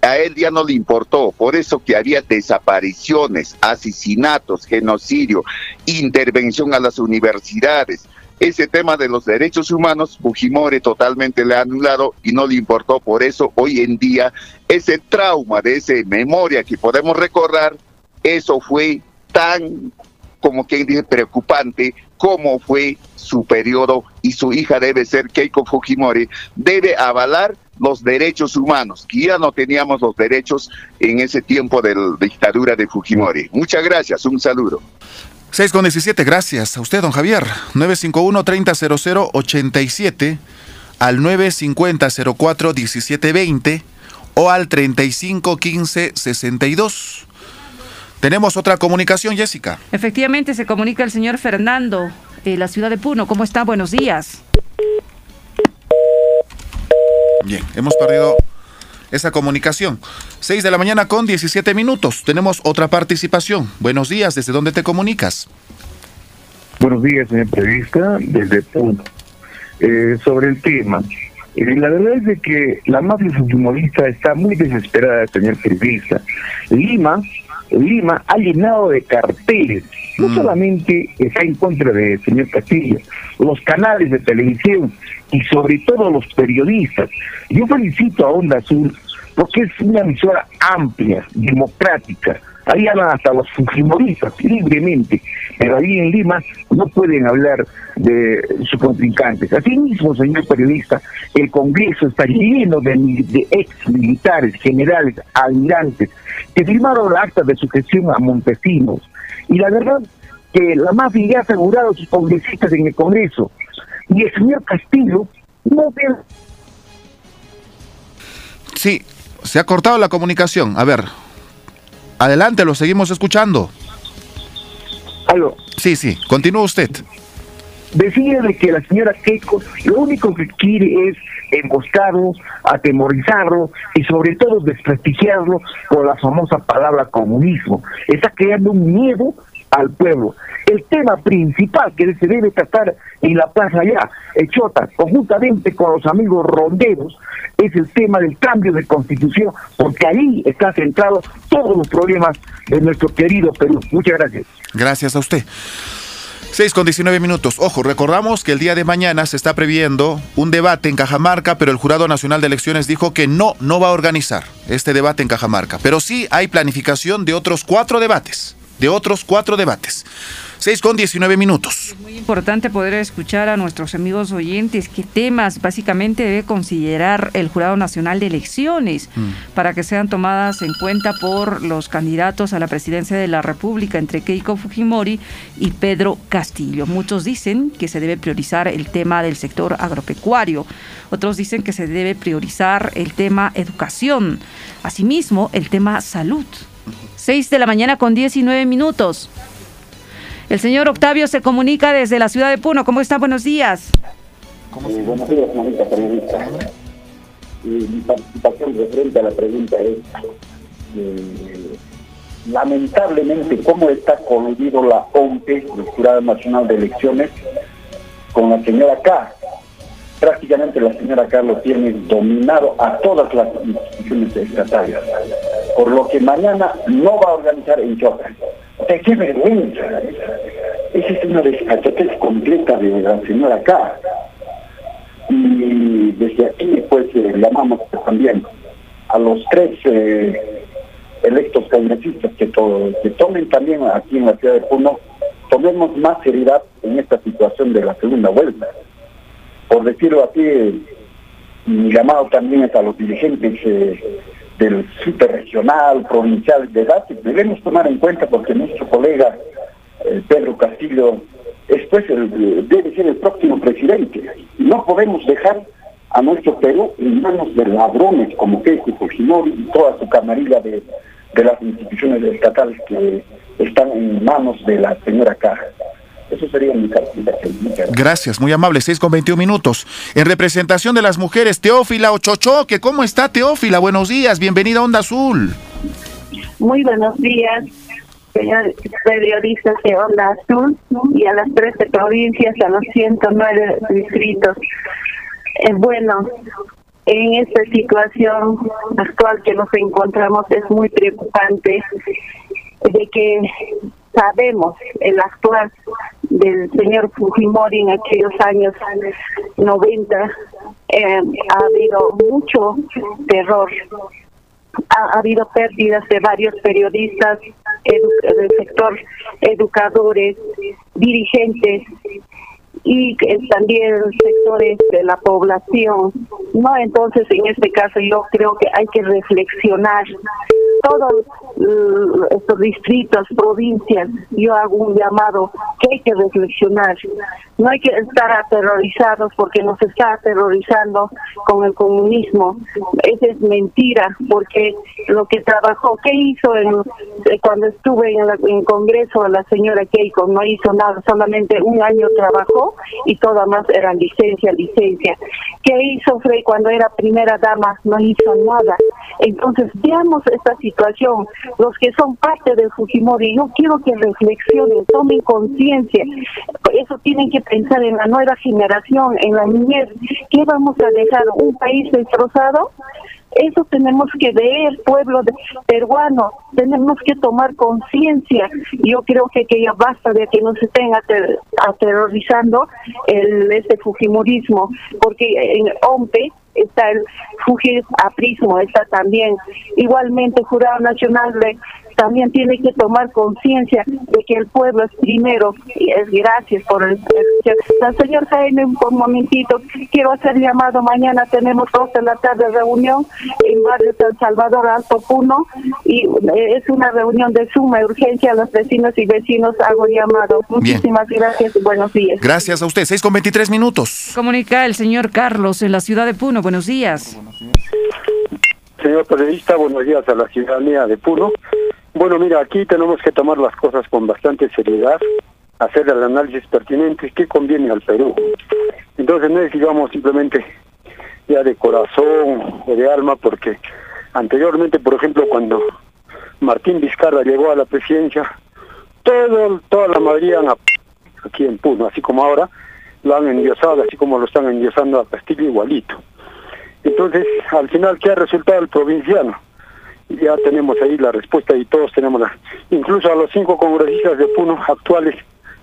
A él ya no le importó, por eso que había desapariciones, asesinatos, genocidio, intervención a las universidades, ese tema de los derechos humanos, Fujimori totalmente le ha anulado y no le importó. Por eso hoy en día ese trauma de esa memoria que podemos recordar, eso fue tan, como quien dice, preocupante como fue su periodo y su hija debe ser Keiko Fujimori, debe avalar los derechos humanos, que ya no teníamos los derechos en ese tiempo de la dictadura de Fujimori. Muchas gracias, un saludo. 6 con 17, gracias a usted, don Javier. 951-3000-87 al 950-04-1720 o al 3515-62. Tenemos otra comunicación, Jessica. Efectivamente, se comunica el señor Fernando de la ciudad de Puno. ¿Cómo está? Buenos días. Bien, hemos perdido esa comunicación. 6 de la mañana con 17 minutos. Tenemos otra participación. Buenos días, ¿desde dónde te comunicas? Buenos días, señor periodista, desde Puno. Eh, sobre el tema, eh, la verdad es de que la mafia fujimorista está muy desesperada, señor periodista. Lima, Lima ha llenado de carteles. No mm. solamente está en contra del señor Castillo, los canales de televisión y sobre todo los periodistas. Yo felicito a Onda Azul porque es una emisora amplia, democrática. Hablan hasta los fujimoristas libremente, pero ahí en Lima no pueden hablar de sus contrincantes. Asimismo, señor periodista, el Congreso está lleno de, de ex militares, generales, almirantes, que firmaron la acta de sucesión a Montesinos. Y la verdad que la mafia ya ha asegurado a sus congresistas en el Congreso. Y el señor Castillo no ve... Sí, se ha cortado la comunicación. A ver, adelante, lo seguimos escuchando. ¿Aló? Sí, sí, continúa usted. Decía de que la señora Keiko lo único que quiere es emboscarlo, atemorizarlo y sobre todo desprestigiarlo con la famosa palabra comunismo. Está creando un miedo al pueblo. El tema principal que se debe tratar en la plaza allá, Echota, conjuntamente con los amigos ronderos, es el tema del cambio de constitución, porque ahí está centrado todos los problemas de nuestro querido Perú. Muchas gracias. Gracias a usted. 6 con 19 minutos. Ojo, recordamos que el día de mañana se está previendo un debate en Cajamarca, pero el Jurado Nacional de Elecciones dijo que no, no va a organizar este debate en Cajamarca. Pero sí hay planificación de otros cuatro debates de otros cuatro debates. 6 con 19 minutos. Es muy importante poder escuchar a nuestros amigos oyentes qué temas básicamente debe considerar el Jurado Nacional de Elecciones mm. para que sean tomadas en cuenta por los candidatos a la presidencia de la República entre Keiko Fujimori y Pedro Castillo. Muchos dicen que se debe priorizar el tema del sector agropecuario, otros dicen que se debe priorizar el tema educación, asimismo el tema salud. 6 de la mañana con 19 minutos. El señor Octavio se comunica desde la ciudad de Puno. ¿Cómo está? Buenos días. Buenos días, señorita periodista. Mi participación referente a la pregunta es, eh, lamentablemente, ¿cómo está coludido la OMPE, el Jurado Nacional de Elecciones, con la señora K? prácticamente la señora Carlos tiene dominado a todas las instituciones estatales, por lo que mañana no va a organizar en Chota. Qué vergüenza. Esa es una desfachatez completa de la señora K. Y desde aquí, pues, eh, llamamos también a los tres eh, electos congresistas que, que tomen también aquí en la ciudad de Puno, tomemos más seriedad en esta situación de la segunda vuelta por decirlo así, mi llamado también es a los dirigentes eh, del superregional, provincial de edad, debemos tomar en cuenta porque nuestro colega eh, Pedro Castillo después debe ser el próximo presidente. No podemos dejar a nuestro Perú en manos de ladrones como Keiko Fujimori y toda su camarilla de, de las instituciones estatales que están en manos de la señora Caja. Eso sería mi Gracias, muy amable. 6 con 21 minutos. En representación de las mujeres, Teófila Ochocho, que ¿cómo está Teófila? Buenos días, bienvenida a Onda Azul. Muy buenos días, señor periodistas de Onda Azul y a las 13 provincias, a los 109 distritos. Eh, bueno, en esta situación actual que nos encontramos es muy preocupante de que sabemos el actual del señor Fujimori en aquellos años 90, eh, ha habido mucho terror, ha, habido pérdidas de varios periodistas del sector, educadores, dirigentes, y también sectores de la población, ¿no? Entonces, en este caso yo creo que hay que reflexionar todos mm, estos distritos, provincias, yo hago un llamado que hay que reflexionar. No hay que estar aterrorizados porque nos está aterrorizando con el comunismo. Esa es mentira porque lo que trabajó, ¿qué hizo en, eh, cuando estuve en el Congreso la señora Keiko? No hizo nada, solamente un año trabajó y todas más eran licencia, licencia. ¿Qué hizo Frey cuando era primera dama? No hizo nada. Entonces, veamos esta situación. Los que son parte del Fujimori, yo quiero que reflexionen, tomen conciencia. Eso tienen que pensar en la nueva generación, en la niñez. ¿Qué vamos a dejar? ¿Un país destrozado? Eso tenemos que ver, pueblo peruano, tenemos que tomar conciencia. Yo creo que, que ya basta de que nos estén aterrorizando el este fujimorismo, porque en OMPE está el Fujiprismo, está también. Igualmente, Jurado Nacional de también tiene que tomar conciencia de que el pueblo es primero y es gracias por el, señor Jaime un momentito quiero hacer llamado mañana tenemos dos de la tarde reunión en barrio San Salvador Alto Puno y eh, es una reunión de suma urgencia a los vecinos y vecinos hago llamado. Muchísimas gracias y buenos días. Gracias a usted 6 con 23 minutos. Comunica el señor Carlos en la ciudad de Puno buenos días. Señor periodista, buenos días a la ciudadanía de Puno. Bueno, mira, aquí tenemos que tomar las cosas con bastante seriedad, hacer el análisis pertinente que conviene al Perú. Entonces no es, digamos, simplemente ya de corazón o de alma, porque anteriormente, por ejemplo, cuando Martín Vizcarra llegó a la presidencia, todo, toda la mayoría aquí en Puno, así como ahora, lo han endiosado, así como lo están endiosando a Castillo igualito. Entonces, al final, ¿qué ha resultado el provinciano? Ya tenemos ahí la respuesta y todos tenemos la... Incluso a los cinco congresistas de Puno actuales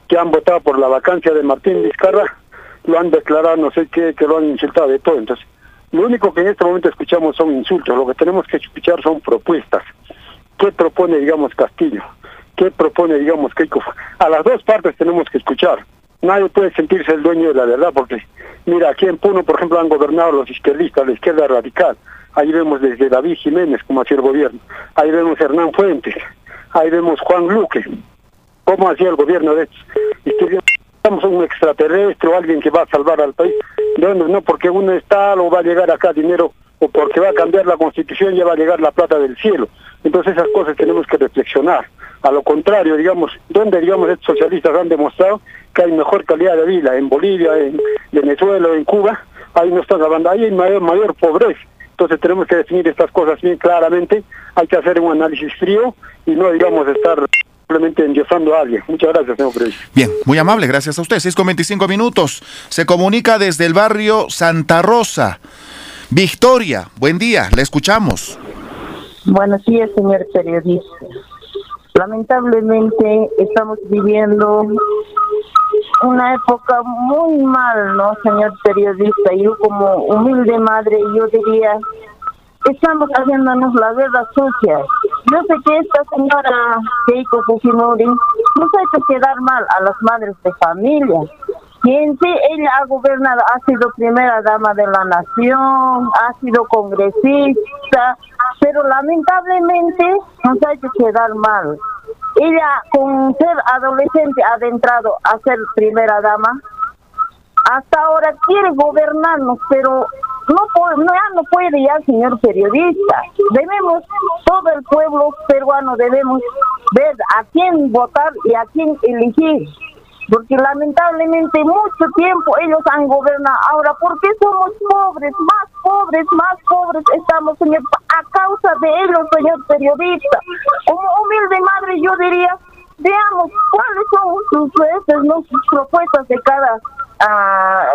que han votado por la vacancia de Martín Vizcarra, lo han declarado, no sé qué, que lo han insultado de todo. Entonces, lo único que en este momento escuchamos son insultos, lo que tenemos que escuchar son propuestas. ¿Qué propone, digamos, Castillo? ¿Qué propone, digamos, Keiko? A las dos partes tenemos que escuchar. Nadie puede sentirse el dueño de la verdad, porque, mira, aquí en Puno, por ejemplo, han gobernado los izquierdistas, la izquierda radical. Ahí vemos desde David Jiménez como hacía el gobierno. Ahí vemos Hernán Fuentes. Ahí vemos Juan Luque. ¿Cómo hacía el gobierno de estos? Estamos un extraterrestre o alguien que va a salvar al país. No, no, porque uno está o va a llegar acá dinero o porque va a cambiar la constitución ya va a llegar la plata del cielo. Entonces esas cosas tenemos que reflexionar. A lo contrario, digamos, donde digamos estos socialistas han demostrado que hay mejor calidad de vida, en Bolivia, en Venezuela, en Cuba, ahí no están hablando, ahí hay mayor pobreza. Entonces tenemos que definir estas cosas bien claramente, hay que hacer un análisis frío y no, digamos, estar simplemente endiosando a alguien. Muchas gracias, señor presidente. Bien, muy amable, gracias a usted. 6 con 25 minutos. Se comunica desde el barrio Santa Rosa. Victoria, buen día, le escuchamos. Buenos días, señor periodista. Lamentablemente estamos viviendo una época muy mal, ¿no, señor periodista? Yo como humilde madre, yo diría, estamos haciéndonos la guerra sucia. Yo sé que esta señora Keiko Fujimori nos ha quedar mal a las madres de familia. Y en sí ella ha gobernado, ha sido primera dama de la nación, ha sido congresista, pero lamentablemente nos ha hecho quedar mal. Ella, con ser adolescente, ha adentrado a ser primera dama. Hasta ahora quiere gobernarnos, pero no, no, no puede ya, señor periodista. Debemos, todo el pueblo peruano debemos ver a quién votar y a quién elegir porque lamentablemente mucho tiempo ellos han gobernado. Ahora, ¿por qué somos pobres, más pobres, más pobres estamos, señor, a causa de ellos, señor periodista? Como humilde madre, yo diría, veamos cuáles son sus, ¿no? sus propuestas de cada ah,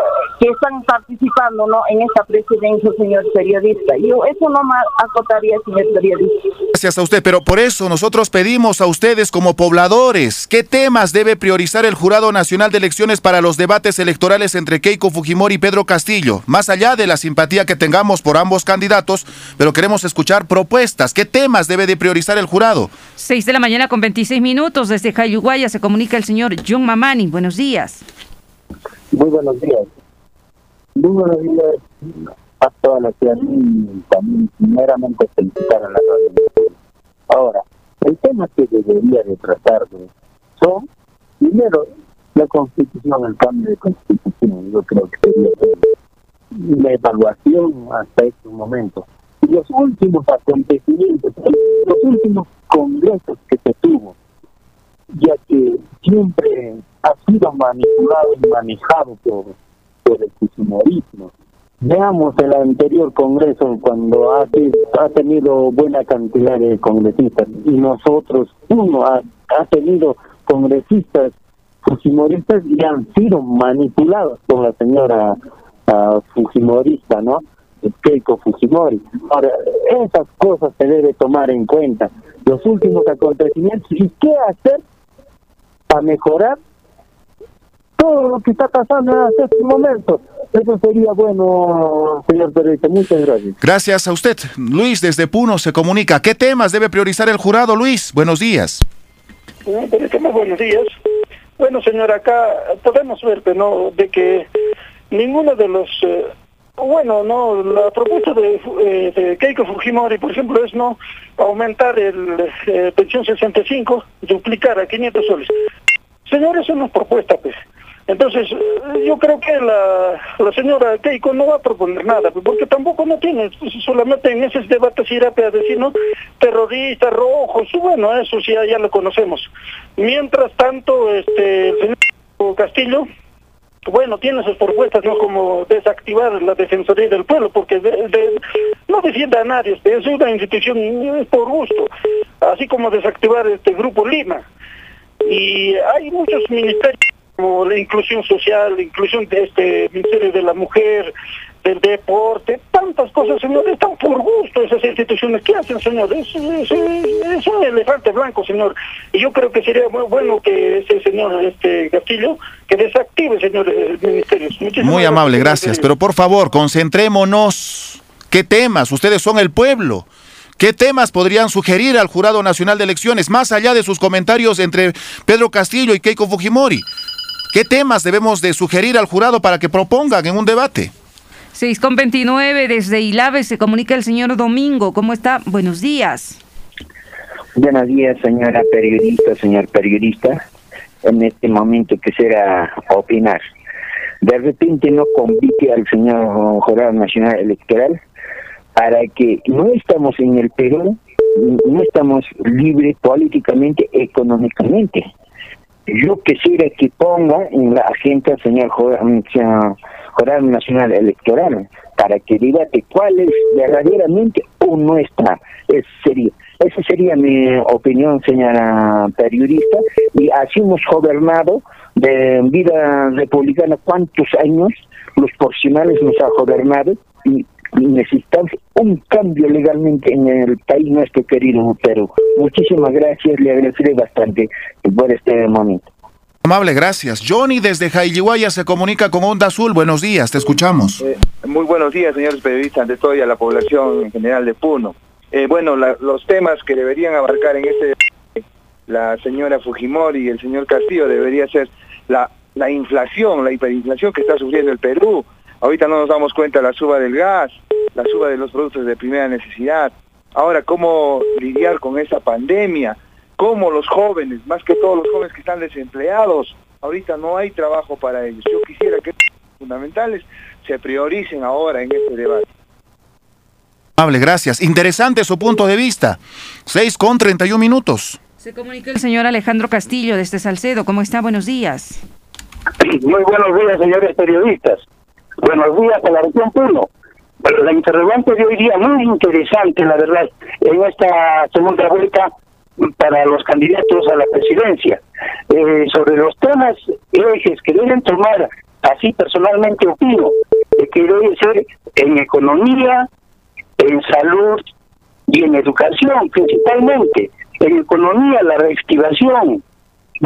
que están participando ¿no? en esta presidencia, señor periodista. Yo eso no me acotaría, señor periodista. Gracias a usted, pero por eso nosotros pedimos a ustedes como pobladores, ¿qué temas debe priorizar el Jurado Nacional de Elecciones para los debates electorales entre Keiko Fujimori y Pedro Castillo? Más allá de la simpatía que tengamos por ambos candidatos, pero queremos escuchar propuestas. ¿Qué temas debe de priorizar el jurado? Seis de la mañana con 26 minutos desde Jayuguaya se comunica el señor John Mamani. Buenos días. Muy buenos días. Muy buenos días a toda la ciudad y también primeramente felicitar a la radio. Ahora, el tema que debería de tratar son, primero, la constitución, el cambio de constitución. Yo creo que sería la evaluación hasta este momento. Y los últimos acontecimientos, los últimos congresos que se tuvo, ya que siempre ha sido manipulado y manejado por, por el fujimorismo. Veamos el anterior congreso cuando ha, ha tenido buena cantidad de congresistas y nosotros, uno ha, ha tenido congresistas fujimoristas y han sido manipulados por la señora uh, fujimorista, ¿no? Keiko Fujimori. Ahora, esas cosas se debe tomar en cuenta. Los últimos acontecimientos y qué hacer para mejorar todo lo que está pasando en este momento. Eso sería bueno, señor periodista. Muchas gracias. Gracias a usted. Luis, desde Puno se comunica. ¿Qué temas debe priorizar el jurado, Luis? Buenos días. buenos días. Bueno, señor, acá podemos ver ¿no? de que ninguno de los... Eh, bueno, no, la propuesta de, eh, de, Keiko Fujimori, por ejemplo, es no aumentar el eh, pensión 65, duplicar a 500 soles. Señor, eso no es propuesta, pues. Entonces, yo creo que la, la señora Keiko no va a proponer nada, pues, porque tampoco no tiene, pues, solamente en esos debates irá a decir, ¿no? Terroristas, rojos, bueno, eso sí, ya, lo conocemos. Mientras tanto, este, el señor Castillo, bueno, tiene sus propuestas, ¿no? Como desactivar la Defensoría del Pueblo, porque no defiende a nadie, es una institución por gusto, así como desactivar este Grupo Lima. Y hay muchos ministerios como la inclusión social, la inclusión de este Ministerio de la Mujer, del deporte, tantas cosas, señor, están por gusto esas instituciones. ¿Qué hacen, señor? Es, es, un elefante blanco, señor. Y yo creo que sería muy bueno que ese señor este Castillo, que desactive, señores ministerios. muy amable, gracias. Pero por favor, concentrémonos. ¿Qué temas? Ustedes son el pueblo. ¿Qué temas podrían sugerir al Jurado Nacional de Elecciones, más allá de sus comentarios entre Pedro Castillo y Keiko Fujimori? ¿Qué temas debemos de sugerir al jurado para que propongan en un debate? 6 con 29 desde Ilave se comunica el señor Domingo. ¿Cómo está? Buenos días. Buenos días, señora periodista, señor periodista. En este momento quisiera opinar. De repente no convite al señor Jurado Nacional Electoral para que no estamos en el Perú, no estamos libres políticamente, económicamente yo quisiera que ponga en la agenda señor Jurado Nacional Electoral para que debate cuál es verdaderamente o no está. Es serio. Esa sería mi opinión, señora periodista. Y así hemos gobernado de vida republicana cuántos años, los porcinales nos ha gobernado y necesitamos un cambio legalmente en el país nuestro querido Perú. Muchísimas gracias, le agradeceré bastante por este momento. Amable, gracias. Johnny desde Jailihuaya se comunica con Onda Azul. Buenos días, te escuchamos. Eh, muy buenos días, señores periodistas, ante todo y a la población en general de Puno. Eh, bueno, los temas que deberían abarcar en este la señora Fujimori y el señor Castillo debería ser la, la inflación, la hiperinflación que está sufriendo el Perú, Ahorita no nos damos cuenta la suba del gas, la suba de los productos de primera necesidad. Ahora, ¿cómo lidiar con esa pandemia? ¿Cómo los jóvenes, más que todos los jóvenes que están desempleados, ahorita no hay trabajo para ellos? Yo quisiera que fundamentales se prioricen ahora en este debate. Amable, gracias. Interesante su punto de vista. 6 con 31 minutos. Se comunica el señor Alejandro Castillo desde Salcedo. ¿Cómo está? Buenos días. Muy buenos días, señores periodistas. Buenos días a la región Puno. Pero la interrogante de hoy día muy interesante, la verdad, en esta segunda vuelta para los candidatos a la presidencia. Eh, sobre los temas ejes que deben tomar así personalmente opino, de que debe ser en economía, en salud y en educación principalmente. En economía la reactivación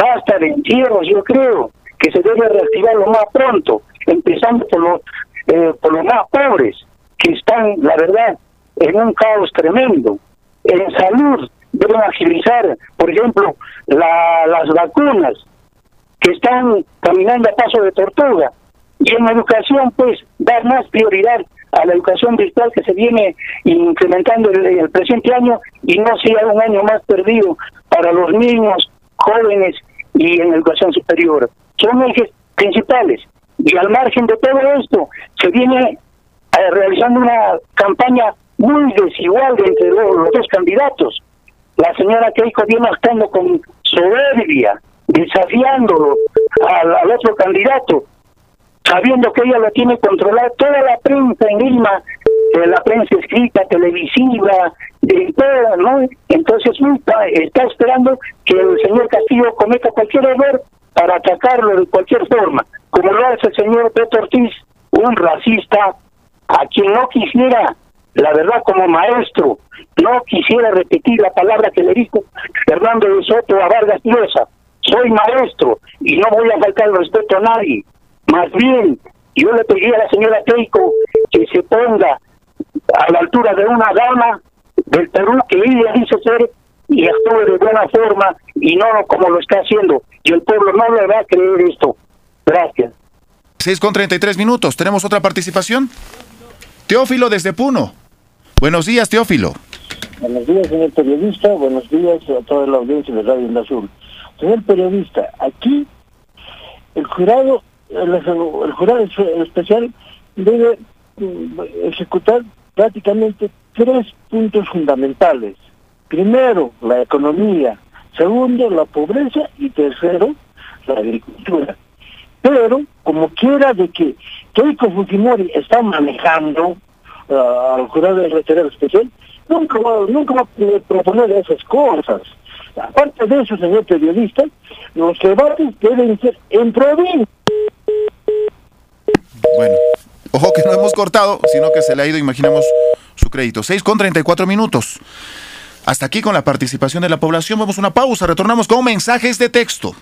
va a estar en cierros, yo creo, que se debe reactivar lo más pronto, empezando por los, eh, por los más pobres, que están, la verdad, en un caos tremendo. En salud deben agilizar, por ejemplo, la, las vacunas que están caminando a paso de tortuga. Y en educación, pues, dar más prioridad a la educación virtual que se viene incrementando el, el presente año y no sea un año más perdido para los niños, jóvenes y en educación superior. Son ejes principales. Y al margen de todo esto, se viene eh, realizando una campaña muy desigual entre los dos candidatos. La señora Keiko viene actuando con soberbia, desafiándolo al, al otro candidato, sabiendo que ella lo tiene controlado toda la prensa en Lima, eh, la prensa escrita, televisiva, de todo, ¿no? Entonces está, está esperando que el señor Castillo cometa cualquier error para atacarlo de cualquier forma, como lo hace el señor Beto Ortiz, un racista, a quien no quisiera, la verdad como maestro, no quisiera repetir la palabra que le dijo Fernando de Soto a Vargas Llosa, soy maestro y no voy a faltar el respeto a nadie, más bien, yo le pedí a la señora Keiko que se ponga a la altura de una dama del Perú que ella dice ser y actúe de buena forma y no como lo está haciendo. Y el pueblo no le va a creer esto. Gracias. 6 con 33 minutos. ¿Tenemos otra participación? Teófilo desde Puno. Buenos días, Teófilo. Buenos días, señor periodista. Buenos días a toda la audiencia de Radio Onda Azul. Señor periodista, aquí el jurado, el, el jurado especial debe mm, ejecutar prácticamente tres puntos fundamentales. Primero, la economía. Segundo, la pobreza. Y tercero, la agricultura. Pero, como quiera de que Keiko Fujimori está manejando al jurado de retirada especial, nunca va, nunca va a proponer esas cosas. Aparte de eso, señor periodista, los debates deben ser en provincia. Bueno, ojo que no hemos cortado, sino que se le ha ido, imaginamos, su crédito. 6 con 34 minutos. Hasta aquí con la participación de la población. Vamos a una pausa. Retornamos con mensajes de texto.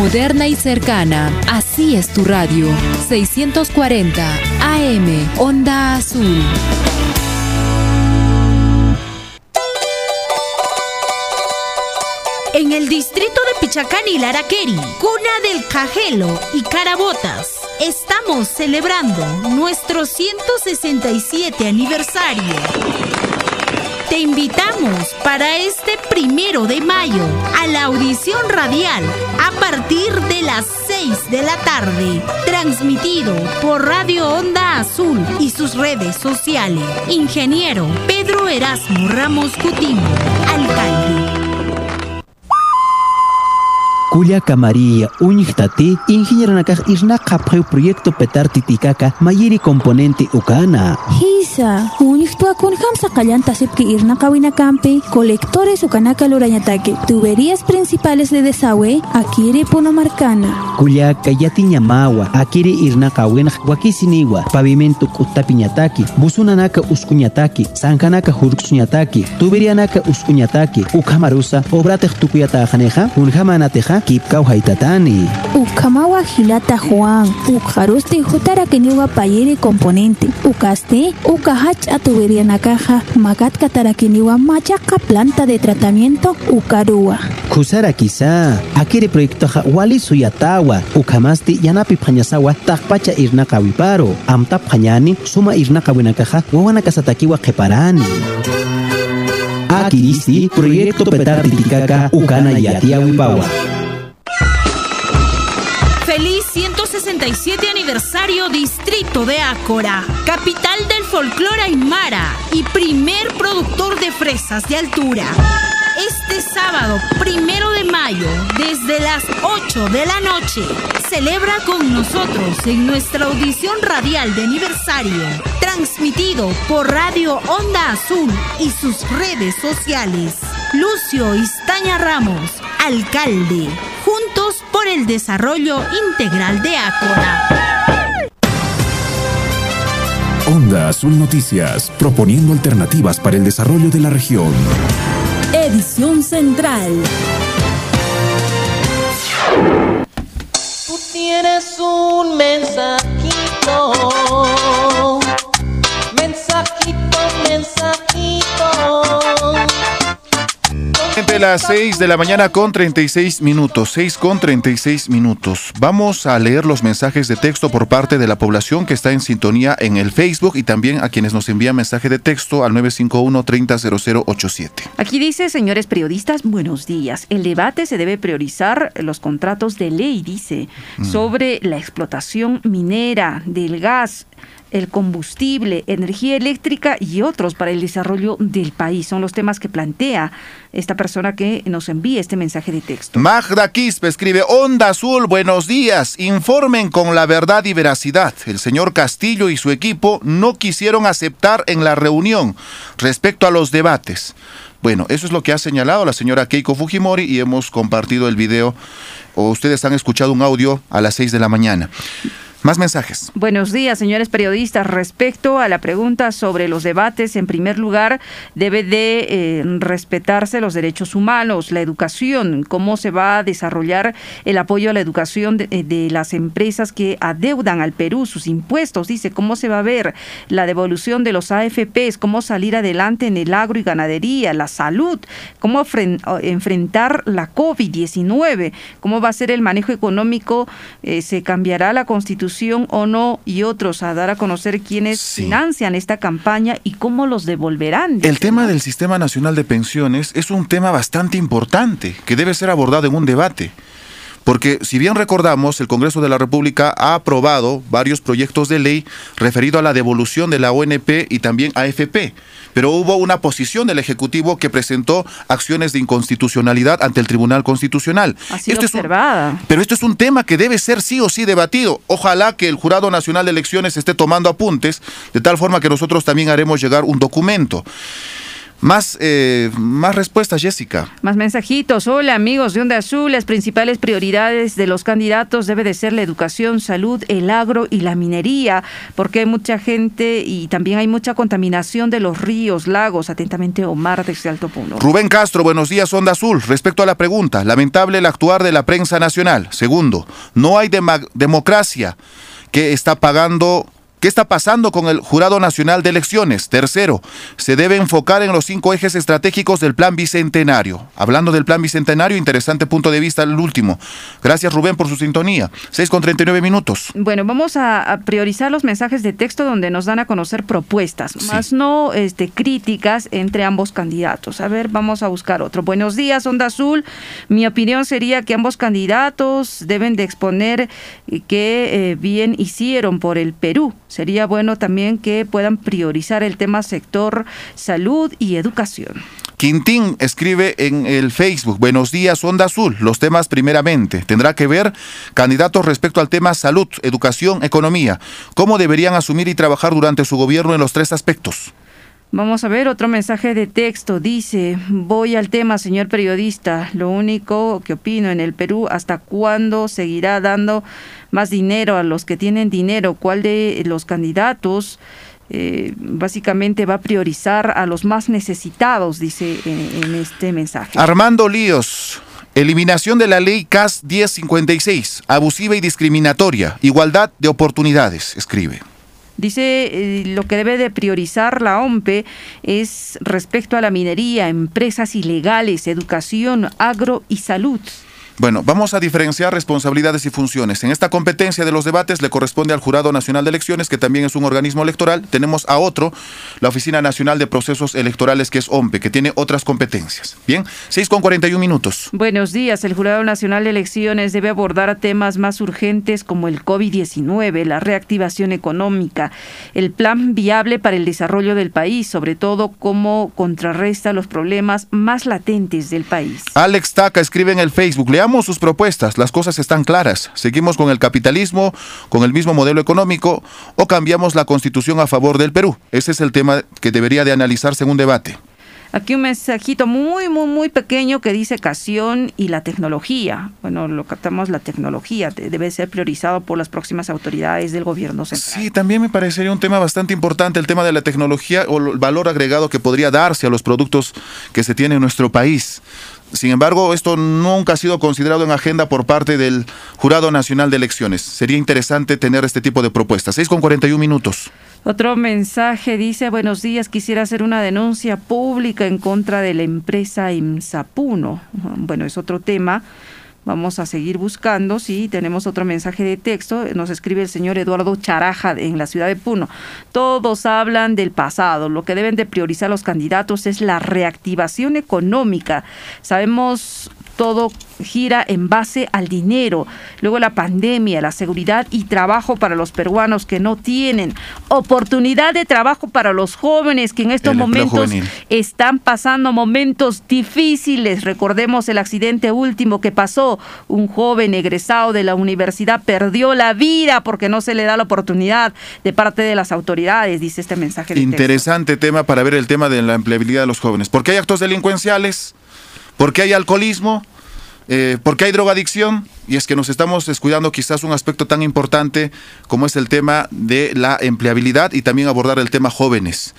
Moderna y cercana. Así es tu radio. 640 AM. Onda Azul. En el distrito de Pichacán y Laraqueri, cuna del Cajelo y Carabotas, estamos celebrando nuestro 167 aniversario. Te invitamos para este primero de mayo a la audición radial a partir de las 6 de la tarde, transmitido por Radio Onda Azul y sus redes sociales. Ingeniero Pedro Erasmo Ramos Coutinho, Kulia María Uñichtati, ingeniero nakaj isnaqa proyecto petar titikaka mayiri componente ukana. Hisa, uñichtua kun hamsa kallanta sipki campi, colectores ukanaka lurañataque, tuberías principales de desagüe, akiri punomarcana. Kulia kayati ñamawa, akiri irna kawina wakisiniwa, pavimento kutapiñataki, busunanaka uskuñataki, sankanaka hurksuñataki, tuberianaka uskuñataki, ukamarusa, obratek tukuyatajaneja, unjamanateja, kipkau haitatani. Ukamawa hilata Juan, ukaruste jutara keniwa payere componente, ukaste, ukahach a tubería nakaja, magat katarakiniwa machaca planta de tratamiento, ukarua. Kusara quizá, akiri proyecto ha wali suyatawa, ukamasti yanapi pañasawa, takpacha irna kawiparo, amta pañani, suma irna kawinakaja, wawana kasatakiwa keparani. Akiristi, proyecto petar titikaka, ukana yatiawipawa. Feliz 167 aniversario Distrito de Ácora, capital del folclore aymara y primer productor de fresas de altura. Este sábado, primero de mayo, desde las 8 de la noche, celebra con nosotros en nuestra audición radial de aniversario, transmitido por Radio Onda Azul y sus redes sociales. Lucio Istaña Ramos, alcalde. Juntos por el desarrollo integral de Ácora. Onda Azul Noticias, proponiendo alternativas para el desarrollo de la región. Edición Central. Tú tienes un mensajito. Mensajito, mensajito. Entre las 6 de la mañana con 36 minutos, 6 con 36 minutos. Vamos a leer los mensajes de texto por parte de la población que está en sintonía en el Facebook y también a quienes nos envían mensaje de texto al 951-300087. Aquí dice, señores periodistas, buenos días. El debate se debe priorizar los contratos de ley, dice, Mm. sobre la explotación minera del gas el combustible, energía eléctrica y otros para el desarrollo del país. Son los temas que plantea esta persona que nos envía este mensaje de texto. Magda Quispe escribe, Onda Azul, buenos días. Informen con la verdad y veracidad. El señor Castillo y su equipo no quisieron aceptar en la reunión respecto a los debates. Bueno, eso es lo que ha señalado la señora Keiko Fujimori y hemos compartido el video o ustedes han escuchado un audio a las 6 de la mañana. Más mensajes. Buenos días, señores periodistas. Respecto a la pregunta sobre los debates, en primer lugar, debe de eh, respetarse los derechos humanos, la educación, cómo se va a desarrollar el apoyo a la educación de, de las empresas que adeudan al Perú sus impuestos. Dice, cómo se va a ver la devolución de los AFPs, cómo salir adelante en el agro y ganadería, la salud, cómo enfrentar la COVID-19, cómo va a ser el manejo económico, eh, se cambiará la constitución o no y otros a dar a conocer quiénes sí. financian esta campaña y cómo los devolverán. El tema del Sistema Nacional de Pensiones es un tema bastante importante que debe ser abordado en un debate. Porque si bien recordamos, el Congreso de la República ha aprobado varios proyectos de ley referido a la devolución de la ONP y también AFP, pero hubo una posición del Ejecutivo que presentó acciones de inconstitucionalidad ante el Tribunal Constitucional. Ha sido esto observada. Es un, pero esto es un tema que debe ser sí o sí debatido. Ojalá que el Jurado Nacional de Elecciones esté tomando apuntes, de tal forma que nosotros también haremos llegar un documento. Más, eh, más respuestas, Jessica. Más mensajitos. Hola, amigos de Onda Azul. Las principales prioridades de los candidatos debe de ser la educación, salud, el agro y la minería, porque hay mucha gente y también hay mucha contaminación de los ríos, lagos. Atentamente, Omar desde Alto Puno. Rubén Castro, buenos días, Onda Azul. Respecto a la pregunta, lamentable el actuar de la prensa nacional. Segundo, no hay democracia que está pagando ¿Qué está pasando con el Jurado Nacional de Elecciones? Tercero, se debe enfocar en los cinco ejes estratégicos del Plan Bicentenario. Hablando del Plan Bicentenario, interesante punto de vista el último. Gracias Rubén por su sintonía. 6 con 39 minutos. Bueno, vamos a, a priorizar los mensajes de texto donde nos dan a conocer propuestas, sí. más no este, críticas entre ambos candidatos. A ver, vamos a buscar otro. Buenos días, Onda Azul. Mi opinión sería que ambos candidatos deben de exponer qué eh, bien hicieron por el Perú sería bueno también que puedan priorizar el tema sector salud y educación. Quintín escribe en el Facebook, buenos días, Onda Azul, los temas primeramente. Tendrá que ver candidatos respecto al tema salud, educación, economía. ¿Cómo deberían asumir y trabajar durante su gobierno en los tres aspectos? Vamos a ver otro mensaje de texto. Dice, voy al tema, señor periodista. Lo único que opino en el Perú, ¿hasta cuándo seguirá dando más dinero a los que tienen dinero? ¿Cuál de los candidatos eh, básicamente va a priorizar a los más necesitados? Dice en, en este mensaje. Armando Líos. Eliminación de la ley CAS 1056, abusiva y discriminatoria, igualdad de oportunidades, escribe. Dice eh, lo que debe de priorizar la OMPE es respecto a la minería, empresas ilegales, educación, agro y salud. Bueno, vamos a diferenciar responsabilidades y funciones. En esta competencia de los debates le corresponde al Jurado Nacional de Elecciones, que también es un organismo electoral. Tenemos a otro, la Oficina Nacional de Procesos Electorales, que es OMPE, que tiene otras competencias. Bien, 6 con 41 minutos. Buenos días. El Jurado Nacional de Elecciones debe abordar temas más urgentes como el COVID-19, la reactivación económica, el plan viable para el desarrollo del país, sobre todo cómo contrarresta los problemas más latentes del país. Alex Taca escribe en el Facebook, leamos sus propuestas, las cosas están claras. Seguimos con el capitalismo, con el mismo modelo económico, o cambiamos la constitución a favor del Perú. Ese es el tema que debería de analizarse en un debate. Aquí un mensajito muy, muy, muy pequeño que dice Casión y la tecnología. Bueno, lo captamos, la tecnología debe ser priorizado por las próximas autoridades del gobierno central. Sí, también me parecería un tema bastante importante el tema de la tecnología o el valor agregado que podría darse a los productos que se tienen en nuestro país. Sin embargo, esto nunca ha sido considerado en agenda por parte del Jurado Nacional de Elecciones. Sería interesante tener este tipo de propuestas. 6 con 41 minutos. Otro mensaje dice, buenos días, quisiera hacer una denuncia pública en contra de la empresa IMSAPUNO. Bueno, es otro tema. Vamos a seguir buscando, sí, tenemos otro mensaje de texto, nos escribe el señor Eduardo Charaja en la ciudad de Puno. Todos hablan del pasado, lo que deben de priorizar los candidatos es la reactivación económica. Sabemos todo gira en base al dinero. Luego la pandemia, la seguridad y trabajo para los peruanos que no tienen. Oportunidad de trabajo para los jóvenes que en estos momentos están pasando momentos difíciles. Recordemos el accidente último que pasó. Un joven egresado de la universidad perdió la vida porque no se le da la oportunidad de parte de las autoridades, dice este mensaje. Interesante tema para ver el tema de la empleabilidad de los jóvenes. ¿Por qué hay actos delincuenciales? ¿Por qué hay alcoholismo? Eh, ¿Por qué hay drogadicción? Y es que nos estamos descuidando quizás un aspecto tan importante como es el tema de la empleabilidad y también abordar el tema jóvenes.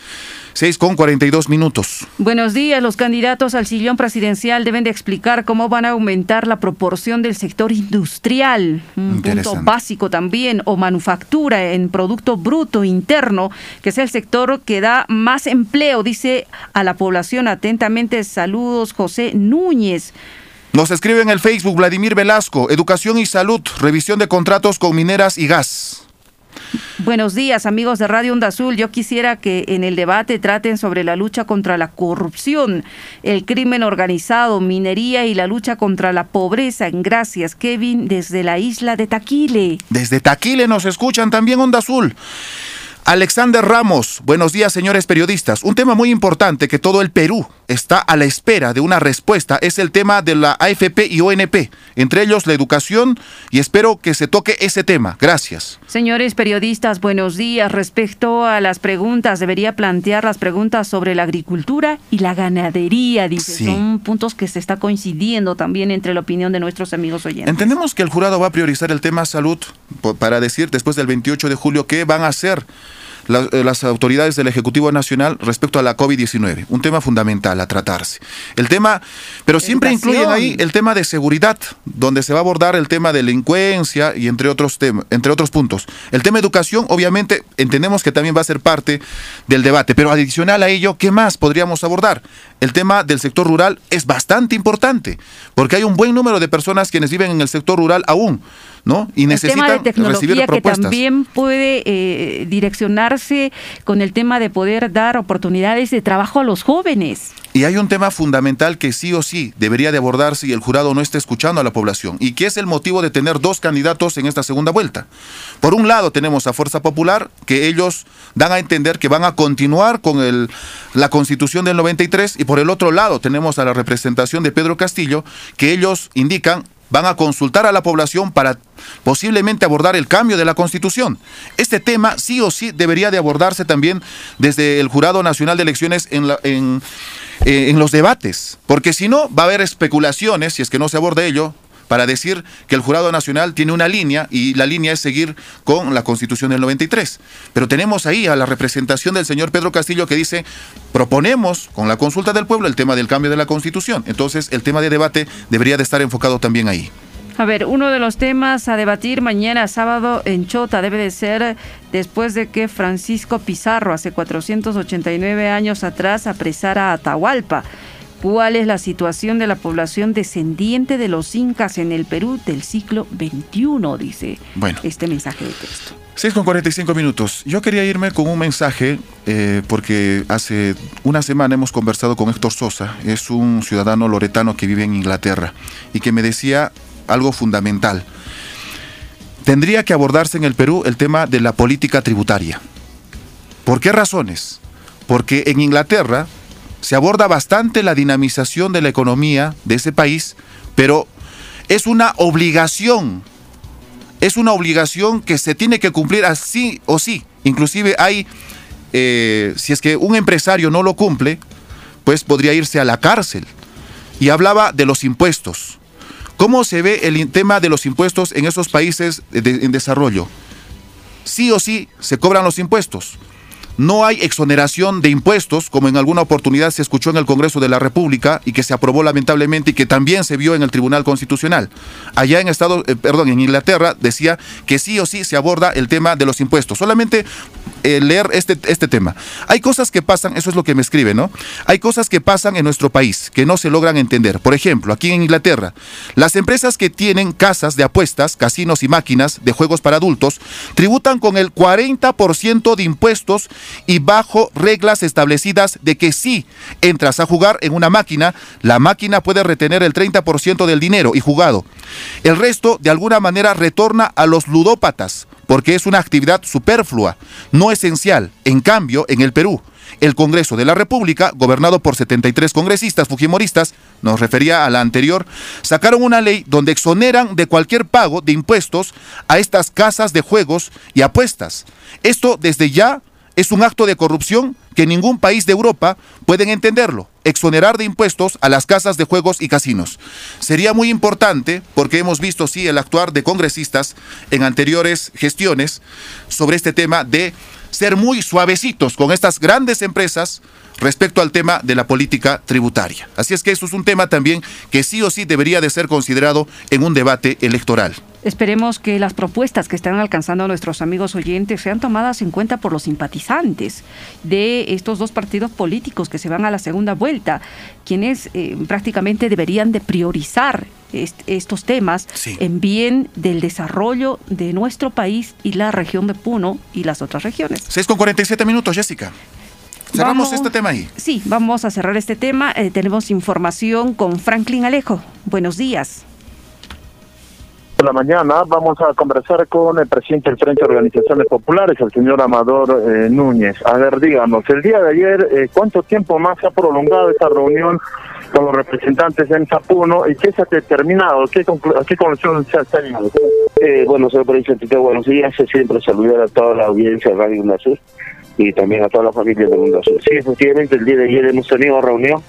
6 con 42 minutos. Buenos días. Los candidatos al sillón presidencial deben de explicar cómo van a aumentar la proporción del sector industrial, un punto básico también, o manufactura en Producto Bruto Interno, que es el sector que da más empleo, dice a la población atentamente. Saludos, José Núñez. Nos escribe en el Facebook Vladimir Velasco, Educación y Salud, revisión de contratos con mineras y gas. Buenos días, amigos de Radio Onda Azul. Yo quisiera que en el debate traten sobre la lucha contra la corrupción, el crimen organizado, minería y la lucha contra la pobreza. Gracias, Kevin, desde la isla de Taquile. Desde Taquile nos escuchan también Onda Azul. Alexander Ramos, buenos días señores periodistas. Un tema muy importante que todo el Perú está a la espera de una respuesta es el tema de la AFP y ONP, entre ellos la educación y espero que se toque ese tema. Gracias. Señores periodistas, buenos días. Respecto a las preguntas, debería plantear las preguntas sobre la agricultura y la ganadería, dice. Son puntos que se está coincidiendo también entre la opinión de nuestros amigos oyentes. Entendemos que el jurado va a priorizar el tema salud para decir después del 28 de julio qué van a hacer eh, las autoridades del Ejecutivo Nacional respecto a la COVID-19. Un tema fundamental a tratarse. El tema, pero siempre incluyen ahí el tema de seguridad, donde se va a abordar el tema de delincuencia y entre otros temas, entre otros puntos. El tema educación, obviamente, entendemos que también va a ser parte del debate, pero adicional a ello, ¿qué más podríamos abordar? El tema del sector rural es bastante importante, porque hay un buen número de personas quienes viven en el sector rural aún ¿no? Y necesita el tema de tecnología que también puede eh, con el tema de poder dar oportunidades de trabajo a los jóvenes. Y hay un tema fundamental que sí o sí debería de abordarse y el jurado no está escuchando a la población, y que es el motivo de tener dos candidatos en esta segunda vuelta. Por un lado tenemos a Fuerza Popular, que ellos dan a entender que van a continuar con el, la constitución del 93, y por el otro lado tenemos a la representación de Pedro Castillo, que ellos indican van a consultar a la población para posiblemente abordar el cambio de la Constitución. Este tema sí o sí debería de abordarse también desde el Jurado Nacional de Elecciones en, eh, en los debates, porque si no va a haber especulaciones, si es que no se aborda ello, para decir que el Jurado Nacional tiene una línea y la línea es seguir con la Constitución del 93. Pero tenemos ahí a la representación del señor Pedro Castillo que dice, proponemos con la consulta del pueblo el tema del cambio de la Constitución. Entonces el tema de debate debería de estar enfocado también ahí. A ver, uno de los temas a debatir mañana sábado en Chota debe de ser después de que Francisco Pizarro hace 489 años atrás apresara a Atahualpa cuál es la situación de la población descendiente de los incas en el Perú del siglo XXI, dice este mensaje de texto. 6 con 45 minutos. Yo quería irme con un mensaje eh, porque hace una semana hemos conversado con Héctor Sosa, es un ciudadano loretano que vive en Inglaterra y que me decía algo fundamental. Tendría que abordarse en el Perú el tema de la política tributaria. ¿Por qué razones? Porque en Inglaterra se aborda bastante la dinamización de la economía de ese país, pero es una obligación, es una obligación que se tiene que cumplir así o sí. Inclusive hay, eh, si es que un empresario no lo cumple, pues podría irse a la cárcel. Y hablaba de los impuestos. ¿Cómo se ve el tema de los impuestos en esos países en desarrollo? Sí o sí se cobran los impuestos no hay exoneración de impuestos, como en alguna oportunidad se escuchó en el Congreso de la República y que se aprobó lamentablemente y que también se vio en el Tribunal Constitucional. Allá en Estado, eh, perdón, en Inglaterra decía que sí o sí se aborda el tema de los impuestos. Solamente eh, leer este, este tema. Hay cosas que pasan, eso es lo que me escribe, ¿no? Hay cosas que pasan en nuestro país que no se logran entender. Por ejemplo, aquí en Inglaterra, las empresas que tienen casas de apuestas, casinos y máquinas de juegos para adultos tributan con el 40% de impuestos y bajo reglas establecidas de que si entras a jugar en una máquina, la máquina puede retener el 30% del dinero y jugado. El resto, de alguna manera, retorna a los ludópatas, porque es una actividad superflua, no esencial. En cambio, en el Perú, el Congreso de la República, gobernado por 73 congresistas fujimoristas, nos refería a la anterior, sacaron una ley donde exoneran de cualquier pago de impuestos a estas casas de juegos y apuestas. Esto desde ya es un acto de corrupción que ningún país de Europa pueden entenderlo, exonerar de impuestos a las casas de juegos y casinos. Sería muy importante, porque hemos visto, sí, el actuar de congresistas en anteriores gestiones sobre este tema de ser muy suavecitos con estas grandes empresas respecto al tema de la política tributaria. Así es que eso es un tema también que sí o sí debería de ser considerado en un debate electoral. Esperemos que las propuestas que están alcanzando nuestros amigos oyentes sean tomadas en cuenta por los simpatizantes de estos dos partidos políticos que se van a la segunda vuelta, quienes eh, prácticamente deberían de priorizar estos temas en bien del desarrollo de nuestro país y la región de Puno y las otras regiones. 6 con 47 minutos, Jessica. Cerramos este tema ahí. Sí, vamos a cerrar este tema. Eh, tenemos información con Franklin Alejo. Buenos días la mañana vamos a conversar con el presidente del Frente de Organizaciones Populares, el señor Amador eh, Núñez. A ver, díganos, el día de ayer, eh, ¿cuánto tiempo más se ha prolongado esta reunión con los representantes en Zapuno y qué se ha determinado? ¿Qué, qué conclusión se ha tenido? Eh, bueno, señor presidente, buenos días. Siempre saludar a toda la audiencia de Radio UNASUR y también a toda la familia de Mundo Sí, efectivamente, el día de ayer hemos tenido reunión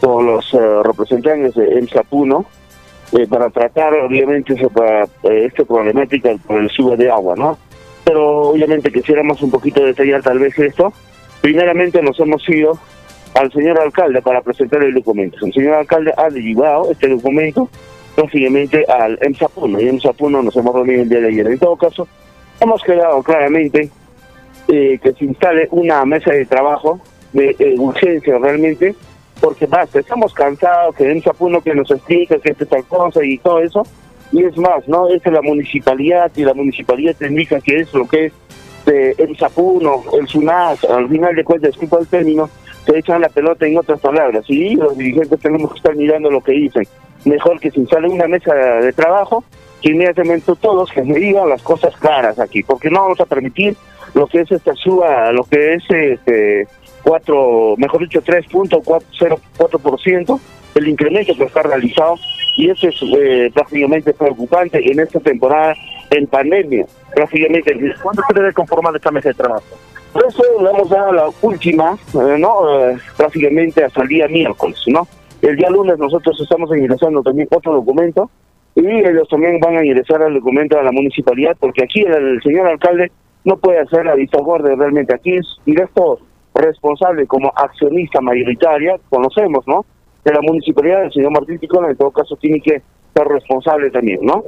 con los representantes de Zapuno eh, para tratar obviamente eh, esta problemática por el sube de agua, ¿no? Pero obviamente quisiéramos un poquito detallar tal vez esto. Primeramente nos hemos ido al señor alcalde para presentar el documento. El señor alcalde ha llevado este documento básicamente al EMSAPUNO y en nos hemos reunido el día de ayer. En todo caso, hemos quedado claramente eh, que se instale una mesa de trabajo de urgencia realmente porque basta, estamos cansados, que den Chapuno que nos explique que es tal cosa y todo eso, y es más, ¿no? Es la municipalidad y la municipalidad te indica que es lo que es de el Chapuno, el SUNAS, al final de cuentas, disculpa el término, se echan la pelota en otras palabras, y los dirigentes tenemos que estar mirando lo que dicen. Mejor que si sale una mesa de trabajo, que inmediatamente todos que me digan las cosas claras aquí, porque no vamos a permitir lo que es esta suba, lo que es este cuatro, mejor dicho, 3.04% el incremento que está realizado y eso es eh, prácticamente preocupante en esta temporada en pandemia. Prácticamente, ¿cuándo se debe conformar esta mesa de trabajo? Por eso le hemos dado la última, eh, ¿no? Eh, prácticamente hasta el día miércoles, ¿no? El día lunes nosotros estamos ingresando también otro documento y ellos también van a ingresar el documento a la municipalidad porque aquí el, señor alcalde no puede hacer la vista gorda realmente. Aquí es directo responsable como accionista mayoritaria, conocemos, ¿no? De la municipalidad del señor Martín Ticona, en todo caso tiene que ser responsable también, ¿no?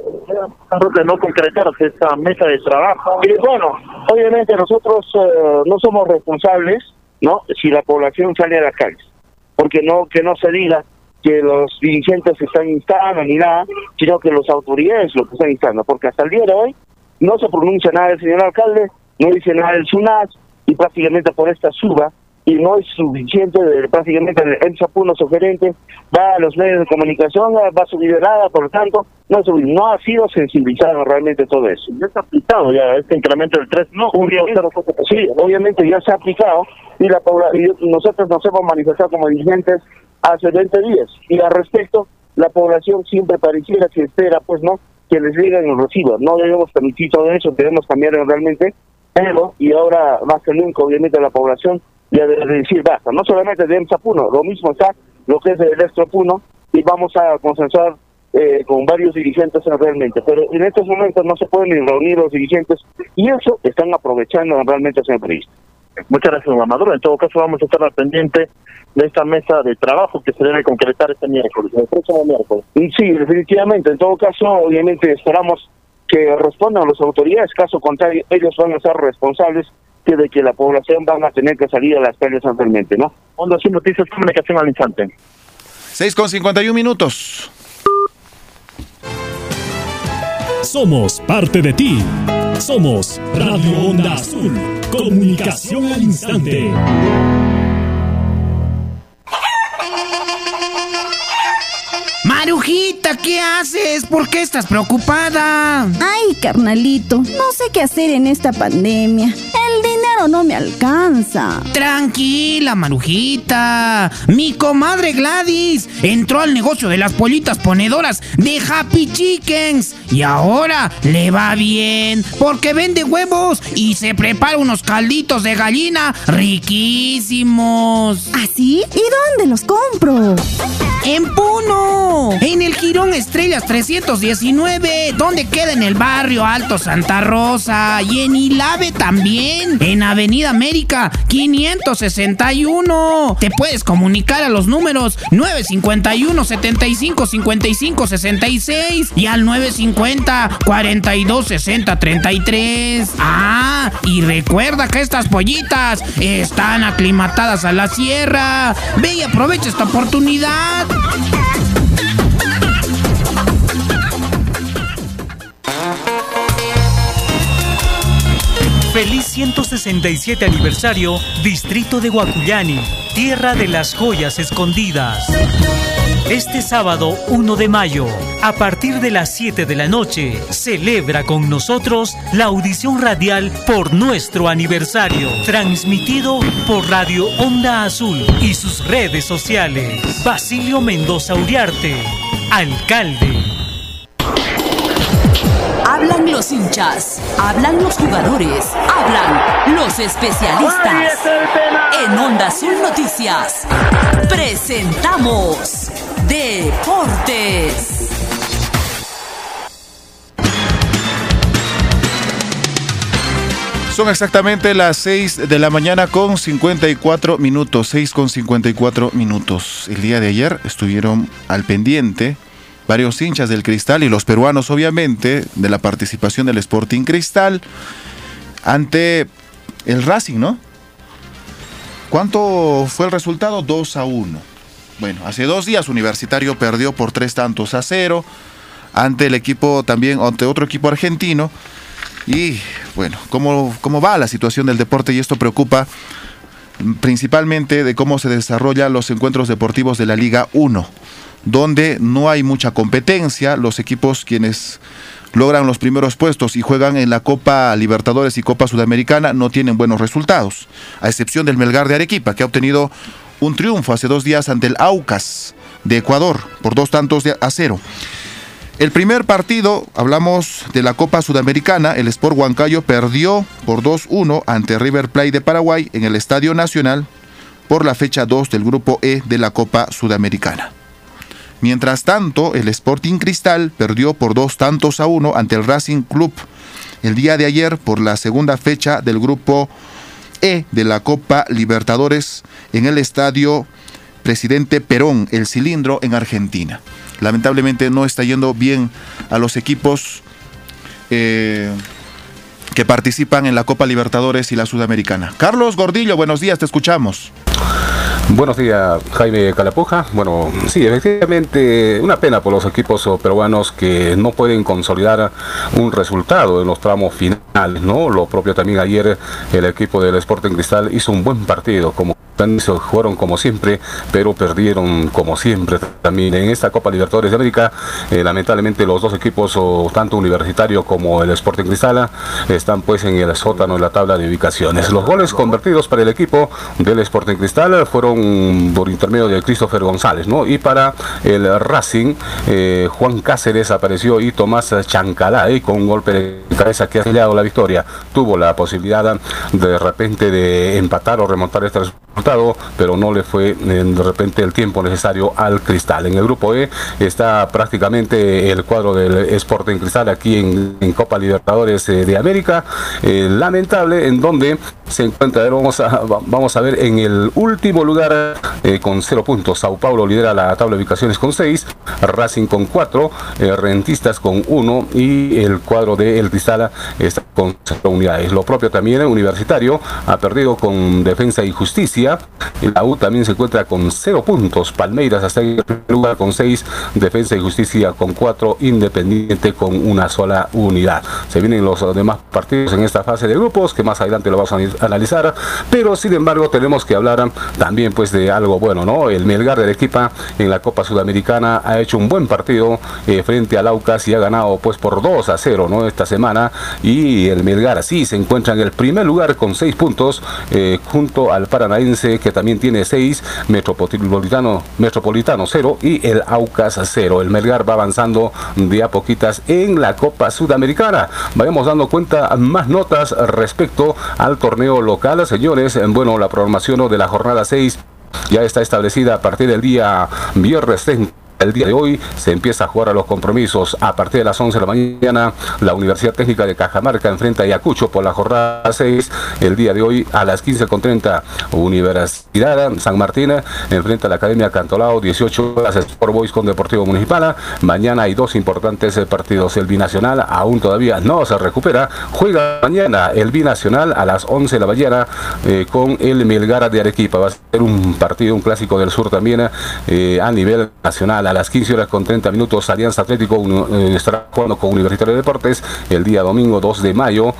de no concretar esta mesa de trabajo. Y bueno, obviamente nosotros eh, no somos responsables, ¿no? Si la población sale a las calles, porque no que no se diga que los dirigentes se están instando ni nada, sino que los autoridades lo que están instando, porque hasta el día de hoy no se pronuncia nada del señor alcalde, no dice nada del SUNAS, y prácticamente por esta suba y no es suficiente, prácticamente el EMSAPUNO sugerente va a los medios de comunicación, va a su liderada, por lo tanto, no, no ha sido sensibilizado realmente todo eso. Ya está aplicado ya este incremento del 3, no, sí, obviamente ya se ha aplicado y, la, y nosotros nos hemos manifestado como dirigentes hace 20 días y al respecto la población siempre pareciera que espera, pues no, que les lleguen los recibos. No debemos permitir todo eso, debemos cambiar realmente y ahora más que nunca obviamente la población de, de decir basta. No solamente de EMSA Puno, lo mismo está lo que es de Electro Puno y vamos a consensuar eh, con varios dirigentes realmente. Pero en estos momentos no se pueden ni reunir los dirigentes y eso están aprovechando realmente, señor periodista. Muchas gracias, don Amador. En todo caso, vamos a estar al pendiente de esta mesa de trabajo que se debe concretar este miércoles, el próximo miércoles. Sí, definitivamente. En todo caso, obviamente esperamos que respondan las autoridades. Caso contrario, ellos van a ser responsables que de que la población van a tener que salir a las calles realmente, ¿no? Onda Sur Noticias Comunicación al instante. 6 con 51 minutos. Somos parte de ti. Somos Radio Onda Azul. Comunicación al instante. Marujita, ¿qué haces? ¿Por qué estás preocupada? Ay, carnalito, no sé qué hacer en esta pandemia. El dinero no me alcanza. Tranquila, Marujita. Mi comadre Gladys entró al negocio de las pollitas ponedoras de Happy Chickens y ahora le va bien porque vende huevos y se prepara unos calditos de gallina riquísimos. ¿Así? ¿Y dónde los compro? En Puno, en el Girón Estrellas 319, donde queda en el barrio Alto Santa Rosa y en Ilave también, en Avenida América 561. Te puedes comunicar a los números 951 75 55 66 y al 950 42 60 33. Ah, y recuerda que estas pollitas están aclimatadas a la sierra. Ve y aprovecha esta oportunidad. Feliz 167 aniversario, Distrito de Guacuyani, tierra de las joyas escondidas. Este sábado 1 de mayo, a partir de las 7 de la noche, celebra con nosotros la audición radial por nuestro aniversario, transmitido por Radio Onda Azul y sus redes sociales. Basilio Mendoza Uriarte, alcalde. Hablan los hinchas, hablan los jugadores, hablan los especialistas. En Onda Azul Noticias presentamos Deportes. Son exactamente las 6 de la mañana con 54 minutos, 6 con 54 minutos. El día de ayer estuvieron al pendiente varios hinchas del Cristal y los peruanos obviamente de la participación del Sporting Cristal ante el Racing, ¿no? ¿Cuánto fue el resultado? 2 a 1. Bueno, hace dos días Universitario perdió por tres tantos a cero ante el equipo también, ante otro equipo argentino. Y bueno, ¿cómo, cómo va la situación del deporte? Y esto preocupa principalmente de cómo se desarrollan los encuentros deportivos de la Liga 1, donde no hay mucha competencia, los equipos quienes logran los primeros puestos y juegan en la Copa Libertadores y Copa Sudamericana no tienen buenos resultados, a excepción del Melgar de Arequipa, que ha obtenido un triunfo hace dos días ante el Aucas de Ecuador por dos tantos a cero. El primer partido, hablamos de la Copa Sudamericana, el Sport Huancayo perdió por 2-1 ante River Plate de Paraguay en el Estadio Nacional por la fecha 2 del Grupo E de la Copa Sudamericana. Mientras tanto, el Sporting Cristal perdió por dos tantos a uno ante el Racing Club el día de ayer por la segunda fecha del Grupo E de la Copa Libertadores en el Estadio Presidente Perón, el cilindro en Argentina. Lamentablemente no está yendo bien a los equipos eh, que participan en la Copa Libertadores y la Sudamericana. Carlos Gordillo, buenos días, te escuchamos. Buenos días, Jaime Calapuja. Bueno, sí, efectivamente, una pena por los equipos peruanos que no pueden consolidar un resultado en los tramos finales, ¿no? Lo propio también ayer el equipo del Sporting Cristal hizo un buen partido, como jugaron como siempre, pero perdieron como siempre también. En esta Copa Libertadores de América, eh, lamentablemente los dos equipos, tanto Universitario como el Sporting Cristal, están pues en el sótano en la tabla de ubicaciones. Los goles convertidos para el equipo del Sporting Cristal fueron por intermedio de Christopher González, ¿no? Y para el Racing, eh, Juan Cáceres apareció y Tomás Chancalay con un golpe de cabeza que ha sellado la victoria. Tuvo la posibilidad de repente de empatar o remontar este resultado, pero no le fue de repente el tiempo necesario al Cristal. En el grupo E está prácticamente el cuadro del Sporting Cristal aquí en, Copa Libertadores de América. Lamentable en donde se encuentra, vamos a, vamos a ver en el último lugar con cero puntos. Sao Paulo lidera la tabla de ubicaciones con seis, Racing con cuatro, Rentistas con uno y el cuadro de El Cristal está con cero unidades. Lo propio también Universitario ha perdido con Defensa y Justicia. La U también se encuentra con cero puntos. Palmeiras hasta el lugar con seis, Defensa y Justicia con cuatro, Independiente con una sola unidad. Se vienen los demás partidos en esta fase de grupos que más adelante lo vamos a analizar, pero sin embargo tenemos que hablar también pues de algo bueno, ¿no? El Melgar del equipo en la Copa Sudamericana ha hecho un buen partido eh, frente al Aucas y ha ganado pues por 2 a 0, ¿no? Esta semana y el Melgar así se encuentra en el primer lugar con 6 puntos eh, junto al Paranaense que también tiene 6, Metropolitano Metropolitano 0 y el Aucas 0. El Melgar va avanzando de a poquitas en la Copa Sudamericana. Vayamos dando cuenta más notas respecto al torneo local, señores. Bueno, la programación de la jornada 6 ya está establecida a partir del día viernes el día de hoy se empieza a jugar a los compromisos. A partir de las 11 de la mañana, la Universidad Técnica de Cajamarca enfrenta a Ayacucho por la jornada 6. El día de hoy, a las 15.30, Universidad San Martín enfrenta a la Academia Cantolao, 18 horas Sport Boys con Deportivo Municipal. Mañana hay dos importantes partidos. El binacional aún todavía no se recupera. Juega mañana el binacional a las 11 de la mañana eh, con el Melgara de Arequipa. Va a ser un partido, un clásico del sur también eh, a nivel nacional a las 15 horas con 30 minutos Alianza Atlético eh, estará jugando con Universitario de Deportes el día domingo 2 de mayo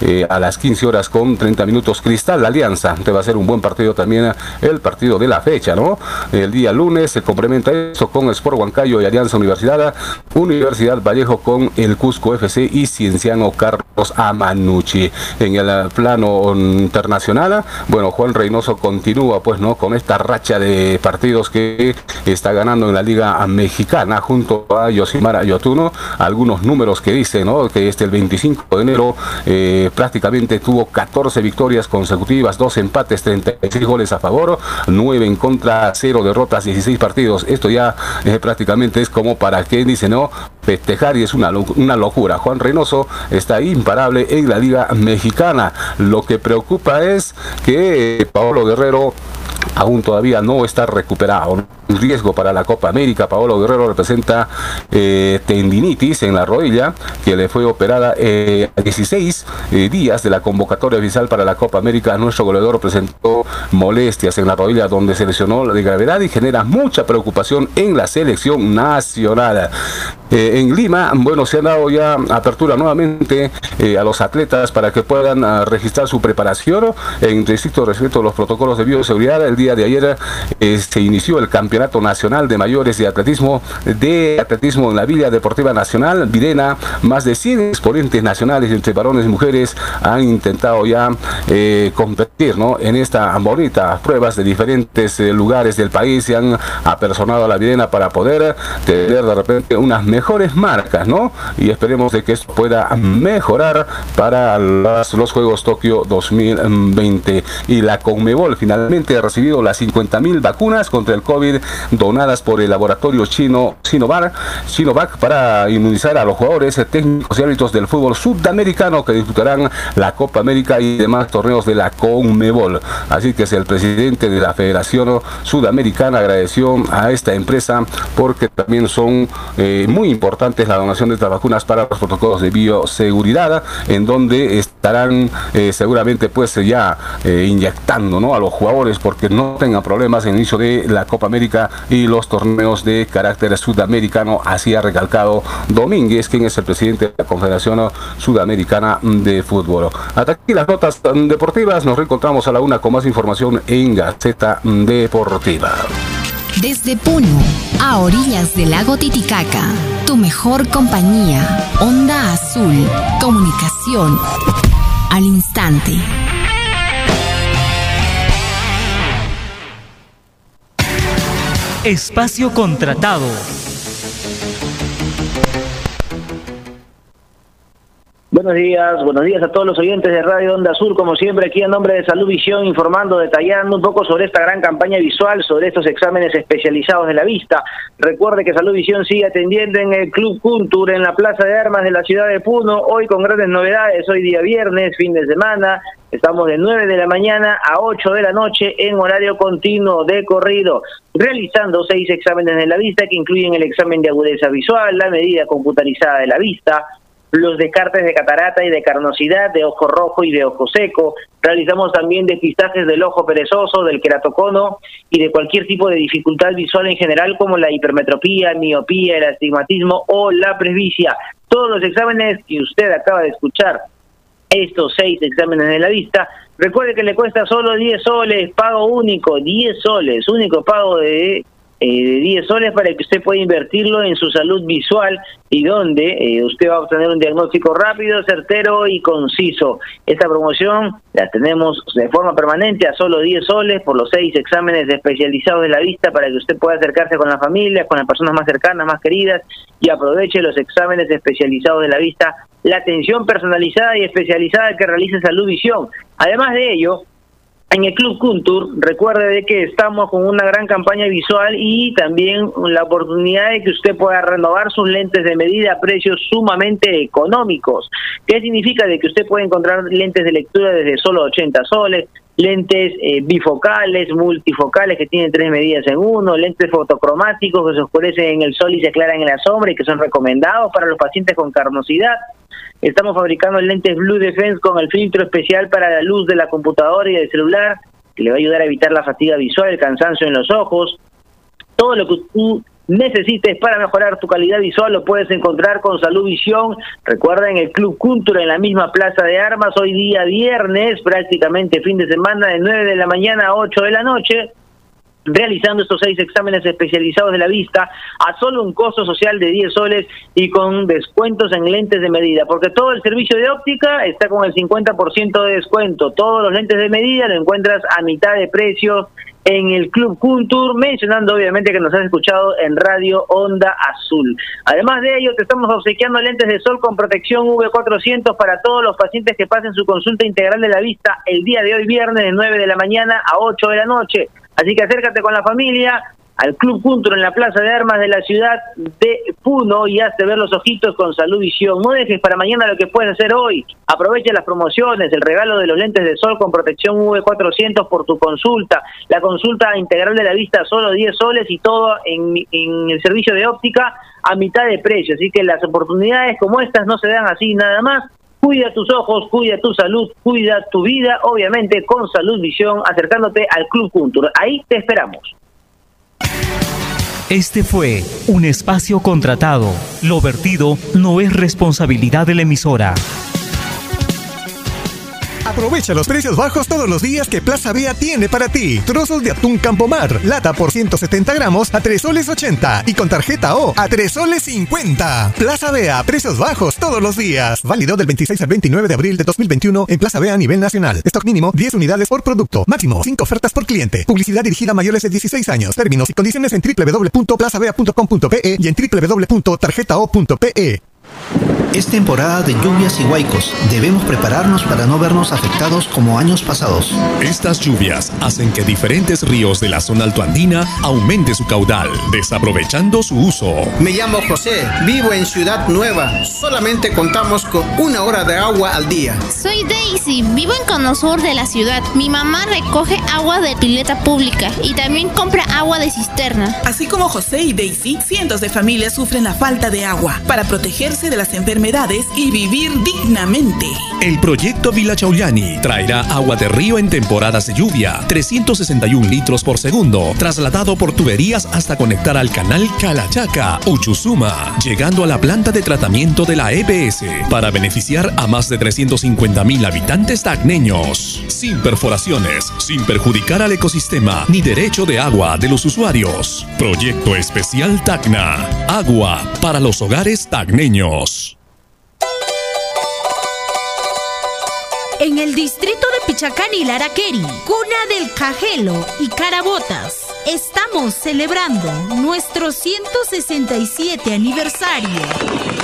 eh, a las 15 horas con 30 minutos Cristal Alianza. Te va a ser un buen partido también el partido de la fecha no el día lunes se complementa eso con Sport Huancayo y Alianza Universidad Universidad Vallejo con el Cusco FC y Cienciano Carlos Amanucci. En el plano internacional bueno Juan Reynoso continúa pues no con esta racha de partidos que está ganando en la Liga Mexicana junto a Yosimar Ayotuno. Algunos números que dicen ¿no? que este el 25 de enero eh, prácticamente tuvo 14 victorias consecutivas, 2 empates, 36 goles a favor, 9 en contra, 0 derrotas, 16 partidos. Esto ya eh, prácticamente es como para quien dice no festejar y es una, una locura. Juan Reynoso está imparable en la Liga Mexicana. Lo que preocupa es que Paolo Guerrero aún todavía no está recuperado. Riesgo para la Copa América. Paolo Guerrero representa eh, tendinitis en la rodilla que le fue operada eh, a 16 eh, días de la convocatoria oficial para la Copa América. Nuestro goleador presentó molestias en la rodilla donde se lesionó de gravedad y genera mucha preocupación en la selección nacional. en Lima, bueno, se ha dado ya apertura nuevamente a los atletas para que puedan ah, registrar su preparación en estricto respeto a los protocolos de bioseguridad. De ayer se inició el campeonato Nacional de Mayores de Atletismo de Atletismo en la Villa Deportiva Nacional, Videna. Más de 100 exponentes nacionales entre varones y mujeres han intentado ya eh, competir ¿no? en esta bonita pruebas de diferentes eh, lugares del país. Se han apersonado a la Videna para poder tener de repente unas mejores marcas, ¿no? Y esperemos de que esto pueda mejorar para los Juegos Tokio 2020. Y la Conmebol finalmente ha recibido las 50 mil vacunas contra el COVID donadas por el laboratorio chino Sinovac, para inmunizar a los jugadores, técnicos y árbitros del fútbol sudamericano que disputarán la Copa América y demás torneos de la CONMEBOL. Así que es el presidente de la Federación Sudamericana agradeció a esta empresa porque también son eh, muy importantes la donación de estas vacunas para los protocolos de bioseguridad en donde estarán eh, seguramente pues ya eh, inyectando a los jugadores porque no tengan problemas en el inicio de la Copa América y los torneos de carácter sudamericano, así ha recalcado Domínguez, quien es el presidente de la Confederación Sudamericana de Fútbol. Hasta aquí las notas deportivas, nos reencontramos a la una con más información en Gaceta Deportiva. Desde Puno, a orillas del lago Titicaca, tu mejor compañía, Onda Azul, comunicación al instante. Espacio contratado. Buenos días, buenos días a todos los oyentes de Radio Onda Azul, como siempre aquí en nombre de Salud Visión, informando, detallando un poco sobre esta gran campaña visual, sobre estos exámenes especializados de la vista. Recuerde que Salud Visión sigue atendiendo en el Club Cultur, en la Plaza de Armas de la ciudad de Puno, hoy con grandes novedades, hoy día viernes, fin de semana, Estamos de 9 de la mañana a 8 de la noche en horario continuo de corrido, realizando seis exámenes de la vista que incluyen el examen de agudeza visual, la medida computarizada de la vista, los descartes de catarata y de carnosidad, de ojo rojo y de ojo seco. Realizamos también depistajes del ojo perezoso, del queratocono y de cualquier tipo de dificultad visual en general como la hipermetropía, miopía, el astigmatismo o la presbicia. Todos los exámenes que usted acaba de escuchar estos seis exámenes de la vista. Recuerde que le cuesta solo 10 soles, pago único, 10 soles, único pago de eh, de 10 soles para que usted pueda invertirlo en su salud visual y donde eh, usted va a obtener un diagnóstico rápido, certero y conciso. Esta promoción la tenemos de forma permanente a solo 10 soles por los seis exámenes especializados de la vista para que usted pueda acercarse con la familia, con las personas más cercanas, más queridas y aproveche los exámenes especializados de la vista, la atención personalizada y especializada que realiza Salud Visión. Además de ello, en el Club Kuntur, recuerde de que estamos con una gran campaña visual y también la oportunidad de que usted pueda renovar sus lentes de medida a precios sumamente económicos. ¿Qué significa? De que usted puede encontrar lentes de lectura desde solo 80 soles, lentes eh, bifocales, multifocales que tienen tres medidas en uno, lentes fotocromáticos que se oscurecen en el sol y se aclaran en la sombra y que son recomendados para los pacientes con carnosidad. Estamos fabricando lentes Blue Defense con el filtro especial para la luz de la computadora y del celular, que le va a ayudar a evitar la fatiga visual, el cansancio en los ojos. Todo lo que tú necesites para mejorar tu calidad visual lo puedes encontrar con Salud Visión. Recuerda en el Club Cultura, en la misma Plaza de Armas, hoy día viernes, prácticamente fin de semana, de 9 de la mañana a 8 de la noche realizando estos seis exámenes especializados de la vista a solo un costo social de 10 soles y con descuentos en lentes de medida, porque todo el servicio de óptica está con el 50% de descuento. Todos los lentes de medida lo encuentras a mitad de precio en el Club Culture, mencionando obviamente que nos has escuchado en Radio Onda Azul. Además de ello, te estamos obsequiando lentes de sol con protección V400 para todos los pacientes que pasen su consulta integral de la vista el día de hoy viernes de 9 de la mañana a 8 de la noche. Así que acércate con la familia al Club Culture en la Plaza de Armas de la ciudad de Puno y hazte ver los ojitos con salud visión. No dejes para mañana lo que puedes hacer hoy. Aprovecha las promociones, el regalo de los lentes de sol con protección V400 por tu consulta, la consulta integral de la vista solo 10 soles y todo en, el servicio de óptica a mitad de precio. Así que las oportunidades como estas no se dan así nada más. Cuida tus ojos, cuida tu salud, cuida tu vida, obviamente con Salud Visión, acercándote al Club Culture. Ahí te esperamos. Este fue un espacio contratado. Lo vertido no es responsabilidad de la emisora. Aprovecha los precios bajos todos los días que Plaza Bea tiene para ti. Trozos de atún Campomar, lata por 170 gramos a 3 soles 80 y con tarjeta O a 3 soles 50. Plaza Bea, precios bajos todos los días. Válido del 26 al 29 de abril de 2021 en Plaza Bea a nivel nacional. Stock mínimo 10 unidades por producto. Máximo 5 ofertas por cliente. Publicidad dirigida a mayores de 16 años. Términos y condiciones en www.plazavea.com.pe y en www.tarjetao.pe. Es temporada de lluvias y huaicos. Debemos prepararnos para no vernos afectados como años pasados. Estas lluvias hacen que diferentes ríos de la zona altoandina aumente su caudal, desaprovechando su uso. Me llamo José, vivo en Ciudad Nueva. Solamente contamos con una hora de agua al día. Soy Daisy, vivo en Cono Sur de la ciudad. Mi mamá recoge agua de pileta pública y también compra agua de cisterna. Así como José y Daisy, cientos de familias sufren la falta de agua. Para de las enfermedades y vivir dignamente. El proyecto Villa Chauliani traerá agua de río en temporadas de lluvia, 361 litros por segundo, trasladado por tuberías hasta conectar al canal Calachaca, Uchusuma, llegando a la planta de tratamiento de la EPS para beneficiar a más de 350 mil habitantes tacneños, sin perforaciones, sin perjudicar al ecosistema ni derecho de agua de los usuarios. Proyecto especial Tacna, agua para los hogares tacneños. En el distrito de Pichacán y Laraqueri, cuna del Cajelo y Carabotas, estamos celebrando nuestro 167 aniversario.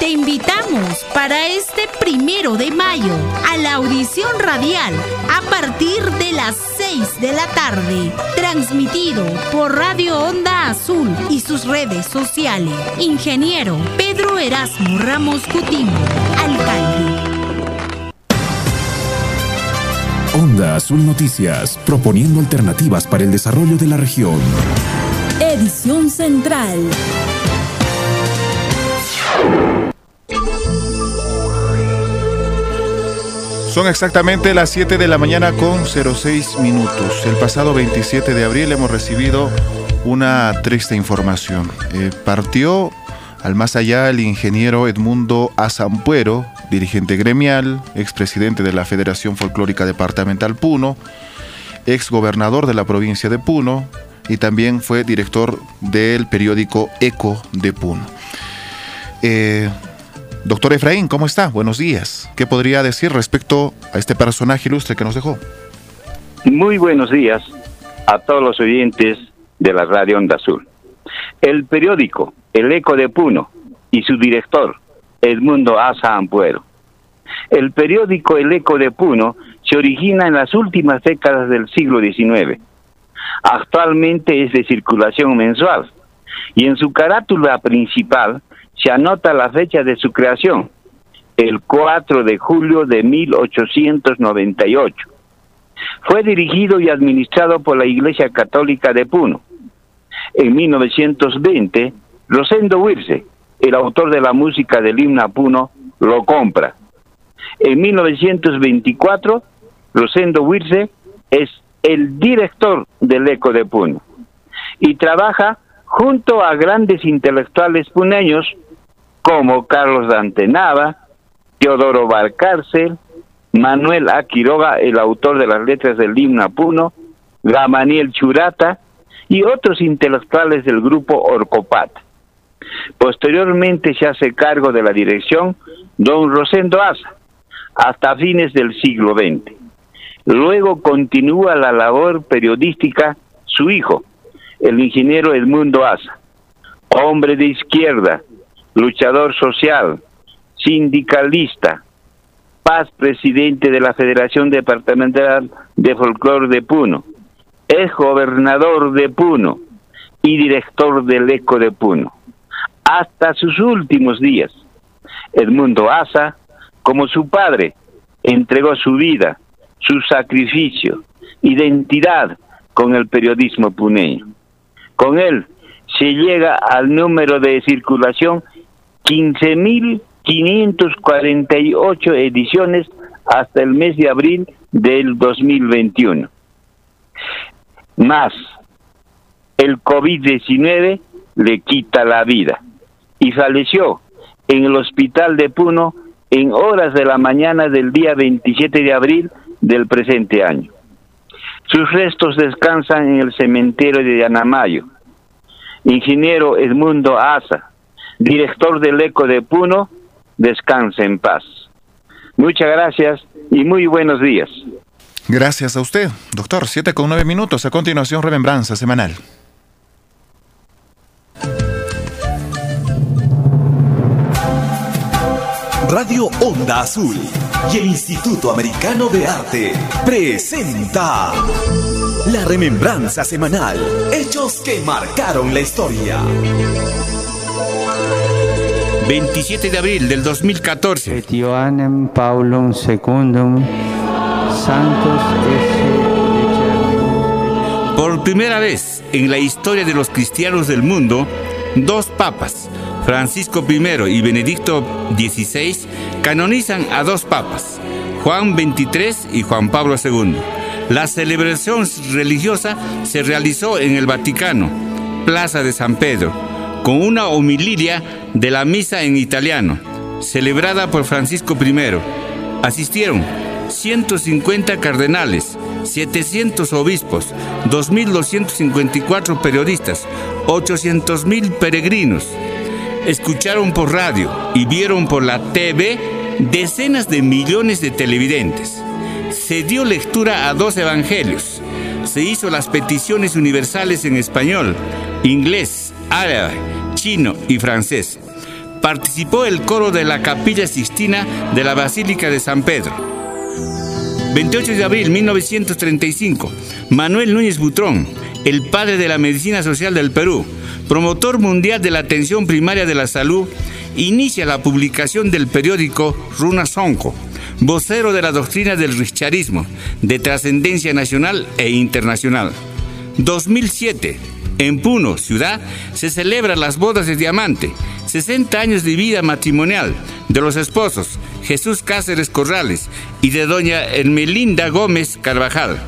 Te invitamos para este primero de mayo a la audición radial a partir de las 6 de la tarde, transmitido por Radio Onda Azul y sus redes sociales. Ingeniero Pedro Erasmo Ramos Coutinho, alcalde. Onda Azul Noticias, proponiendo alternativas para el desarrollo de la región. Edición Central. Son exactamente las 7 de la mañana con 06 minutos. El pasado 27 de abril hemos recibido una triste información. Eh, partió al más allá el ingeniero Edmundo Azampuero, dirigente gremial, expresidente de la Federación Folclórica Departamental Puno, ex gobernador de la provincia de Puno y también fue director del periódico Eco de Puno. Eh, Doctor Efraín, ¿cómo está? Buenos días. ¿Qué podría decir respecto a este personaje ilustre que nos dejó? Muy buenos días a todos los oyentes de la Radio Onda Azul. El periódico El Eco de Puno y su director, Edmundo Asa Ampuero. El periódico El Eco de Puno se origina en las últimas décadas del siglo XIX. Actualmente es de circulación mensual y en su carátula principal se anota la fecha de su creación, el 4 de julio de 1898. Fue dirigido y administrado por la Iglesia Católica de Puno. En 1920, Rosendo Wirce, el autor de la música del himno a Puno, lo compra. En 1924, Rosendo Wirce es el director del Eco de Puno y trabaja junto a grandes intelectuales puneños como Carlos Dante Nava, Teodoro Valcárcel, Manuel Aquiroga, el autor de las letras del himno a Puno, Gamaniel Churata y otros intelectuales del grupo Orcopat. Posteriormente se hace cargo de la dirección don Rosendo Asa, hasta fines del siglo XX. Luego continúa la labor periodística su hijo, el ingeniero Edmundo Asa, hombre de izquierda, luchador social, sindicalista, paz presidente de la Federación Departamental de Folclore de Puno, es gobernador de Puno y director del ECO de Puno. Hasta sus últimos días, Edmundo Asa, como su padre, entregó su vida, su sacrificio, identidad con el periodismo puneño. Con él se llega al número de circulación 15.548 ediciones hasta el mes de abril del 2021. Más, el COVID-19 le quita la vida y falleció en el hospital de Puno en horas de la mañana del día 27 de abril del presente año. Sus restos descansan en el cementerio de Yanamayo. Ingeniero Edmundo Asa, director del ECO de Puno, descanse en paz. Muchas gracias y muy buenos días. Gracias a usted, doctor. Siete con nueve minutos. A continuación, remembranza semanal. Radio Onda Azul y el Instituto Americano de Arte presenta la remembranza semanal. Hechos que marcaron la historia. 27 de abril del 2014. Paulum Secundum Santos Por primera vez en la historia de los cristianos del mundo, dos papas, Francisco I y Benedicto XVI, canonizan a dos papas, Juan XXIII y Juan Pablo II. La celebración religiosa se realizó en el Vaticano, Plaza de San Pedro, con una homilia de la misa en italiano, celebrada por Francisco I. Asistieron 150 cardenales, 700 obispos, 2.254 periodistas, 800.000 peregrinos. Escucharon por radio y vieron por la TV decenas de millones de televidentes. Se dio lectura a dos evangelios. Se hizo las peticiones universales en español, inglés, árabe, chino y francés. participó el coro de la Capilla Sixtina de la Basílica de San Pedro. 28 de abril 1935, Manuel Núñez Butrón, el padre de la medicina social del Perú, promotor mundial de la atención primaria de la salud, inicia la publicación del periódico Runa Sonco, vocero de la doctrina del richarismo, de trascendencia nacional e internacional. 2007, en Puno, ciudad, se celebran las bodas de diamante, 60 años de vida matrimonial de los esposos Jesús Cáceres Corrales y de doña Hermelinda Gómez Carvajal,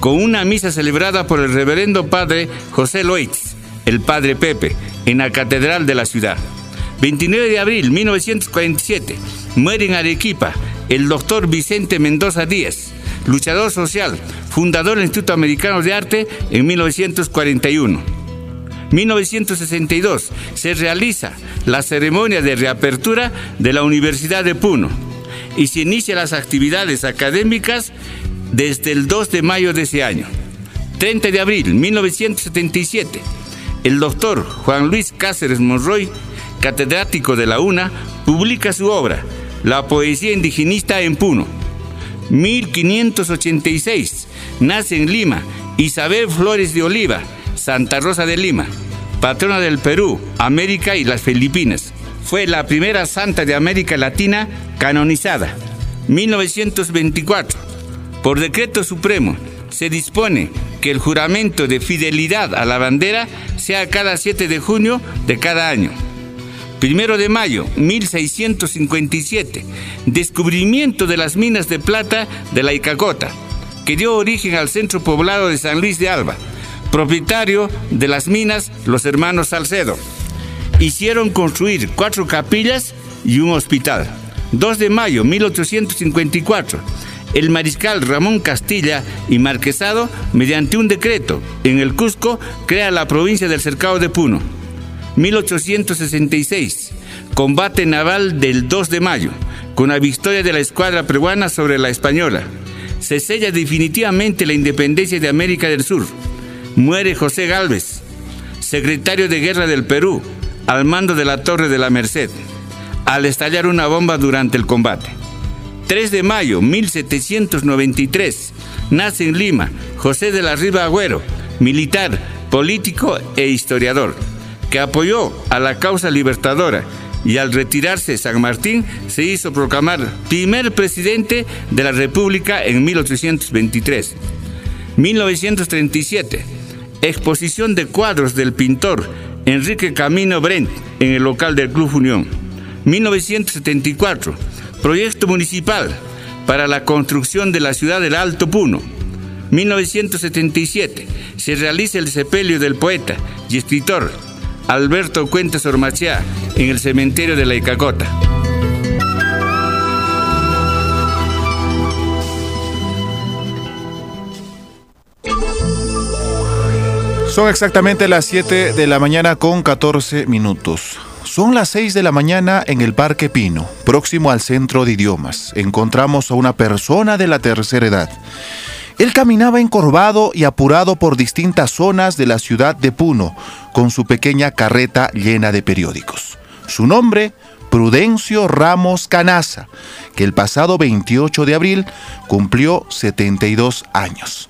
con una misa celebrada por el reverendo padre José Loitz, el padre Pepe, en la catedral de la ciudad. 29 de abril 1947, muere en Arequipa el doctor Vicente Mendoza Díaz, luchador social, fundador del Instituto Americano de Arte en 1941. 1962 se realiza la ceremonia de reapertura de la Universidad de Puno y se inician las actividades académicas desde el 2 de mayo de ese año. 30 de abril 1977, el doctor Juan Luis Cáceres Monroy, catedrático de la UNA, publica su obra, La poesía indigenista en Puno. 1586, nace en Lima Isabel Flores de Oliva, Santa Rosa de Lima, patrona del Perú, América y las Filipinas. Fue la primera santa de América Latina canonizada. 1924. Por decreto supremo, se dispone que el juramento de fidelidad a la bandera sea cada 7 de junio de cada año. Primero de mayo, 1657, descubrimiento de las minas de plata de la Icacota, que dio origen al centro poblado de San Luis de Alba, propietario de las minas los hermanos Salcedo. Hicieron construir cuatro capillas y un hospital. 2 de mayo 1854, el mariscal Ramón Castilla y Marquesado, mediante un decreto en el Cusco, crea la provincia del Cercado de Puno. 1866, combate naval del 2 de mayo, con la victoria de la escuadra peruana sobre la española. Se sella definitivamente la independencia de América del Sur. Muere José Gálvez, secretario de Guerra del Perú, al mando de la Torre de la Merced, al estallar una bomba durante el combate. 3 de mayo 1793, nace en Lima José de la Riva Agüero, militar, político e historiador que apoyó a la causa libertadora y al retirarse San Martín se hizo proclamar primer presidente de la República en 1823. 1937, exposición de cuadros del pintor Enrique Camino Brent en el local del Club Unión. 1974, proyecto municipal para la construcción de la ciudad del Alto Puno. 1977, se realiza el sepelio del poeta y escritor Alberto Cuentes Ormachea en el cementerio de la Icacota. Son exactamente las 7 de la mañana con 14 minutos. Son las 6 de la mañana en el Parque Pino, próximo al centro de idiomas. Encontramos a una persona de la tercera edad. Él caminaba encorvado y apurado por distintas zonas de la ciudad de Puno, con su pequeña carreta llena de periódicos. Su nombre, Prudencio Ramos Canaza, que el pasado 28 de abril cumplió 72 años.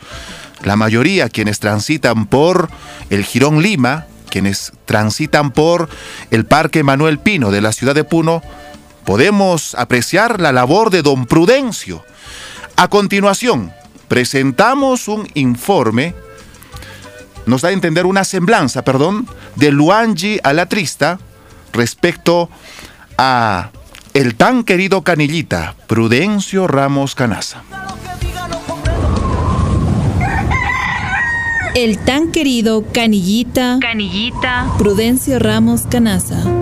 La mayoría quienes transitan por el Girón Lima, quienes transitan por el Parque Manuel Pino de la ciudad de Puno, podemos apreciar la labor de don Prudencio. A continuación, presentamos un informe, nos da a entender una semblanza, perdón, de Luangi a la Trista respecto a el tan querido canillita Prudencio Ramos Canaza. El tan querido canillita, canillita Prudencio Ramos Canaza.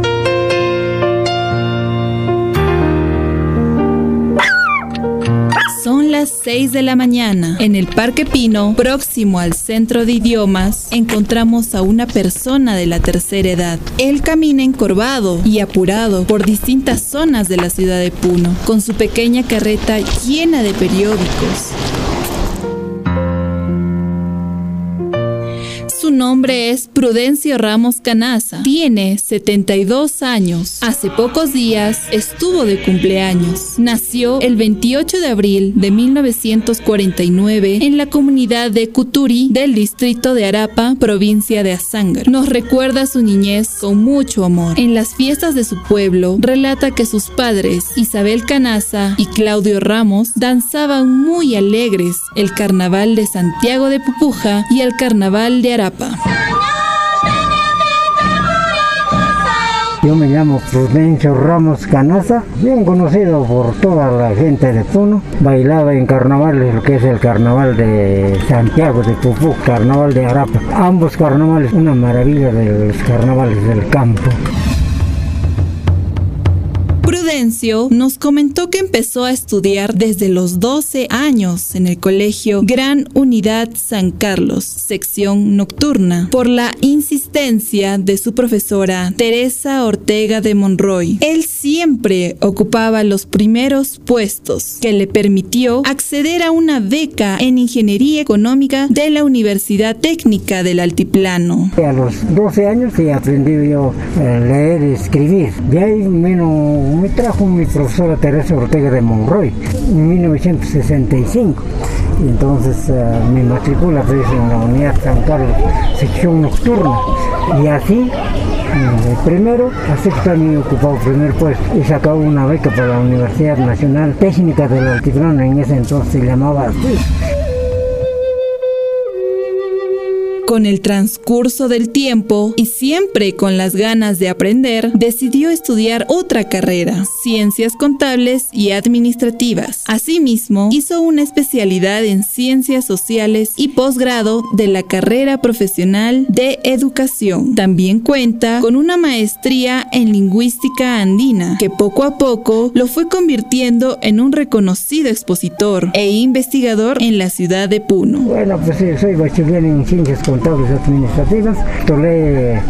Son las 6 de la mañana. En el Parque Pino, próximo al centro de idiomas, encontramos a una persona de la tercera edad. Él camina encorvado y apurado por distintas zonas de la ciudad de Puno, con su pequeña carreta llena de periódicos. Nombre es Prudencio Ramos Canaza. Tiene 72 años. Hace pocos días estuvo de cumpleaños. Nació el 28 de abril de 1949 en la comunidad de Cuturi del distrito de Arapa, provincia de Azángaro. Nos recuerda su niñez con mucho amor. En las fiestas de su pueblo relata que sus padres, Isabel Canaza y Claudio Ramos, danzaban muy alegres el carnaval de Santiago de Pupuja y el carnaval de Arapa. Yo me llamo Prudencio Ramos Canaza, bien conocido por toda la gente de Puno. Bailaba en carnavales, lo que es el carnaval de Santiago de Pupú, carnaval de Arapa. Ambos carnavales, una maravilla de los carnavales del campo. Nos comentó que empezó a estudiar desde los 12 años en el colegio Gran Unidad San Carlos, sección nocturna, por la insistencia de su profesora Teresa Ortega de Monroy. Él siempre ocupaba los primeros puestos, que le permitió acceder a una beca en ingeniería económica de la Universidad Técnica del Altiplano. A los 12 años sí aprendí yo a leer y escribir. De ahí menos me trajo mi profesora Teresa Ortega de Monroy en 1965. Y entonces uh, mi matrícula fue en la Unidad San Carlos, sección nocturna. Y así, de primero a sexto año he ocupado el primer puesto. He sacado una beca para la Universidad Nacional Técnica del Altiplano, en ese entonces se llamaba así. Con el transcurso del tiempo y siempre con las ganas de aprender, decidió estudiar otra carrera, ciencias contables y administrativas. Asimismo, hizo una especialidad en ciencias sociales y posgrado de la carrera profesional de educación. También cuenta con una maestría en lingüística andina, que poco a poco lo fue convirtiendo en un reconocido expositor e investigador en la ciudad de Puno. Bueno, pues sí, soy bachiller en ciencias contables administrativas, tomé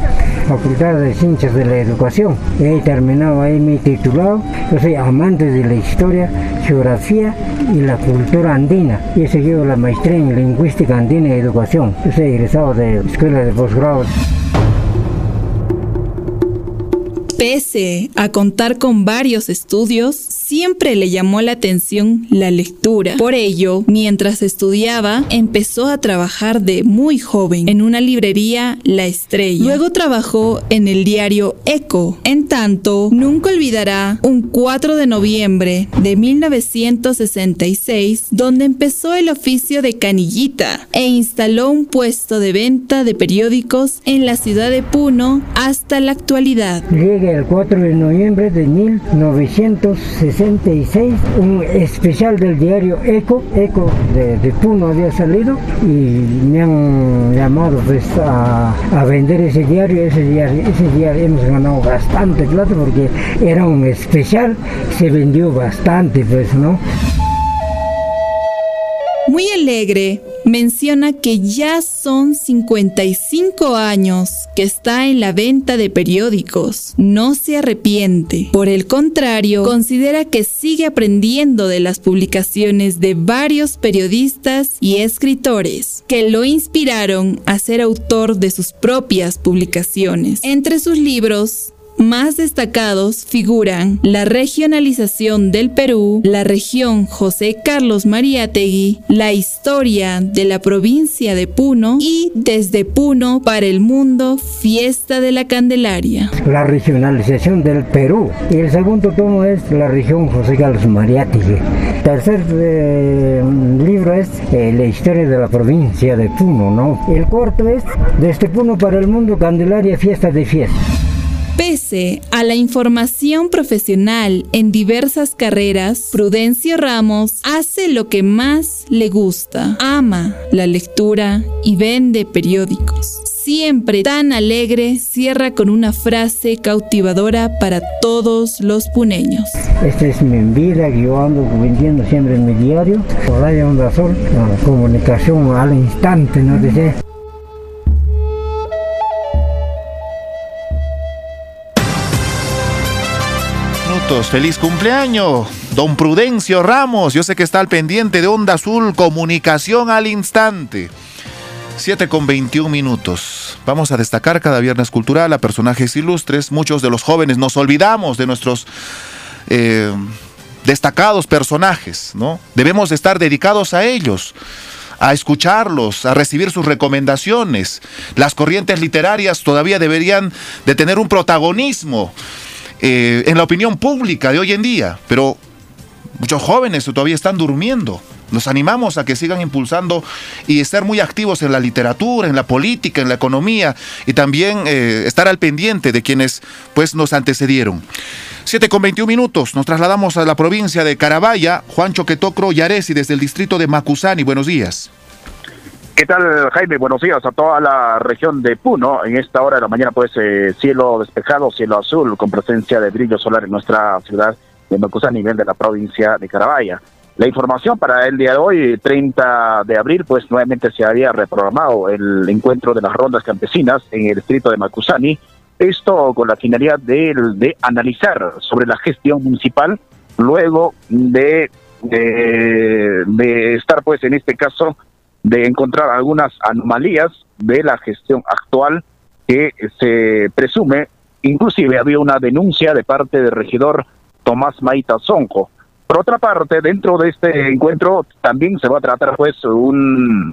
Facultad de Ciencias de la Educación. He terminado ahí mi titulado. Yo soy amante de la historia, geografía y la cultura andina. Y he seguido la maestría en lingüística andina y educación. Yo soy egresado de escuela de posgrado. Pese a contar con varios estudios, siempre le llamó la atención la lectura. Por ello, mientras estudiaba, empezó a trabajar de muy joven en una librería La Estrella. Luego trabajó en el diario Eco. En tanto, nunca olvidará un 4 de noviembre de 1966, donde empezó el oficio de canillita e instaló un puesto de venta de periódicos en la ciudad de Puno hasta la actualidad el 4 de noviembre de 1966, un especial del diario Eco, Eco de, Puno había salido y me han llamado pues, a, a, vender ese diario, ese diario, ese diario hemos ganado bastante plata porque era un especial, se vendió bastante pues, ¿no? Muy alegre, menciona que ya son 55 años está en la venta de periódicos. No se arrepiente. Por el contrario, considera que sigue aprendiendo de las publicaciones de varios periodistas y escritores que lo inspiraron a ser autor de sus propias publicaciones. Entre sus libros más destacados figuran la regionalización del Perú, la región José Carlos Mariátegui, la historia de la provincia de Puno y desde Puno para el mundo, fiesta de la Candelaria. La regionalización del Perú y el segundo tomo es la región José Carlos Mariátegui. Tercer eh, libro es eh, la historia de la provincia de Puno, ¿no? El cuarto es desde Puno para el mundo, Candelaria, fiesta de fiesta. Pese a la información profesional en diversas carreras, Prudencio Ramos hace lo que más le gusta. Ama la lectura y vende periódicos. Siempre tan alegre, cierra con una frase cautivadora para todos los puneños. Esta es mi vida que yo ando vendiendo siempre en mi diario. Por ahí Onda Sol, comunicación al instante, ¿no? Feliz cumpleaños, don Prudencio Ramos. Yo sé que está al pendiente de Onda Azul, comunicación al instante. 7 con 21 minutos. Vamos a destacar cada viernes cultural a personajes ilustres. Muchos de los jóvenes nos olvidamos de nuestros eh, destacados personajes, ¿no? Debemos estar dedicados a ellos a escucharlos, a recibir sus recomendaciones. Las corrientes literarias todavía deberían de tener un protagonismo eh, en la opinión pública de hoy en día, pero muchos jóvenes todavía están durmiendo. Los animamos a que sigan impulsando y estar muy activos en la literatura, en la política, en la economía y también eh, estar al pendiente de quienes pues nos antecedieron. 7 con 21 minutos, nos trasladamos a la provincia de Carabaya, Juan Choquetocro Yaresi desde el distrito de Macusani. Buenos días. ¿Qué tal, Jaime? Buenos días a toda la región de Puno. En esta hora de la mañana, pues, eh, cielo despejado, cielo azul, con presencia de brillo solar en nuestra ciudad de Macusani, a nivel de la provincia de Carabaya. La información para el día de hoy, 30 de abril, pues nuevamente se había reprogramado el encuentro de las rondas campesinas en el distrito de Macusani. Esto con la finalidad de, analizar sobre la gestión municipal luego de, de estar, pues, en este caso, de encontrar algunas anomalías de la gestión actual que se presume, inclusive había una denuncia de parte del regidor Tomás Maita Zonco, por otra parte, dentro de este encuentro también se va a tratar pues un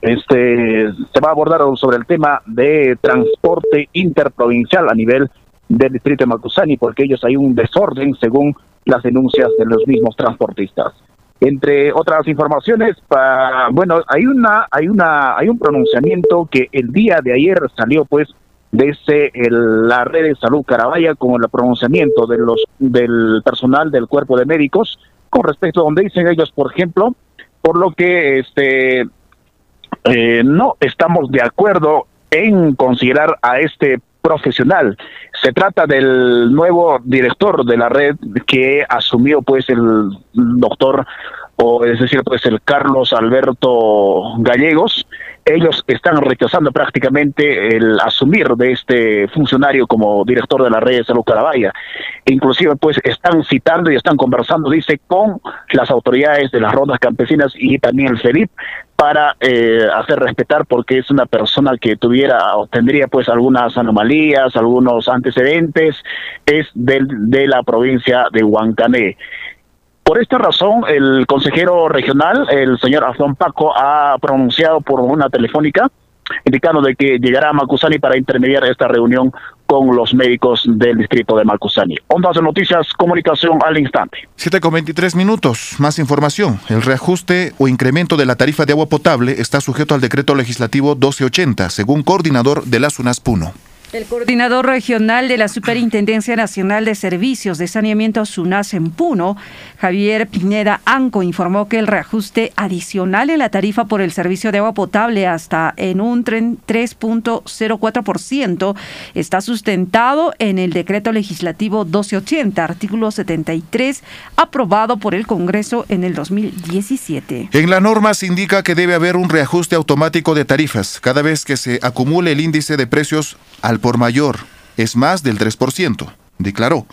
este se va a abordar sobre el tema de transporte interprovincial a nivel del distrito de Macusani porque ellos hay un desorden según las denuncias de los mismos transportistas. Entre otras informaciones, bueno, hay una hay una hay un pronunciamiento que el día de ayer salió pues desde la red de salud Carabaya con el pronunciamiento de los del personal del cuerpo de médicos con respecto a donde dicen ellos, por ejemplo, por lo que este eh, no estamos de acuerdo en considerar a este profesional. Se trata del nuevo director de la red que asumió pues el doctor o es decir pues el Carlos Alberto Gallegos ellos están rechazando prácticamente el asumir de este funcionario como director de la red de salud Carabaya. Inclusive pues están citando y están conversando, dice, con las autoridades de las rondas campesinas y también el FELIP para eh, hacer respetar porque es una persona que tuviera o tendría pues algunas anomalías, algunos antecedentes, es del, de la provincia de Huancané. Por esta razón, el consejero regional, el señor Azón Paco, ha pronunciado por una telefónica indicando de que llegará a Macusani para intermediar esta reunión con los médicos del distrito de Macusani. Ondas de noticias, comunicación al instante. 7 con 23 minutos, más información. El reajuste o incremento de la tarifa de agua potable está sujeto al decreto legislativo 1280, según coordinador de la SUNAS Puno. El coordinador regional de la Superintendencia Nacional de Servicios de Saneamiento SUNAS en Puno, Javier Pineda Anco, informó que el reajuste adicional en la tarifa por el servicio de agua potable hasta en un 3.04% está sustentado en el decreto legislativo 1280, artículo 73, aprobado por el Congreso en el 2017. En la norma se indica que debe haber un reajuste automático de tarifas cada vez que se acumule el índice de precios al por mayor es más del 3%, declaró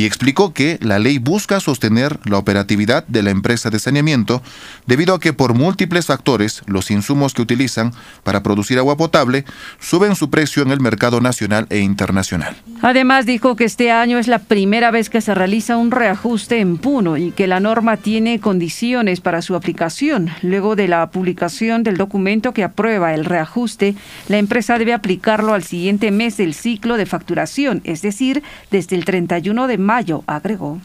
y explicó que la ley busca sostener la operatividad de la empresa de saneamiento debido a que por múltiples factores los insumos que utilizan para producir agua potable suben su precio en el mercado nacional e internacional. Además dijo que este año es la primera vez que se realiza un reajuste en Puno y que la norma tiene condiciones para su aplicación. Luego de la publicación del documento que aprueba el reajuste, la empresa debe aplicarlo al siguiente mes del ciclo de facturación, es decir, desde el 31 de mayo, agregó.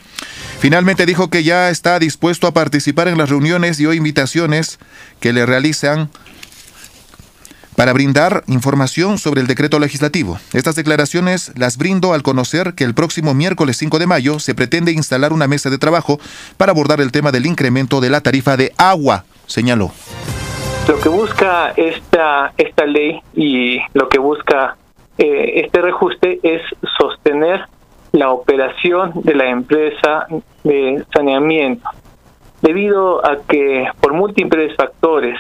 Finalmente dijo que ya está dispuesto a participar en las reuniones y o invitaciones que le realizan para brindar información sobre el decreto legislativo. Estas declaraciones las brindo al conocer que el próximo miércoles 5 de mayo se pretende instalar una mesa de trabajo para abordar el tema del incremento de la tarifa de agua, señaló. Lo que busca esta, esta ley y lo que busca eh, este reajuste es sostener la operación de la empresa de saneamiento, debido a que por múltiples factores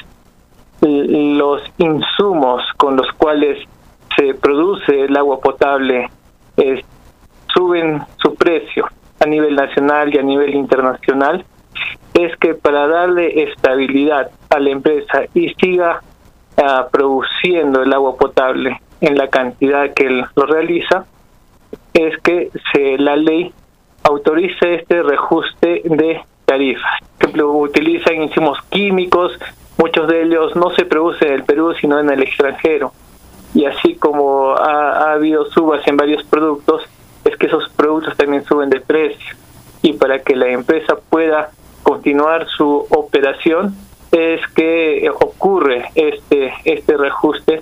los insumos con los cuales se produce el agua potable suben su precio a nivel nacional y a nivel internacional, es que para darle estabilidad a la empresa y siga ah, produciendo el agua potable en la cantidad que lo realiza, es que se, la ley autorice este reajuste de tarifas. Por ejemplo, utilizan insumos químicos, muchos de ellos no se producen en el Perú, sino en el extranjero. Y así como ha, ha habido subas en varios productos, es que esos productos también suben de precio. Y para que la empresa pueda continuar su operación, es que ocurre este, este reajuste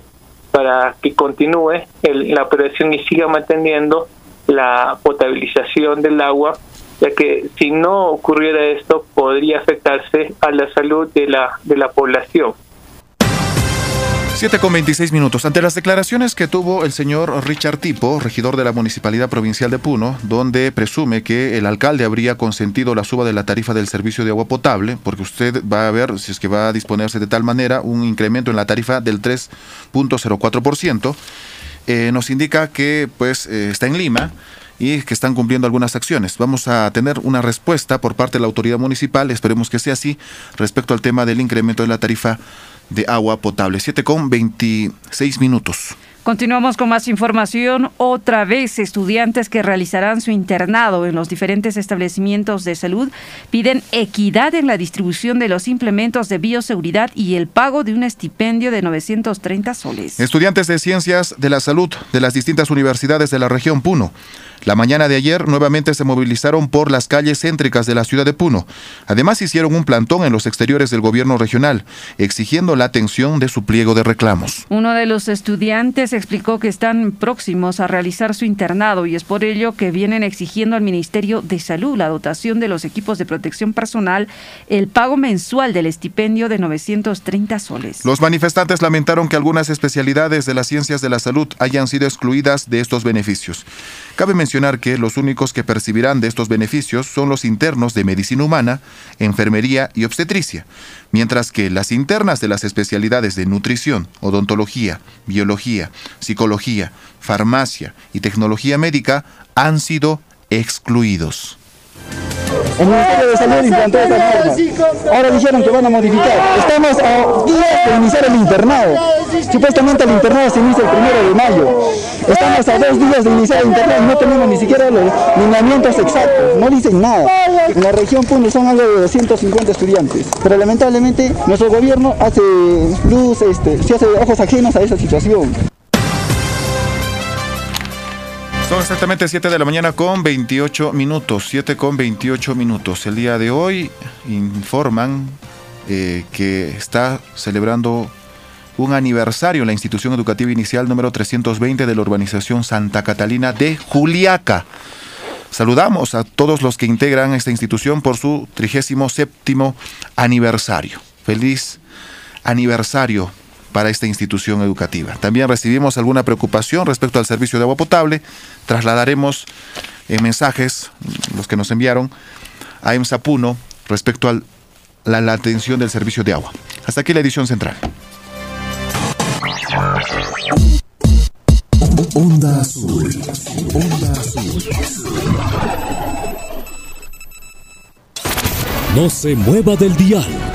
para que continúe la operación y siga manteniendo la potabilización del agua, ya que si no ocurriera esto podría afectarse a la salud de la, de la población. 7 con 26 minutos. Ante las declaraciones que tuvo el señor Richard Tipo, regidor de la Municipalidad Provincial de Puno, donde presume que el alcalde habría consentido la suba de la tarifa del servicio de agua potable, porque usted va a ver, si es que va a disponerse de tal manera, un incremento en la tarifa del 3.04%, eh, nos indica que pues eh, está en Lima y que están cumpliendo algunas acciones. Vamos a tener una respuesta por parte de la autoridad municipal, esperemos que sea así, respecto al tema del incremento de la tarifa de agua potable. 7 con 26 minutos. Continuamos con más información. Otra vez, estudiantes que realizarán su internado en los diferentes establecimientos de salud piden equidad en la distribución de los implementos de bioseguridad y el pago de un estipendio de 930 soles. Estudiantes de Ciencias de la Salud de las distintas universidades de la región Puno la mañana de ayer nuevamente se movilizaron por las calles céntricas de la ciudad de Puno. Además hicieron un plantón en los exteriores del gobierno regional, exigiendo la atención de su pliego de reclamos. Uno de los estudiantes explicó que están próximos a realizar su internado y es por ello que vienen exigiendo al Ministerio de Salud la dotación de los equipos de protección personal, el pago mensual del estipendio de 930 soles. Los manifestantes lamentaron que algunas especialidades de las ciencias de la salud hayan sido excluidas de estos beneficios. Cabe mencionar que los únicos que percibirán de estos beneficios son los internos de medicina humana, enfermería y obstetricia, mientras que las internas de las especialidades de nutrición, odontología, biología, psicología, farmacia y tecnología médica han sido excluidos. El Ministerio de Salud implantó esa norma. Ahora dijeron que van a modificar. Estamos a días de iniciar el internado. Supuestamente el internado se inicia el primero de mayo. Estamos a dos días de iniciar el internado y no tenemos ni siquiera los lineamientos exactos. No dicen nada. En la región Puno son algo de 250 estudiantes. Pero lamentablemente nuestro gobierno hace luz, este, se hace ojos ajenos a esa situación. Son exactamente 7 de la mañana con 28 minutos. 7 con 28 minutos. El día de hoy informan eh, que está celebrando un aniversario en la institución educativa inicial número 320 de la urbanización Santa Catalina de Juliaca. Saludamos a todos los que integran esta institución por su 37 aniversario. Feliz aniversario para esta institución educativa. También recibimos alguna preocupación respecto al servicio de agua potable. Trasladaremos en mensajes, los que nos enviaron, a EMSA Puno respecto a la, la atención del servicio de agua. Hasta aquí la edición central. Onda Azul. Onda Azul. No se mueva del dial.